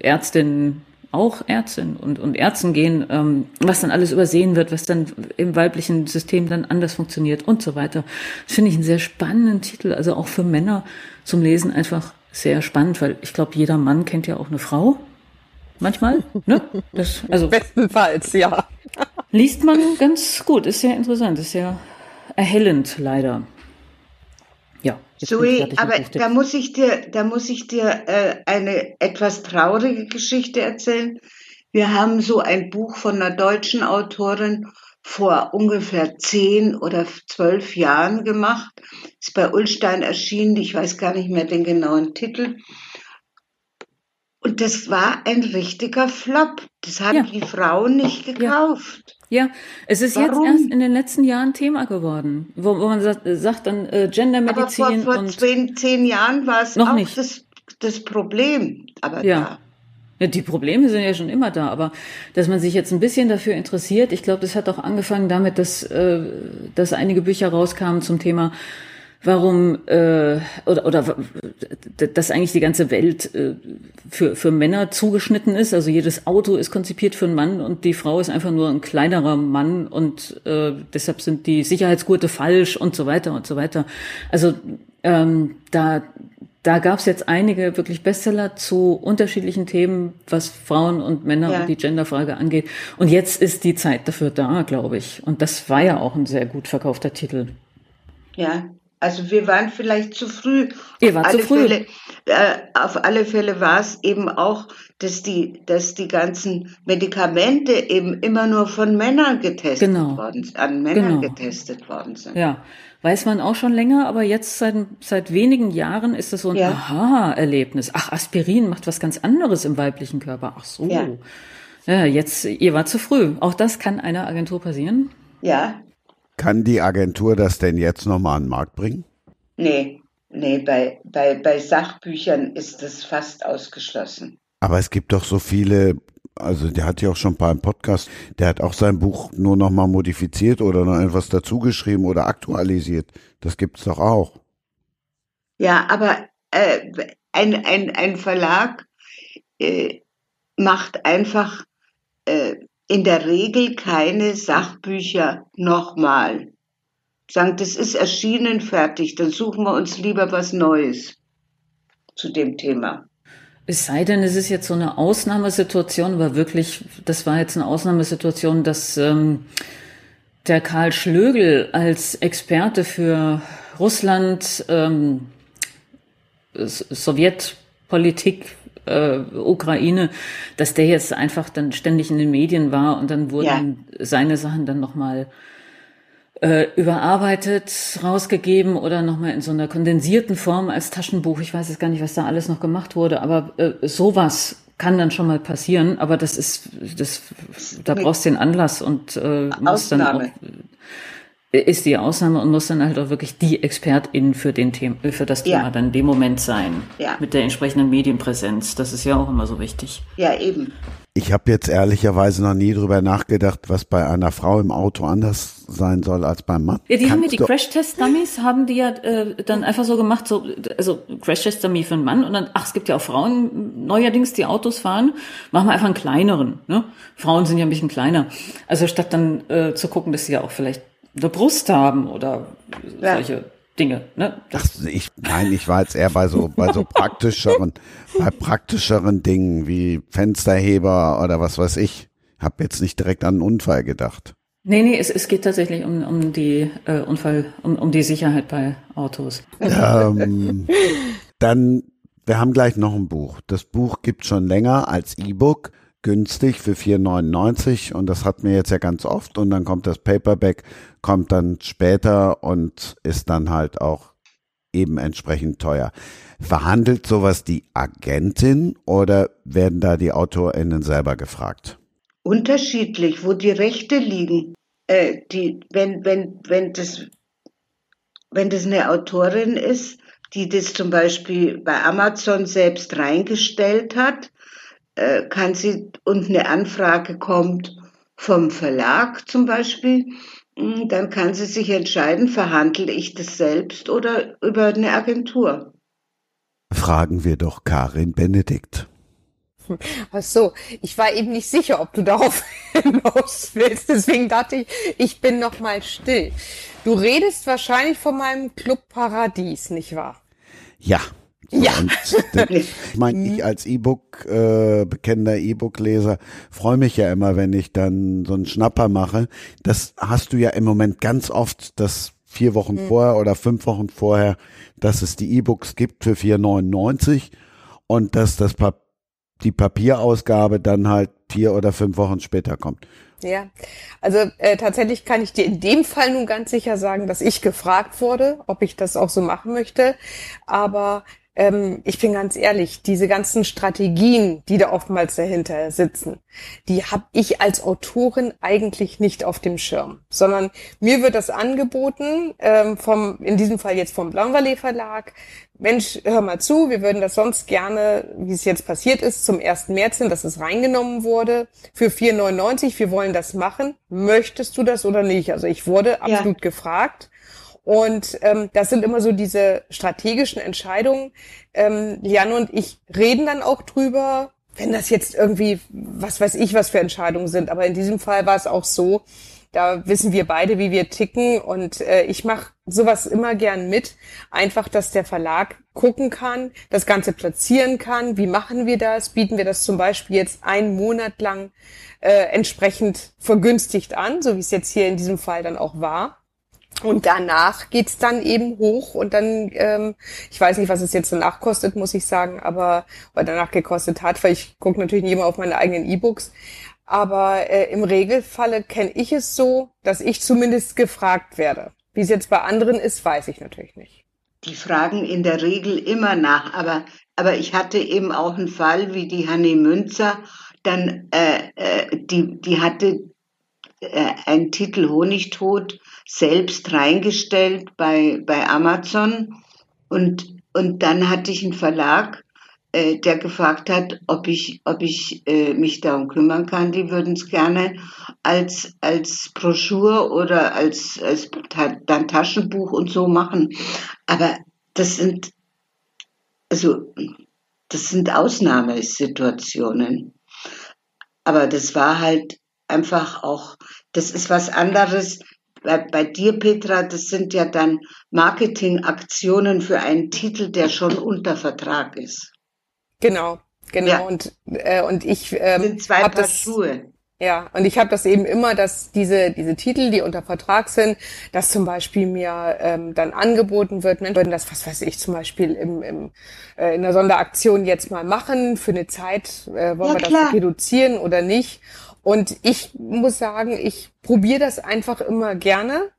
Ärztinnen auch Ärztinnen und, und Ärzten gehen, ähm, was dann alles übersehen wird, was dann im weiblichen System dann anders funktioniert und so weiter. Das finde ich einen sehr spannenden Titel, also auch für Männer zum Lesen einfach sehr spannend, weil ich glaube, jeder Mann kennt ja auch eine Frau. Manchmal, ne? Das, also bestenfalls, ja. Liest man ganz gut, ist sehr interessant, ist sehr erhellend, leider. Ja. Zoe, aber da muss ich dir, da muss ich dir äh, eine etwas traurige Geschichte erzählen. Wir haben so ein Buch von einer deutschen Autorin vor ungefähr zehn oder zwölf Jahren gemacht. Ist bei Ulstein erschienen. Ich weiß gar nicht mehr den genauen Titel. Und das war ein richtiger Flop. Das haben ja. die Frauen nicht gekauft. Ja, es ist Warum? jetzt erst in den letzten Jahren Thema geworden, wo, wo man sagt, sagt dann äh, Gendermedizin. Aber vor, vor zehn, zehn, Jahren war es noch auch nicht. Das, das Problem. Aber ja. Da. Ja, die Probleme sind ja schon immer da, aber dass man sich jetzt ein bisschen dafür interessiert, ich glaube, das hat auch angefangen damit, dass, äh, dass einige Bücher rauskamen zum Thema warum äh, oder oder dass eigentlich die ganze Welt äh, für für Männer zugeschnitten ist. Also jedes Auto ist konzipiert für einen Mann und die Frau ist einfach nur ein kleinerer Mann und äh, deshalb sind die Sicherheitsgurte falsch und so weiter und so weiter. Also ähm, da da gab es jetzt einige wirklich Bestseller zu unterschiedlichen Themen, was Frauen und Männer ja. und die Genderfrage angeht. Und jetzt ist die Zeit dafür da, glaube ich. Und das war ja auch ein sehr gut verkaufter Titel. Ja, also wir waren vielleicht zu früh. Ihr wart zu früh. Fälle, äh, auf alle Fälle war es eben auch, dass die, dass die ganzen Medikamente eben immer nur von Männern getestet genau. worden sind, an Männern genau. getestet worden sind. Ja, weiß man auch schon länger, aber jetzt seit, seit wenigen Jahren ist das so ein ja. Aha-Erlebnis. Ach, Aspirin macht was ganz anderes im weiblichen Körper. Ach so. Ja. ja, jetzt, ihr wart zu früh. Auch das kann einer Agentur passieren? Ja, kann die Agentur das denn jetzt nochmal an den Markt bringen? Nee, nee, bei, bei, bei Sachbüchern ist das fast ausgeschlossen. Aber es gibt doch so viele, also der hat ja auch schon ein paar im Podcast, der hat auch sein Buch nur nochmal modifiziert oder noch etwas dazugeschrieben oder aktualisiert. Das gibt's doch auch. Ja, aber äh, ein, ein, ein Verlag äh, macht einfach äh, in der Regel keine Sachbücher nochmal. Sagen, das ist erschienen, fertig, dann suchen wir uns lieber was Neues zu dem Thema. Es sei denn, es ist jetzt so eine Ausnahmesituation, aber wirklich, das war jetzt eine Ausnahmesituation, dass ähm, der Karl Schlögel als Experte für Russland, ähm, Sowjetpolitik, äh, Ukraine, dass der jetzt einfach dann ständig in den Medien war und dann wurden ja. seine Sachen dann nochmal äh, überarbeitet, rausgegeben oder nochmal in so einer kondensierten Form als Taschenbuch. Ich weiß jetzt gar nicht, was da alles noch gemacht wurde, aber äh, sowas kann dann schon mal passieren, aber das ist, das, da brauchst du den Anlass und äh, musst dann auch ist die Ausnahme und muss dann halt auch wirklich die Expertin für den Thema, für das Thema ja. dann in dem Moment sein. Ja. Mit der entsprechenden Medienpräsenz. Das ist ja auch immer so wichtig. Ja, eben. Ich habe jetzt ehrlicherweise noch nie drüber nachgedacht, was bei einer Frau im Auto anders sein soll als beim Mann. Ja, die Kannst haben ja die Crash-Test-Dummies, haben die ja äh, dann einfach so gemacht, so, also Crash-Test-Dummy für einen Mann und dann, ach, es gibt ja auch Frauen neuerdings, die Autos fahren, machen wir einfach einen kleineren. Ne? Frauen sind ja ein bisschen kleiner. Also statt dann äh, zu gucken, dass sie ja auch vielleicht eine Brust haben oder ja. solche Dinge. Ne? Ach, ich, nein, ich war jetzt eher bei so, bei so praktischeren, bei praktischeren Dingen wie Fensterheber oder was weiß ich. Hab jetzt nicht direkt an einen Unfall gedacht. Nee, nee, es, es geht tatsächlich um, um die äh, Unfall, um, um die Sicherheit bei Autos. Ähm, dann, wir haben gleich noch ein Buch. Das Buch gibt schon länger als E-Book günstig für 4,99 und das hat mir jetzt ja ganz oft und dann kommt das Paperback, kommt dann später und ist dann halt auch eben entsprechend teuer. Verhandelt sowas die Agentin oder werden da die AutorInnen selber gefragt? Unterschiedlich, wo die Rechte liegen. Äh, die, wenn, wenn, wenn, das, wenn das eine Autorin ist, die das zum Beispiel bei Amazon selbst reingestellt hat, äh, kann sie und eine Anfrage kommt vom Verlag zum Beispiel, hm, dann kann sie sich entscheiden, verhandle ich das selbst oder über eine Agentur. Fragen wir doch Karin Benedikt. Ach so, ich war eben nicht sicher, ob du darauf hinaus willst. Deswegen dachte ich, ich bin noch mal still. Du redest wahrscheinlich von meinem Club Paradies, nicht wahr? Ja. Ja. ich meine, ich als E-Book, äh, bekennender E-Book-Leser, freue mich ja immer, wenn ich dann so einen Schnapper mache. Das hast du ja im Moment ganz oft, dass vier Wochen mhm. vorher oder fünf Wochen vorher, dass es die E-Books gibt für 4,99 und dass das Papier die Papierausgabe dann halt vier oder fünf Wochen später kommt. Ja, also äh, tatsächlich kann ich dir in dem Fall nun ganz sicher sagen, dass ich gefragt wurde, ob ich das auch so machen möchte. Aber ähm, ich bin ganz ehrlich, diese ganzen Strategien, die da oftmals dahinter sitzen, die habe ich als Autorin eigentlich nicht auf dem Schirm, sondern mir wird das angeboten ähm, vom, in diesem Fall jetzt vom Blanvalet Verlag. Mensch, hör mal zu, wir würden das sonst gerne, wie es jetzt passiert ist, zum 1. März hin, dass es reingenommen wurde, für 4,99, wir wollen das machen. Möchtest du das oder nicht? Also ich wurde absolut ja. gefragt. Und ähm, das sind immer so diese strategischen Entscheidungen. Ähm, Liane und ich reden dann auch drüber, wenn das jetzt irgendwie, was weiß ich, was für Entscheidungen sind. Aber in diesem Fall war es auch so, da wissen wir beide, wie wir ticken. Und äh, ich mache sowas immer gern mit. Einfach, dass der Verlag gucken kann, das Ganze platzieren kann. Wie machen wir das? Bieten wir das zum Beispiel jetzt einen Monat lang äh, entsprechend vergünstigt an, so wie es jetzt hier in diesem Fall dann auch war. Und danach geht's dann eben hoch und dann, ähm, ich weiß nicht, was es jetzt danach kostet, muss ich sagen, aber weil danach gekostet hat, weil ich gucke natürlich nicht immer auf meine eigenen E-Books. Aber äh, im Regelfalle kenne ich es so, dass ich zumindest gefragt werde. Wie es jetzt bei anderen ist, weiß ich natürlich nicht. Die fragen in der Regel immer nach, aber, aber ich hatte eben auch einen Fall wie die Hanne Münzer, dann äh, äh, die, die hatte äh, einen Titel Honigtod selbst reingestellt bei, bei Amazon und, und dann hatte ich einen Verlag, äh, der gefragt hat, ob ich, ob ich äh, mich darum kümmern kann. Die würden es gerne als, als Broschur oder als, als dann Taschenbuch und so machen. Aber das sind, also, das sind Ausnahmesituationen. Aber das war halt einfach auch, das ist was anderes. Bei, bei dir, Petra, das sind ja dann Marketingaktionen für einen Titel, der schon unter Vertrag ist. Genau, genau. Ja. Und, äh, und ich ähm, sind zwei Paar das, Schuhe. Ja, und ich habe das eben immer, dass diese, diese Titel, die unter Vertrag sind, dass zum Beispiel mir ähm, dann angeboten wird, Mensch, würden das, was weiß ich, zum Beispiel im, im, äh, in der Sonderaktion jetzt mal machen, für eine Zeit, äh, wollen ja, wir klar. das reduzieren oder nicht. Und ich muss sagen, ich probiere das einfach immer gerne.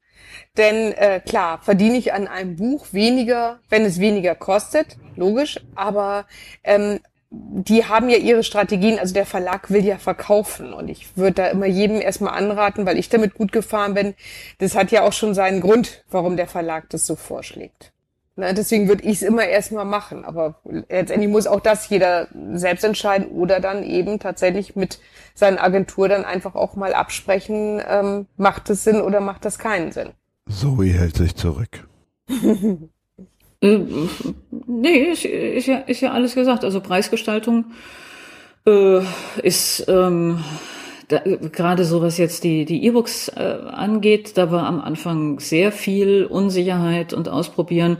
Denn äh, klar, verdiene ich an einem Buch weniger, wenn es weniger kostet, logisch, aber ähm, die haben ja ihre Strategien, also der Verlag will ja verkaufen und ich würde da immer jedem erstmal anraten, weil ich damit gut gefahren bin. Das hat ja auch schon seinen Grund, warum der Verlag das so vorschlägt. Na, deswegen würde ich es immer erstmal machen, aber letztendlich muss auch das jeder selbst entscheiden oder dann eben tatsächlich mit seiner Agentur dann einfach auch mal absprechen, ähm, macht es Sinn oder macht das keinen Sinn. Zoe hält sich zurück. Äh, nee, ist, ist, ja, ist ja alles gesagt. Also Preisgestaltung äh, ist ähm, da, gerade so, was jetzt die die E-Books äh, angeht, da war am Anfang sehr viel Unsicherheit und Ausprobieren.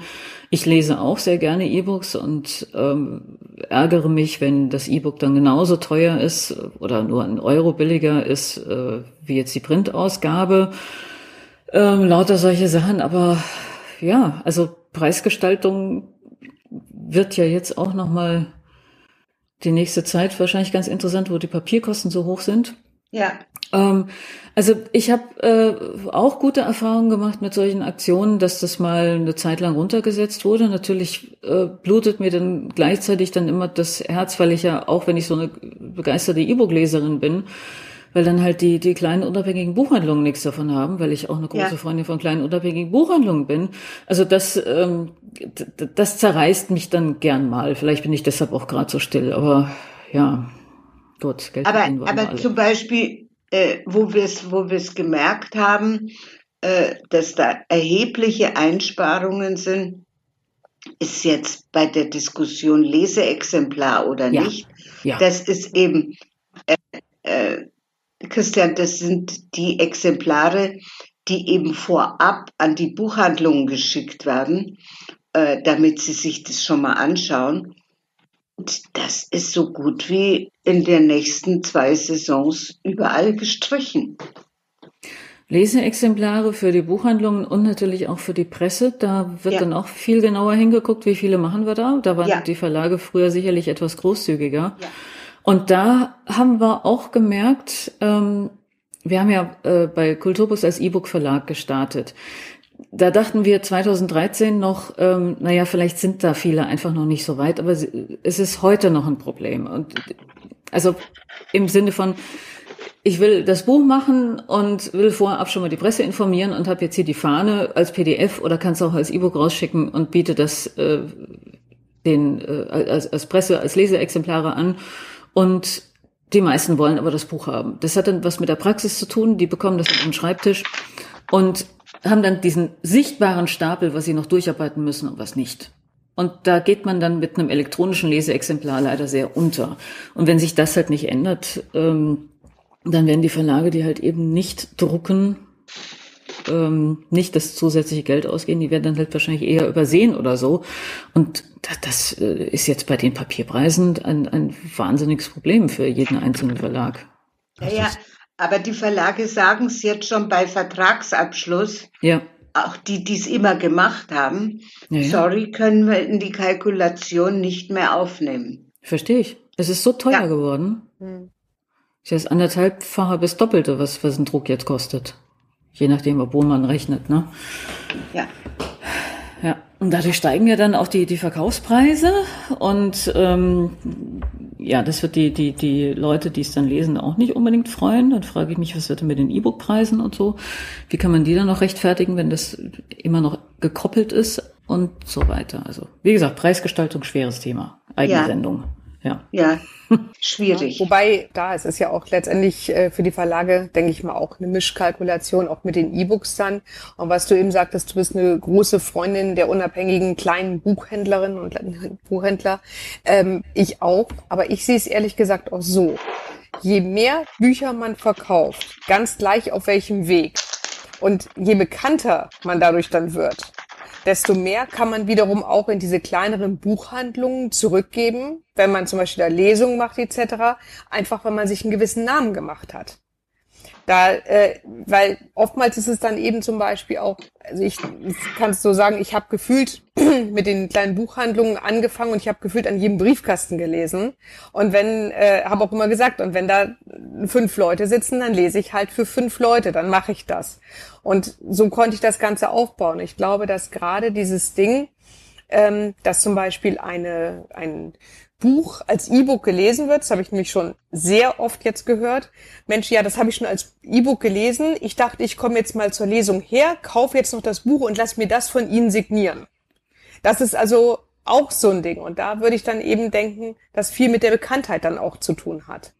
Ich lese auch sehr gerne E-Books und ähm, ärgere mich, wenn das E-Book dann genauso teuer ist oder nur ein Euro billiger ist äh, wie jetzt die Printausgabe. Ähm, lauter solche Sachen, aber ja, also Preisgestaltung wird ja jetzt auch noch mal die nächste Zeit wahrscheinlich ganz interessant, wo die Papierkosten so hoch sind. Ja. Ähm, also ich habe äh, auch gute Erfahrungen gemacht mit solchen Aktionen, dass das mal eine Zeit lang runtergesetzt wurde. Natürlich äh, blutet mir dann gleichzeitig dann immer das Herz, weil ich ja auch, wenn ich so eine begeisterte E-Book-Leserin bin, weil dann halt die, die kleinen unabhängigen Buchhandlungen nichts davon haben, weil ich auch eine große ja. Freundin von kleinen unabhängigen Buchhandlungen bin. Also das, ähm, das zerreißt mich dann gern mal. Vielleicht bin ich deshalb auch gerade so still, aber ja, gut. Geld aber aber zum Beispiel, äh, wo wir es wo gemerkt haben, äh, dass da erhebliche Einsparungen sind, ist jetzt bei der Diskussion Leseexemplar oder ja. nicht. Ja. Das ist eben, äh, äh, Christian, das sind die Exemplare, die eben vorab an die Buchhandlungen geschickt werden, äh, damit sie sich das schon mal anschauen. Und das ist so gut wie in den nächsten zwei Saisons überall gestrichen. Leseexemplare für die Buchhandlungen und natürlich auch für die Presse. Da wird ja. dann auch viel genauer hingeguckt, wie viele machen wir da. Da waren ja. die Verlage früher sicherlich etwas großzügiger. Ja. Und da haben wir auch gemerkt, ähm, wir haben ja äh, bei Kulturbus als E-Book-Verlag gestartet. Da dachten wir 2013 noch, ähm, naja, vielleicht sind da viele einfach noch nicht so weit, aber es ist heute noch ein Problem. Und also im Sinne von, ich will das Buch machen und will vorab schon mal die Presse informieren und habe jetzt hier die Fahne als PDF oder kannst auch als E-Book rausschicken und biete das äh, den äh, als, als Presse, als Leseexemplare an. Und die meisten wollen aber das Buch haben. Das hat dann was mit der Praxis zu tun. Die bekommen das auf den Schreibtisch und haben dann diesen sichtbaren Stapel, was sie noch durcharbeiten müssen und was nicht. Und da geht man dann mit einem elektronischen Leseexemplar leider sehr unter. Und wenn sich das halt nicht ändert, ähm, dann werden die Verlage, die halt eben nicht drucken, ähm, nicht das zusätzliche Geld ausgehen, die werden dann halt wahrscheinlich eher übersehen oder so. Und das, das äh, ist jetzt bei den Papierpreisen ein, ein wahnsinniges Problem für jeden einzelnen Verlag. Ja, ja, aber die Verlage sagen es jetzt schon bei Vertragsabschluss. Ja. Auch die, die es immer gemacht haben. Ja, ja. Sorry, können wir in die Kalkulation nicht mehr aufnehmen. Verstehe ich. Es ist so teuer ja. geworden. Hm. Das ist anderthalbfache bis doppelte, was, was ein Druck jetzt kostet. Je nachdem, wo man rechnet, ne? Ja. Ja, und dadurch steigen ja dann auch die, die Verkaufspreise und ähm, ja, das wird die, die, die Leute, die es dann lesen, auch nicht unbedingt freuen. Dann frage ich mich, was wird denn mit den E-Book-Preisen und so? Wie kann man die dann noch rechtfertigen, wenn das immer noch gekoppelt ist und so weiter? Also, wie gesagt, Preisgestaltung, schweres Thema. Eigene ja. Sendung. Ja. Ja, schwierig. Ja, wobei, da ist es ja auch letztendlich äh, für die Verlage, denke ich mal, auch eine Mischkalkulation, auch mit den E-Books dann. Und was du eben sagtest, du bist eine große Freundin der unabhängigen kleinen Buchhändlerinnen und Buchhändler. Ähm, ich auch, aber ich sehe es ehrlich gesagt auch so. Je mehr Bücher man verkauft, ganz gleich auf welchem Weg, und je bekannter man dadurch dann wird, desto mehr kann man wiederum auch in diese kleineren Buchhandlungen zurückgeben, wenn man zum Beispiel da Lesungen macht etc., einfach weil man sich einen gewissen Namen gemacht hat. Da, äh, weil oftmals ist es dann eben zum Beispiel auch, also ich, ich kann es so sagen, ich habe gefühlt mit den kleinen Buchhandlungen angefangen und ich habe gefühlt an jedem Briefkasten gelesen. Und wenn, äh, habe auch immer gesagt, und wenn da fünf Leute sitzen, dann lese ich halt für fünf Leute, dann mache ich das. Und so konnte ich das Ganze aufbauen. Ich glaube, dass gerade dieses Ding, ähm, dass zum Beispiel eine, ein Buch als E-Book gelesen wird. Das habe ich nämlich schon sehr oft jetzt gehört. Mensch, ja, das habe ich schon als E-Book gelesen. Ich dachte, ich komme jetzt mal zur Lesung her, kaufe jetzt noch das Buch und lass mir das von Ihnen signieren. Das ist also auch so ein Ding. Und da würde ich dann eben denken, dass viel mit der Bekanntheit dann auch zu tun hat.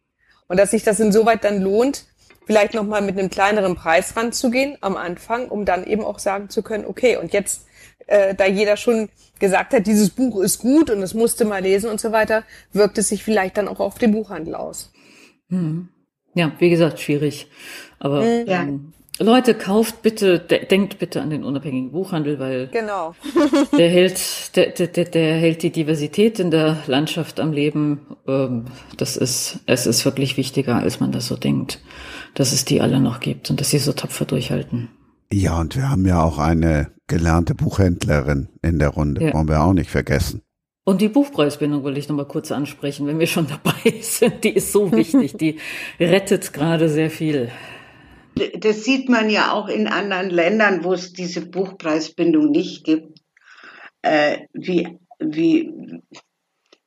Und dass sich das insoweit dann lohnt, vielleicht nochmal mit einem kleineren Preis ranzugehen am Anfang, um dann eben auch sagen zu können, okay, und jetzt, äh, da jeder schon gesagt hat, dieses Buch ist gut und es musste mal lesen und so weiter, wirkt es sich vielleicht dann auch auf den Buchhandel aus. Hm. Ja, wie gesagt, schwierig. Aber hm. ja. ähm, Leute, kauft bitte, de denkt bitte an den unabhängigen Buchhandel, weil genau. der hält, der, der, der hält die Diversität in der Landschaft am Leben. Ähm, das ist, es ist wirklich wichtiger, als man das so denkt, dass es die alle noch gibt und dass sie so tapfer durchhalten. Ja, und wir haben ja auch eine gelernte Buchhändlerin in der Runde, ja. wollen wir auch nicht vergessen. Und die Buchpreisbindung will ich nochmal kurz ansprechen, wenn wir schon dabei sind. Die ist so wichtig, die rettet gerade sehr viel. Das sieht man ja auch in anderen Ländern, wo es diese Buchpreisbindung nicht gibt, äh, wie, wie,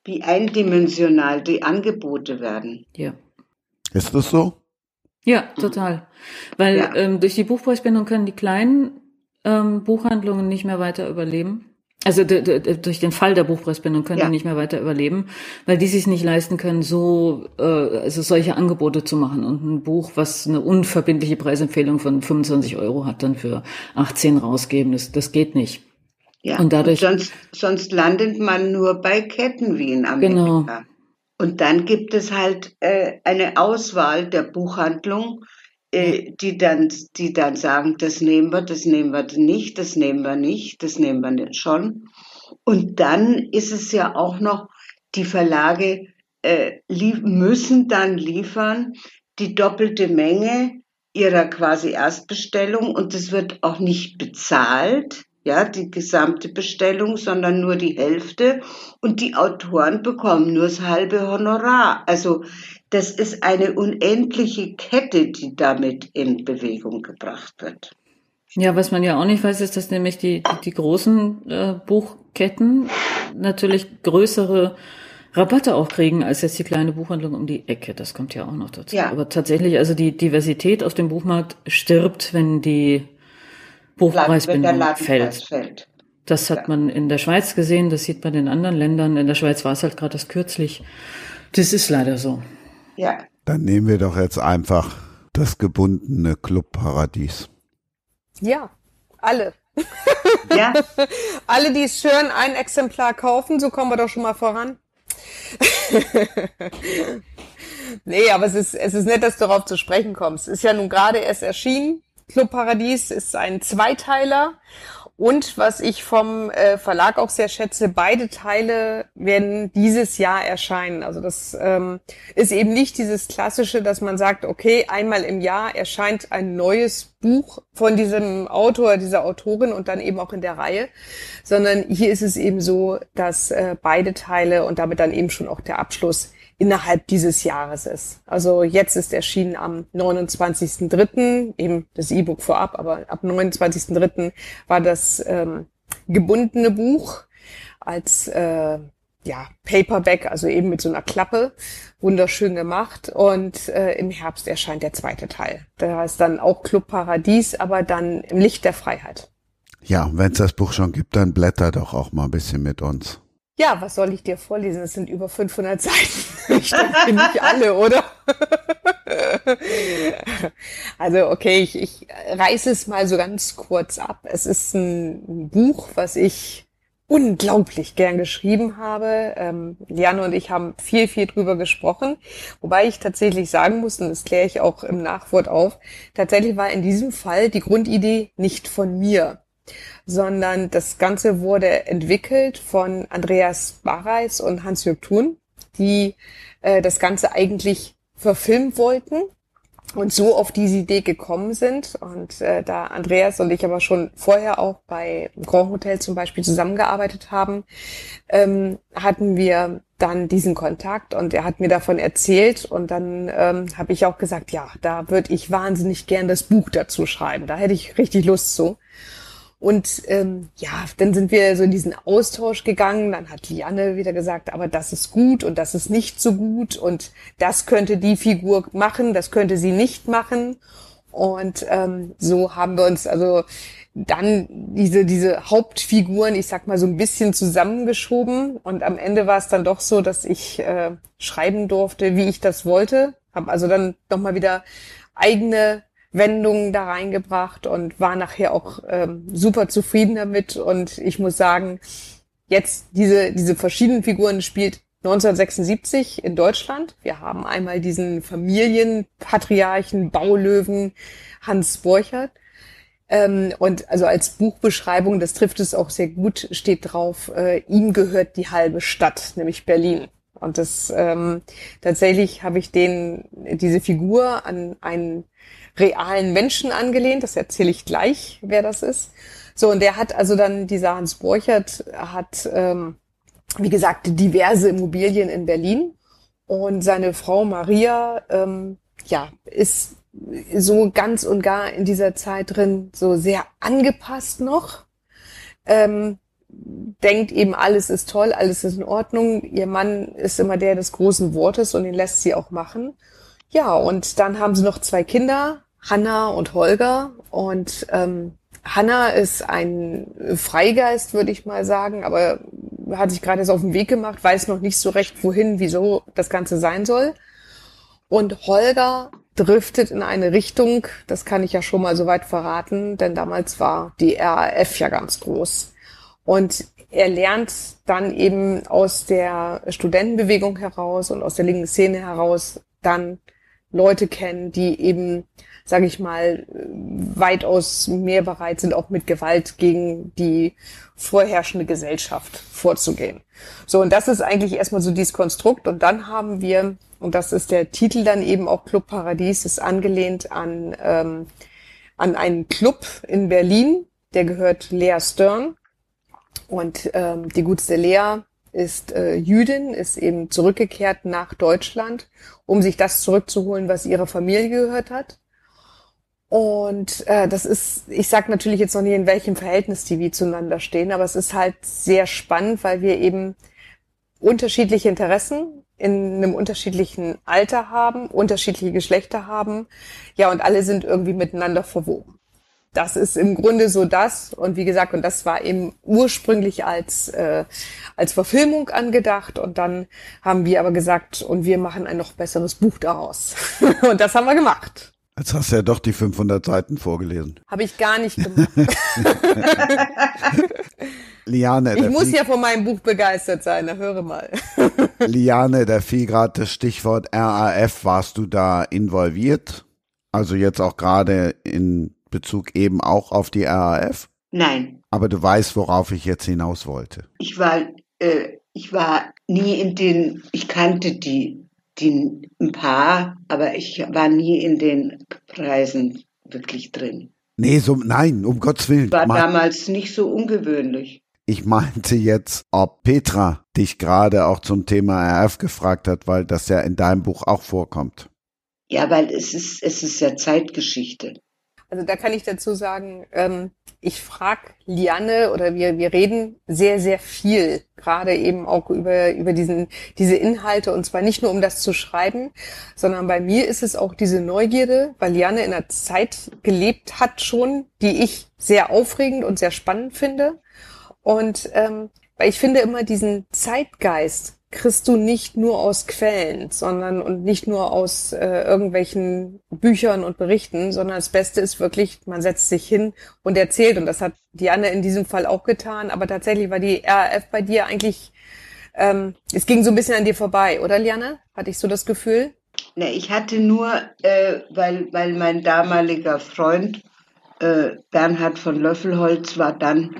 wie eindimensional die Angebote werden. Ja. Ist das so? Ja, total. Weil ja. Ähm, durch die Buchpreisbindung können die kleinen ähm, Buchhandlungen nicht mehr weiter überleben. Also durch den Fall der Buchpreisbindung können ja. die nicht mehr weiter überleben, weil die sich nicht leisten können, so äh, also solche Angebote zu machen und ein Buch, was eine unverbindliche Preisempfehlung von 25 Euro hat, dann für 18 rausgeben. Das, das geht nicht. Ja, und dadurch. Und sonst, sonst landet man nur bei Ketten wie in Amerika. Genau. Und dann gibt es halt äh, eine Auswahl der Buchhandlung, äh, die dann, die dann sagen, das nehmen wir, das nehmen wir nicht, das nehmen wir nicht, das nehmen wir nicht schon. Und dann ist es ja auch noch, die Verlage äh, müssen dann liefern die doppelte Menge ihrer quasi Erstbestellung und das wird auch nicht bezahlt ja, die gesamte Bestellung, sondern nur die Hälfte und die Autoren bekommen nur das halbe Honorar. Also das ist eine unendliche Kette, die damit in Bewegung gebracht wird. Ja, was man ja auch nicht weiß, ist, dass nämlich die, die, großen äh, Buchketten natürlich größere Rabatte auch kriegen als jetzt die kleine Buchhandlung um die Ecke. Das kommt ja auch noch dazu. Ja. Aber tatsächlich, also die Diversität auf dem Buchmarkt stirbt, wenn die Buchpreisbindung fällt. fällt. Das hat ja. man in der Schweiz gesehen, das sieht man in anderen Ländern. In der Schweiz war es halt gerade das kürzlich. Das ist leider so. Ja. Dann nehmen wir doch jetzt einfach das gebundene Clubparadies. Ja, alle. Ja. alle, die es schön ein Exemplar kaufen, so kommen wir doch schon mal voran. nee, aber es ist, es ist nett, dass du darauf zu sprechen kommst. Ist ja nun gerade erst erschienen. Club Paradies ist ein Zweiteiler. Und was ich vom äh, Verlag auch sehr schätze, beide Teile werden dieses Jahr erscheinen. Also das ähm, ist eben nicht dieses klassische, dass man sagt, okay, einmal im Jahr erscheint ein neues Buch von diesem Autor, dieser Autorin und dann eben auch in der Reihe, sondern hier ist es eben so, dass äh, beide Teile und damit dann eben schon auch der Abschluss innerhalb dieses Jahres ist. Also jetzt ist erschienen am 29.3., eben das E-Book vorab, aber ab 29.3. war das ähm, gebundene Buch als äh, ja, Paperback, also eben mit so einer Klappe, wunderschön gemacht. Und äh, im Herbst erscheint der zweite Teil. Da ist dann auch Club Paradies, aber dann im Licht der Freiheit. Ja, wenn es das Buch schon gibt, dann blätter doch auch mal ein bisschen mit uns. Ja, was soll ich dir vorlesen? Es sind über 500 Seiten. Ich denke nicht alle, oder? also okay, ich, ich reiße es mal so ganz kurz ab. Es ist ein Buch, was ich unglaublich gern geschrieben habe. Ähm, Liane und ich haben viel, viel drüber gesprochen. Wobei ich tatsächlich sagen muss, und das kläre ich auch im Nachwort auf, tatsächlich war in diesem Fall die Grundidee nicht von mir sondern das Ganze wurde entwickelt von Andreas Barreis und Hans-Jörg Thun, die äh, das Ganze eigentlich verfilmen wollten und so auf diese Idee gekommen sind. Und äh, da Andreas und ich aber schon vorher auch bei Grand Hotel zum Beispiel zusammengearbeitet haben, ähm, hatten wir dann diesen Kontakt und er hat mir davon erzählt und dann ähm, habe ich auch gesagt, ja, da würde ich wahnsinnig gern das Buch dazu schreiben. Da hätte ich richtig Lust zu. Und ähm, ja, dann sind wir so in diesen Austausch gegangen. Dann hat Lianne wieder gesagt, aber das ist gut und das ist nicht so gut und das könnte die Figur machen, das könnte sie nicht machen. Und ähm, so haben wir uns also dann diese, diese Hauptfiguren, ich sag mal, so ein bisschen zusammengeschoben. Und am Ende war es dann doch so, dass ich äh, schreiben durfte, wie ich das wollte. Habe also dann nochmal wieder eigene Wendungen da reingebracht und war nachher auch ähm, super zufrieden damit. Und ich muss sagen, jetzt diese, diese verschiedenen Figuren spielt 1976 in Deutschland. Wir haben einmal diesen Familienpatriarchen, Baulöwen Hans Borchert. Ähm, und also als Buchbeschreibung, das trifft es auch sehr gut, steht drauf, äh, ihm gehört die halbe Stadt, nämlich Berlin. Und das ähm, tatsächlich habe ich den diese Figur an einen realen Menschen angelehnt. Das erzähle ich gleich, wer das ist. So, und der hat also dann, dieser Hans Borchert hat, ähm, wie gesagt, diverse Immobilien in Berlin. Und seine Frau Maria, ähm, ja, ist so ganz und gar in dieser Zeit drin so sehr angepasst noch. Ähm, denkt eben, alles ist toll, alles ist in Ordnung. Ihr Mann ist immer der des großen Wortes und den lässt sie auch machen. Ja, und dann haben sie noch zwei Kinder, Hanna und Holger. Und ähm, Hanna ist ein Freigeist, würde ich mal sagen, aber hat sich gerade jetzt auf den Weg gemacht, weiß noch nicht so recht, wohin, wieso das Ganze sein soll. Und Holger driftet in eine Richtung, das kann ich ja schon mal soweit verraten, denn damals war die RAF ja ganz groß. Und er lernt dann eben aus der Studentenbewegung heraus und aus der linken Szene heraus dann Leute kennen, die eben, sage ich mal, weitaus mehr bereit sind, auch mit Gewalt gegen die vorherrschende Gesellschaft vorzugehen. So, und das ist eigentlich erstmal so dieses Konstrukt. Und dann haben wir, und das ist der Titel dann eben auch Club Paradies, ist angelehnt an, ähm, an einen Club in Berlin, der gehört Lea Stern. Und ähm, die gutste Lea ist äh, Jüdin, ist eben zurückgekehrt nach Deutschland, um sich das zurückzuholen, was ihrer Familie gehört hat. Und äh, das ist, ich sag natürlich jetzt noch nie, in welchem Verhältnis die wie zueinander stehen, aber es ist halt sehr spannend, weil wir eben unterschiedliche Interessen in einem unterschiedlichen Alter haben, unterschiedliche Geschlechter haben, ja, und alle sind irgendwie miteinander verwoben das ist im Grunde so das. Und wie gesagt, und das war eben ursprünglich als, äh, als Verfilmung angedacht. Und dann haben wir aber gesagt, und wir machen ein noch besseres Buch daraus. und das haben wir gemacht. Jetzt hast du ja doch die 500 Seiten vorgelesen. Habe ich gar nicht gemacht. Liane. Ich muss ja von meinem Buch begeistert sein, da höre mal. Liane, da fiel gerade das Stichwort RAF. Warst du da involviert? Also jetzt auch gerade in Bezug eben auch auf die RAF? Nein. Aber du weißt, worauf ich jetzt hinaus wollte. Ich war, äh, ich war nie in den, ich kannte die, die ein paar, aber ich war nie in den Preisen wirklich drin. Nee, so, nein, um Gottes Willen. War damals nicht so ungewöhnlich. Ich meinte jetzt, ob Petra dich gerade auch zum Thema RF gefragt hat, weil das ja in deinem Buch auch vorkommt. Ja, weil es ist, es ist ja Zeitgeschichte. Also da kann ich dazu sagen, ähm, ich frage Liane oder wir, wir reden sehr, sehr viel, gerade eben auch über, über diesen, diese Inhalte und zwar nicht nur um das zu schreiben, sondern bei mir ist es auch diese Neugierde, weil Liane in einer Zeit gelebt hat schon, die ich sehr aufregend und sehr spannend finde. Und ähm, weil ich finde immer diesen Zeitgeist kriegst du nicht nur aus Quellen, sondern und nicht nur aus äh, irgendwelchen Büchern und Berichten, sondern das Beste ist wirklich, man setzt sich hin und erzählt. Und das hat Diane in diesem Fall auch getan. Aber tatsächlich war die RAF bei dir eigentlich, ähm, es ging so ein bisschen an dir vorbei, oder Liane? Hatte ich so das Gefühl? Ne, ich hatte nur, äh, weil, weil mein damaliger Freund äh, Bernhard von Löffelholz war dann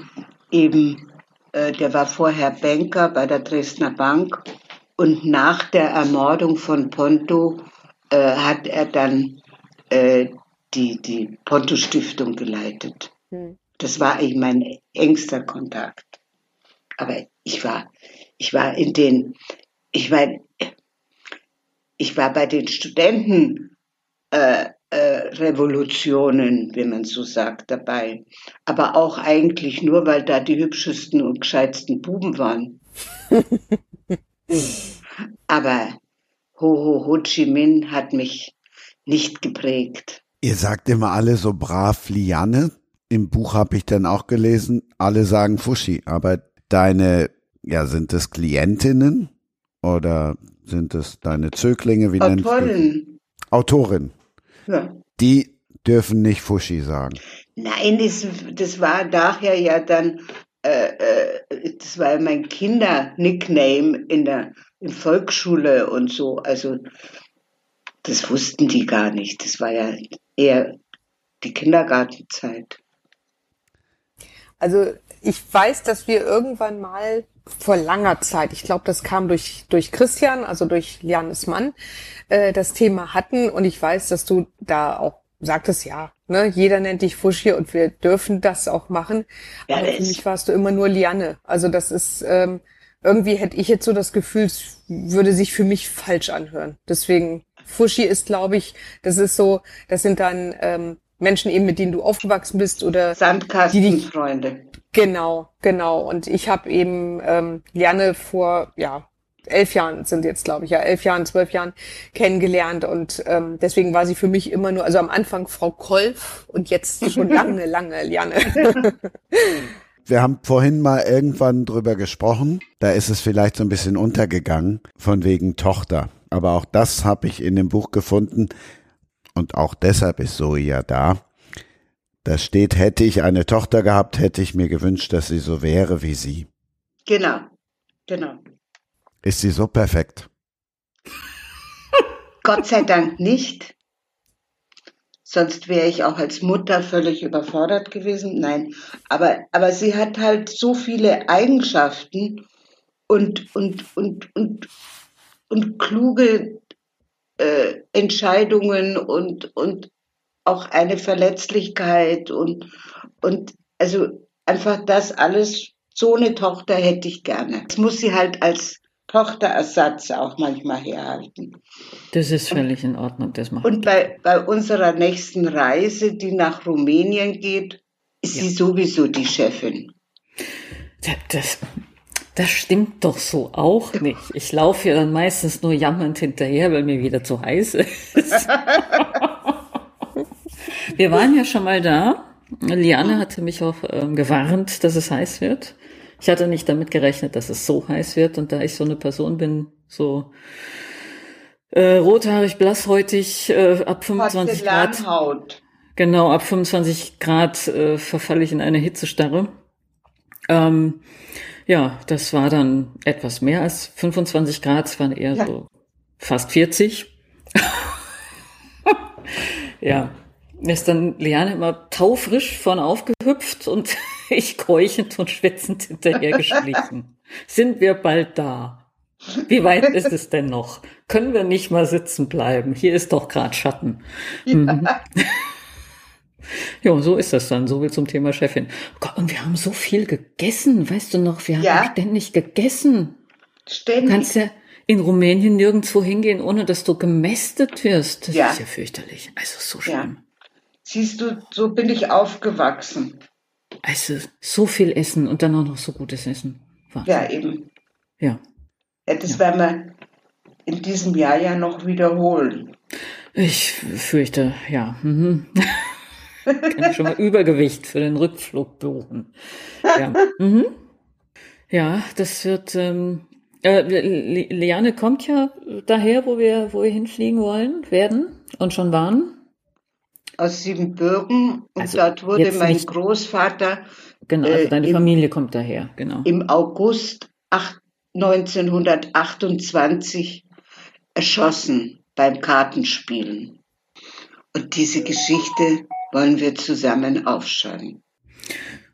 eben der war vorher Banker bei der Dresdner Bank und nach der Ermordung von Ponto äh, hat er dann äh, die, die Ponto-Stiftung geleitet. Hm. Das war eigentlich mein engster Kontakt. Aber ich war, ich war in den, ich war, ich war bei den Studenten äh, äh, Revolutionen, wie man so sagt, dabei. Aber auch eigentlich nur, weil da die hübschesten und gescheitsten Buben waren. Aber Ho Ho Ho Chi Minh hat mich nicht geprägt. Ihr sagt immer alle so brav Liane. Im Buch habe ich dann auch gelesen, alle sagen Fuschi, aber deine, ja, sind es Klientinnen oder sind es deine Zöglinge? Wie Autorin. Autorin. Ja. Die dürfen nicht Fuschi sagen. Nein, das, das war daher ja dann, äh, äh, das war mein Kinder-Nickname in der in Volksschule und so. Also das wussten die gar nicht. Das war ja eher die Kindergartenzeit. Also ich weiß, dass wir irgendwann mal vor langer Zeit, ich glaube, das kam durch, durch Christian, also durch Lianes Mann, äh, das Thema hatten. Und ich weiß, dass du da auch sagtest, ja, ne, jeder nennt dich Fuschi und wir dürfen das auch machen. Ja, Aber für mich warst du immer nur Liane. Also das ist, ähm, irgendwie hätte ich jetzt so das Gefühl, es würde sich für mich falsch anhören. Deswegen, Fuschi ist, glaube ich, das ist so, das sind dann ähm, Menschen eben, mit denen du aufgewachsen bist oder Sandkastenfreunde. Genau, genau. Und ich habe eben ähm, Liane vor ja elf Jahren sind jetzt, glaube ich, ja, elf Jahren, zwölf Jahren kennengelernt und ähm, deswegen war sie für mich immer nur, also am Anfang Frau Kolf und jetzt schon lange, lange Liane. Wir haben vorhin mal irgendwann drüber gesprochen, da ist es vielleicht so ein bisschen untergegangen, von wegen Tochter. Aber auch das habe ich in dem Buch gefunden und auch deshalb ist Zoe ja da. Da steht, hätte ich eine Tochter gehabt, hätte ich mir gewünscht, dass sie so wäre wie sie. Genau, genau. Ist sie so perfekt? Gott sei Dank nicht. Sonst wäre ich auch als Mutter völlig überfordert gewesen. Nein, aber, aber sie hat halt so viele Eigenschaften und, und, und, und, und kluge äh, Entscheidungen und, und auch eine Verletzlichkeit und, und also einfach das alles, so eine Tochter hätte ich gerne. Das muss sie halt als Tochterersatz auch manchmal herhalten. Das ist völlig in Ordnung, das macht. Und bei, bei unserer nächsten Reise, die nach Rumänien geht, ist ja. sie sowieso die Chefin. Das, das stimmt doch so auch nicht. Ich laufe ja dann meistens nur jammernd hinterher, weil mir wieder zu heiß ist. Wir waren ja schon mal da. Liane hatte mich auch äh, gewarnt, dass es heiß wird. Ich hatte nicht damit gerechnet, dass es so heiß wird. Und da ich so eine Person bin, so äh, rothaarig, blasshäutig, äh, ab 25 Grad. Genau, ab 25 Grad äh, verfalle ich in eine Hitzestarre. Ähm, ja, das war dann etwas mehr als 25 Grad. Es waren eher ja. so fast 40. ja, ist dann Liane immer taufrisch vorne aufgehüpft und ich keuchend und schwitzend hinterher geschlichen. Sind wir bald da? Wie weit ist es denn noch? Können wir nicht mal sitzen bleiben? Hier ist doch gerade Schatten. Ja. Mhm. ja, so ist das dann. So viel zum Thema Chefin. Oh Gott, und wir haben so viel gegessen. Weißt du noch, wir ja. haben ständig gegessen. Ständig. Du kannst ja in Rumänien nirgendwo hingehen, ohne dass du gemästet wirst. Das ja. ist ja fürchterlich. Also so schlimm. Ja. Siehst du, so bin ich aufgewachsen. Also so viel Essen und dann auch noch so gutes Essen. Wahnsinn. Ja, eben. Ja. ja das ja. werden wir in diesem Jahr ja noch wiederholen. Ich fürchte, ja. Mhm. Kann ich schon mal Übergewicht für den Rückflug buchen. Ja, mhm. ja das wird. Ähm, äh, Liane kommt ja daher, wo wir, wo wir hinfliegen wollen, werden und schon waren aus Siebenbürgen und also dort wurde mein nicht, Großvater. Genau, also deine äh, im, Familie kommt daher, genau. Im August 8, 1928 erschossen beim Kartenspielen. Und diese Geschichte wollen wir zusammen aufschreiben.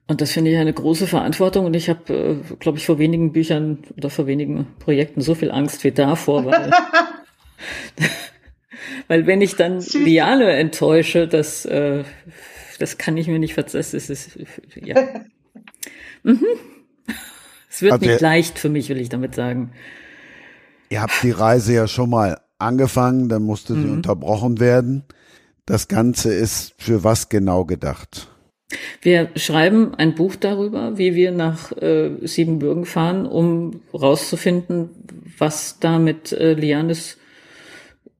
Und das finde ich eine große Verantwortung. Und ich habe, äh, glaube ich, vor wenigen Büchern oder vor wenigen Projekten so viel Angst wie davor, weil Weil wenn ich dann Süß. Liane enttäusche, das, äh, das kann ich mir nicht verzeihen. Es ist, ja. mhm. Es wird also nicht leicht für mich, will ich damit sagen. Ihr habt die Reise ja schon mal angefangen, dann musste sie mhm. unterbrochen werden. Das Ganze ist für was genau gedacht? Wir schreiben ein Buch darüber, wie wir nach äh, Siebenbürgen fahren, um rauszufinden, was da mit äh, Lianes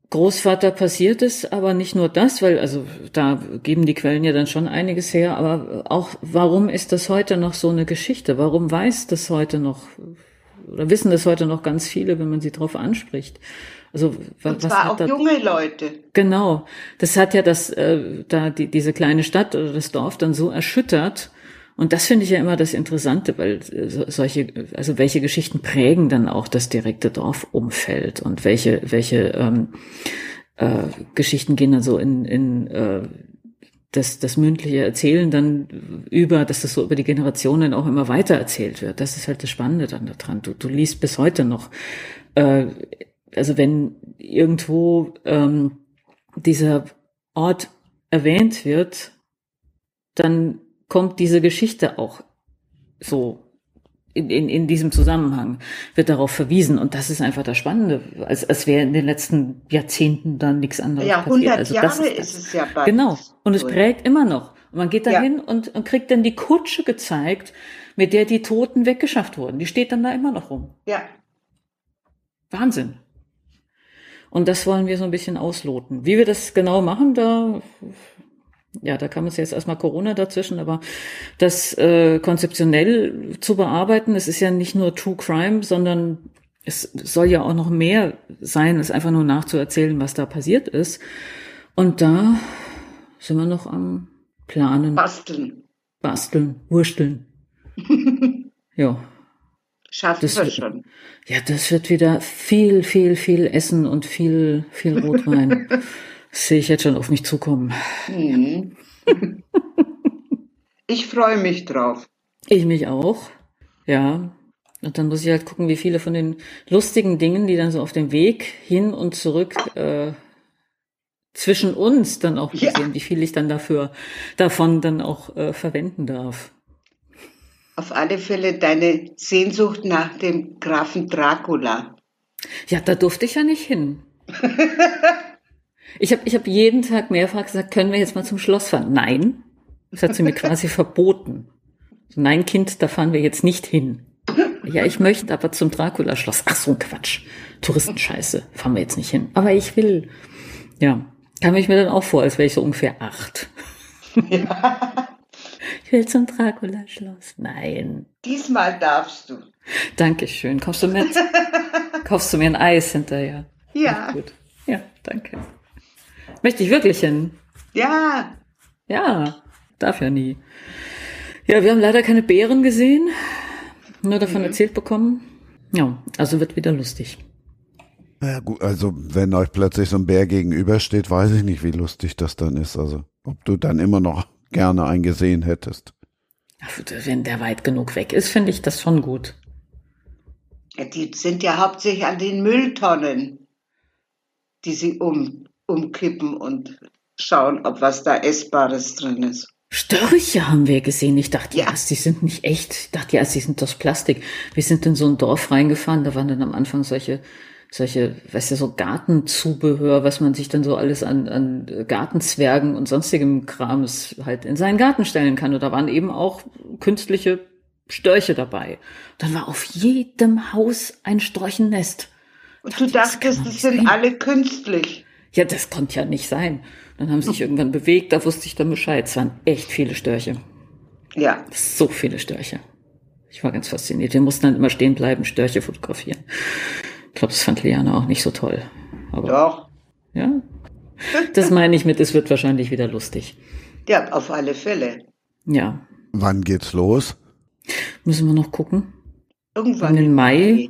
Großvater passiert ist, aber nicht nur das, weil also da geben die Quellen ja dann schon einiges her, aber auch warum ist das heute noch so eine Geschichte? Warum weiß das heute noch oder wissen das heute noch ganz viele, wenn man sie darauf anspricht? Also was, Und zwar auch da, junge Leute. Genau, das hat ja das äh, da die, diese kleine Stadt oder das Dorf dann so erschüttert, und das finde ich ja immer das Interessante, weil äh, solche, also welche Geschichten prägen dann auch das direkte Dorfumfeld und welche, welche ähm, äh, Geschichten gehen dann so in, in äh, das, das mündliche Erzählen dann über, dass das so über die Generationen auch immer weiter erzählt wird. Das ist halt das Spannende dann daran. Du, du liest bis heute noch, äh, also wenn irgendwo ähm, dieser Ort erwähnt wird, dann kommt diese Geschichte auch so in, in, in diesem Zusammenhang, wird darauf verwiesen. Und das ist einfach das Spannende, als, als wäre in den letzten Jahrzehnten dann nichts anderes ja, passiert. Ja, 100 also Jahre ist, ist, es ja bald. Genau. Und es prägt immer noch. Und man geht dahin ja. und, und kriegt dann die Kutsche gezeigt, mit der die Toten weggeschafft wurden. Die steht dann da immer noch rum. Ja. Wahnsinn. Und das wollen wir so ein bisschen ausloten. Wie wir das genau machen, da, ja, da kam uns jetzt erstmal Corona dazwischen, aber das äh, konzeptionell zu bearbeiten, es ist ja nicht nur True Crime, sondern es soll ja auch noch mehr sein, als einfach nur nachzuerzählen, was da passiert ist. Und da sind wir noch am Planen. Basteln. Basteln, wursteln. ja. Schaffen das wir schon. Ja, das wird wieder viel, viel, viel Essen und viel, viel Rotwein. sehe ich jetzt schon auf mich zukommen. Mhm. ich freue mich drauf. Ich mich auch. Ja. Und dann muss ich halt gucken, wie viele von den lustigen Dingen, die dann so auf dem Weg hin und zurück äh, zwischen uns dann auch passieren, ja. wie viel ich dann dafür davon dann auch äh, verwenden darf auf alle Fälle deine Sehnsucht nach dem Grafen Dracula. Ja, da durfte ich ja nicht hin. ich habe ich hab jeden Tag mehrfach gesagt, können wir jetzt mal zum Schloss fahren? Nein. Das hat sie mir quasi verboten. Nein, Kind, da fahren wir jetzt nicht hin. Ja, ich möchte aber zum Dracula-Schloss. Ach so ein Quatsch. Touristenscheiße. Fahren wir jetzt nicht hin. Aber ich will. Ja. Kam ich mir dann auch vor, als wäre ich so ungefähr acht. Ja. Ich will zum Dracula-Schloss. Nein. Diesmal darfst du. Dankeschön. Kommst du mit? Kaufst du mir ein Eis hinterher? Ja. Ach, gut. Ja, danke. Möchte ich wirklich hin? Ja. Ja, darf ja nie. Ja, wir haben leider keine Bären gesehen, nur davon mhm. erzählt bekommen. Ja, also wird wieder lustig. Ja gut, also wenn euch plötzlich so ein Bär gegenübersteht, weiß ich nicht, wie lustig das dann ist. Also ob du dann immer noch gerne eingesehen hättest? Wenn der weit genug weg ist, finde ich das schon gut. Die sind ja hauptsächlich an den Mülltonnen, die sie um, umkippen und schauen, ob was da Essbares drin ist. Störche haben wir gesehen. Ich dachte, ja, die sind nicht echt. Ich dachte, ja, sie sind aus Plastik. Wir sind in so ein Dorf reingefahren, da waren dann am Anfang solche solche, weißt du, so Gartenzubehör, was man sich dann so alles an, an Gartenzwergen und sonstigem Krams halt in seinen Garten stellen kann. Und da waren eben auch künstliche Störche dabei. Dann war auf jedem Haus ein Storchennest. Und du dachtest, das, das sind alle künstlich. Ja, das konnte ja nicht sein. Dann haben sie sich irgendwann bewegt, da wusste ich dann Bescheid. Es waren echt viele Störche. Ja. So viele Störche. Ich war ganz fasziniert. Wir mussten dann immer stehen bleiben, Störche fotografieren. Ich glaube, das fand Liana auch nicht so toll. Aber, Doch. Ja. Das meine ich mit, es wird wahrscheinlich wieder lustig. Ja, auf alle Fälle. Ja. Wann geht's los? Müssen wir noch gucken. Irgendwann im Mai.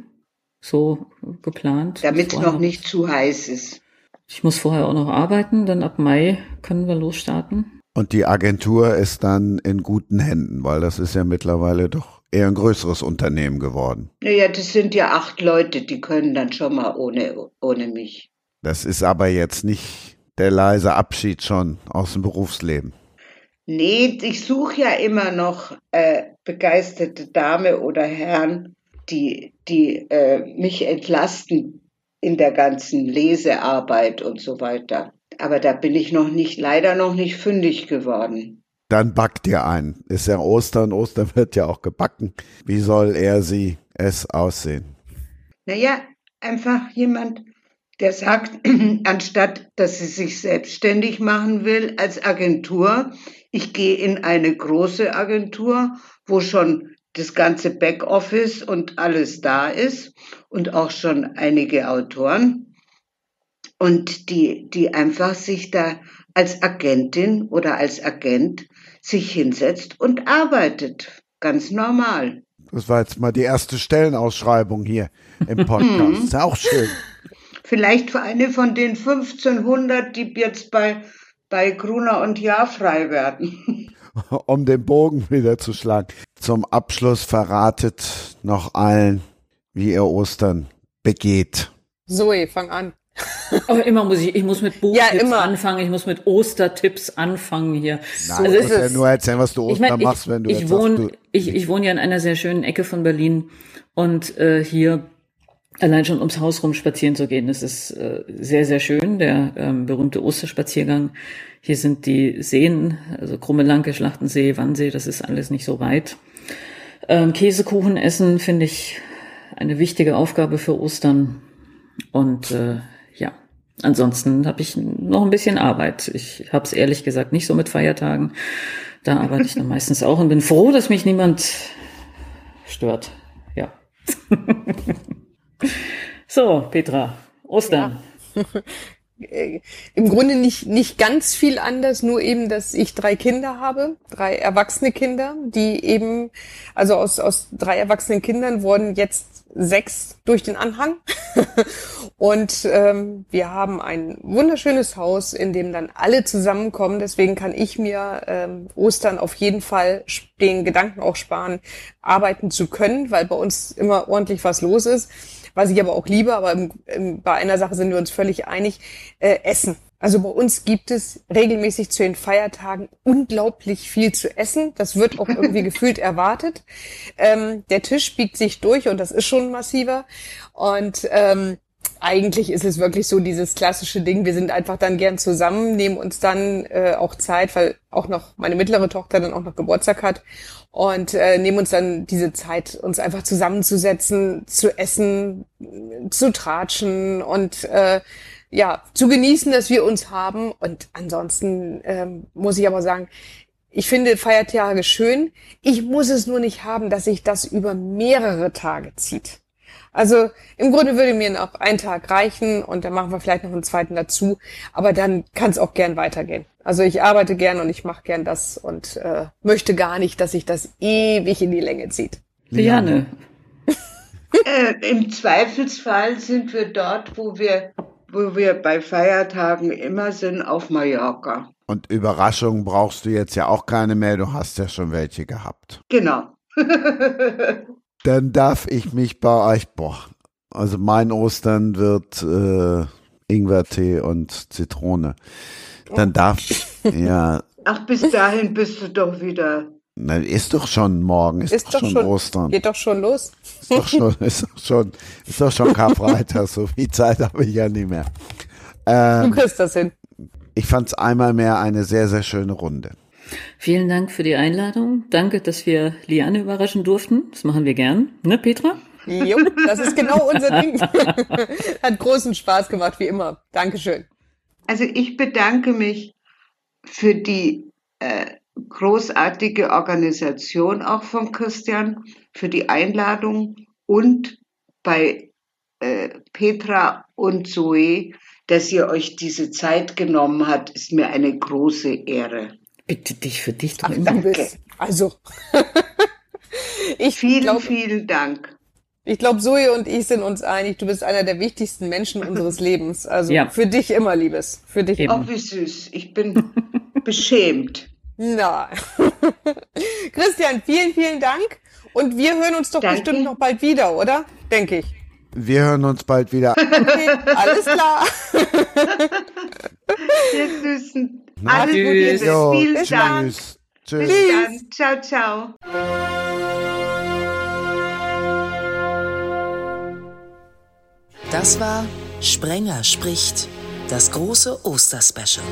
So geplant. Damit es noch nicht zu heiß ist. Ich muss vorher auch noch arbeiten, dann ab Mai können wir losstarten. Und die Agentur ist dann in guten Händen, weil das ist ja mittlerweile doch eher ein größeres Unternehmen geworden. Naja, das sind ja acht Leute, die können dann schon mal ohne, ohne mich. Das ist aber jetzt nicht der leise Abschied schon aus dem Berufsleben. Nee, ich suche ja immer noch äh, begeisterte Dame oder Herren, die, die äh, mich entlasten in der ganzen Lesearbeit und so weiter. Aber da bin ich noch nicht, leider noch nicht fündig geworden. Dann backt ihr ein. Ist ja Ostern, Ostern wird ja auch gebacken. Wie soll er sie es aussehen? Naja, einfach jemand, der sagt, anstatt dass sie sich selbstständig machen will als Agentur, ich gehe in eine große Agentur, wo schon das ganze Backoffice und alles da ist und auch schon einige Autoren und die, die einfach sich da als Agentin oder als Agent sich hinsetzt und arbeitet. Ganz normal. Das war jetzt mal die erste Stellenausschreibung hier im Podcast. Ist auch schön. Vielleicht für eine von den 1500, die jetzt bei, bei Gruner und Jahr frei werden. Um den Bogen wieder zu schlagen. Zum Abschluss verratet noch allen, wie ihr Ostern begeht. Zoe, fang an. Aber immer muss ich, ich muss mit Buchtipps ja, anfangen, ich muss mit Ostertipps anfangen hier. Nein, also du musst ja nur erzählen, was du Ostern ich mein, machst, wenn du ich wohne, sagst, ich, ich wohne ja in einer sehr schönen Ecke von Berlin und äh, hier allein schon ums Haus rum spazieren zu gehen, das ist äh, sehr, sehr schön, der ähm, berühmte Osterspaziergang. Hier sind die Seen, also Krummelanke, Schlachtensee, Wannsee, das ist alles nicht so weit. Ähm, Käsekuchen essen finde ich eine wichtige Aufgabe für Ostern Und äh, ja, ansonsten habe ich noch ein bisschen Arbeit. Ich habe es ehrlich gesagt nicht so mit Feiertagen. Da arbeite ich dann meistens auch und bin froh, dass mich niemand stört. Ja. so, Petra, Ostern. Ja. Im Grunde nicht, nicht ganz viel anders, nur eben, dass ich drei Kinder habe, drei erwachsene Kinder, die eben, also aus, aus drei erwachsenen Kindern wurden jetzt sechs durch den Anhang. und ähm, wir haben ein wunderschönes Haus, in dem dann alle zusammenkommen. Deswegen kann ich mir ähm, Ostern auf jeden Fall den Gedanken auch sparen, arbeiten zu können, weil bei uns immer ordentlich was los ist was ich aber auch liebe, aber im, im, bei einer Sache sind wir uns völlig einig, äh, Essen. Also bei uns gibt es regelmäßig zu den Feiertagen unglaublich viel zu essen. Das wird auch irgendwie gefühlt erwartet. Ähm, der Tisch biegt sich durch und das ist schon massiver. Und ähm, eigentlich ist es wirklich so dieses klassische Ding, wir sind einfach dann gern zusammen, nehmen uns dann äh, auch Zeit, weil auch noch meine mittlere Tochter dann auch noch Geburtstag hat und äh, nehmen uns dann diese Zeit, uns einfach zusammenzusetzen, zu essen, zu tratschen und äh, ja, zu genießen, dass wir uns haben. Und ansonsten ähm, muss ich aber sagen, ich finde Feiertage schön. Ich muss es nur nicht haben, dass sich das über mehrere Tage zieht. Also im Grunde würde mir noch ein Tag reichen und dann machen wir vielleicht noch einen zweiten dazu. Aber dann kann es auch gern weitergehen. Also ich arbeite gern und ich mache gern das und äh, möchte gar nicht, dass sich das ewig in die Länge zieht. Liane. äh, Im Zweifelsfall sind wir dort, wo wir, wo wir bei Feiertagen immer sind, auf Mallorca. Und Überraschungen brauchst du jetzt ja auch keine mehr, du hast ja schon welche gehabt. Genau. Dann darf ich mich bei euch, boah, also mein Ostern wird äh, Ingwertee und Zitrone. Dann darf, ja. Ach, bis dahin bist du doch wieder. Na, ist doch schon morgen, ist, ist doch, doch, schon Ostern. Geht doch schon los. Ist doch schon, ist doch schon, ist doch schon Karfreitag, so viel Zeit habe ich ja nicht mehr. Ähm, du kriegst das hin. Ich fand es einmal mehr eine sehr, sehr schöne Runde. Vielen Dank für die Einladung. Danke, dass wir Liane überraschen durften. Das machen wir gern. Ne, Petra? Jo, das ist genau unser Ding. Hat großen Spaß gemacht, wie immer. Dankeschön. Also ich bedanke mich für die äh, großartige Organisation auch von Christian, für die Einladung und bei äh, Petra und Zoe, dass ihr euch diese Zeit genommen habt, ist mir eine große Ehre. Bitte dich für dich doch Ach, immer. Danke. Also. ich vielen, glaub, vielen Dank. Ich glaube, Zoe und ich sind uns einig, du bist einer der wichtigsten Menschen unseres Lebens. Also ja. für dich immer, Liebes. Für dich immer. Ach, wie süß. Ich bin beschämt. Na. Christian, vielen, vielen Dank. Und wir hören uns doch Danke. bestimmt noch bald wieder, oder? Denke ich. Wir hören uns bald wieder. Okay, alles klar. Wir Süßen. Alles Gute. Jo, Vielen tschüss. Dank. Tschüss. Bis dann. Ciao, ciao. Das war Sprenger spricht, das große Osterspecial.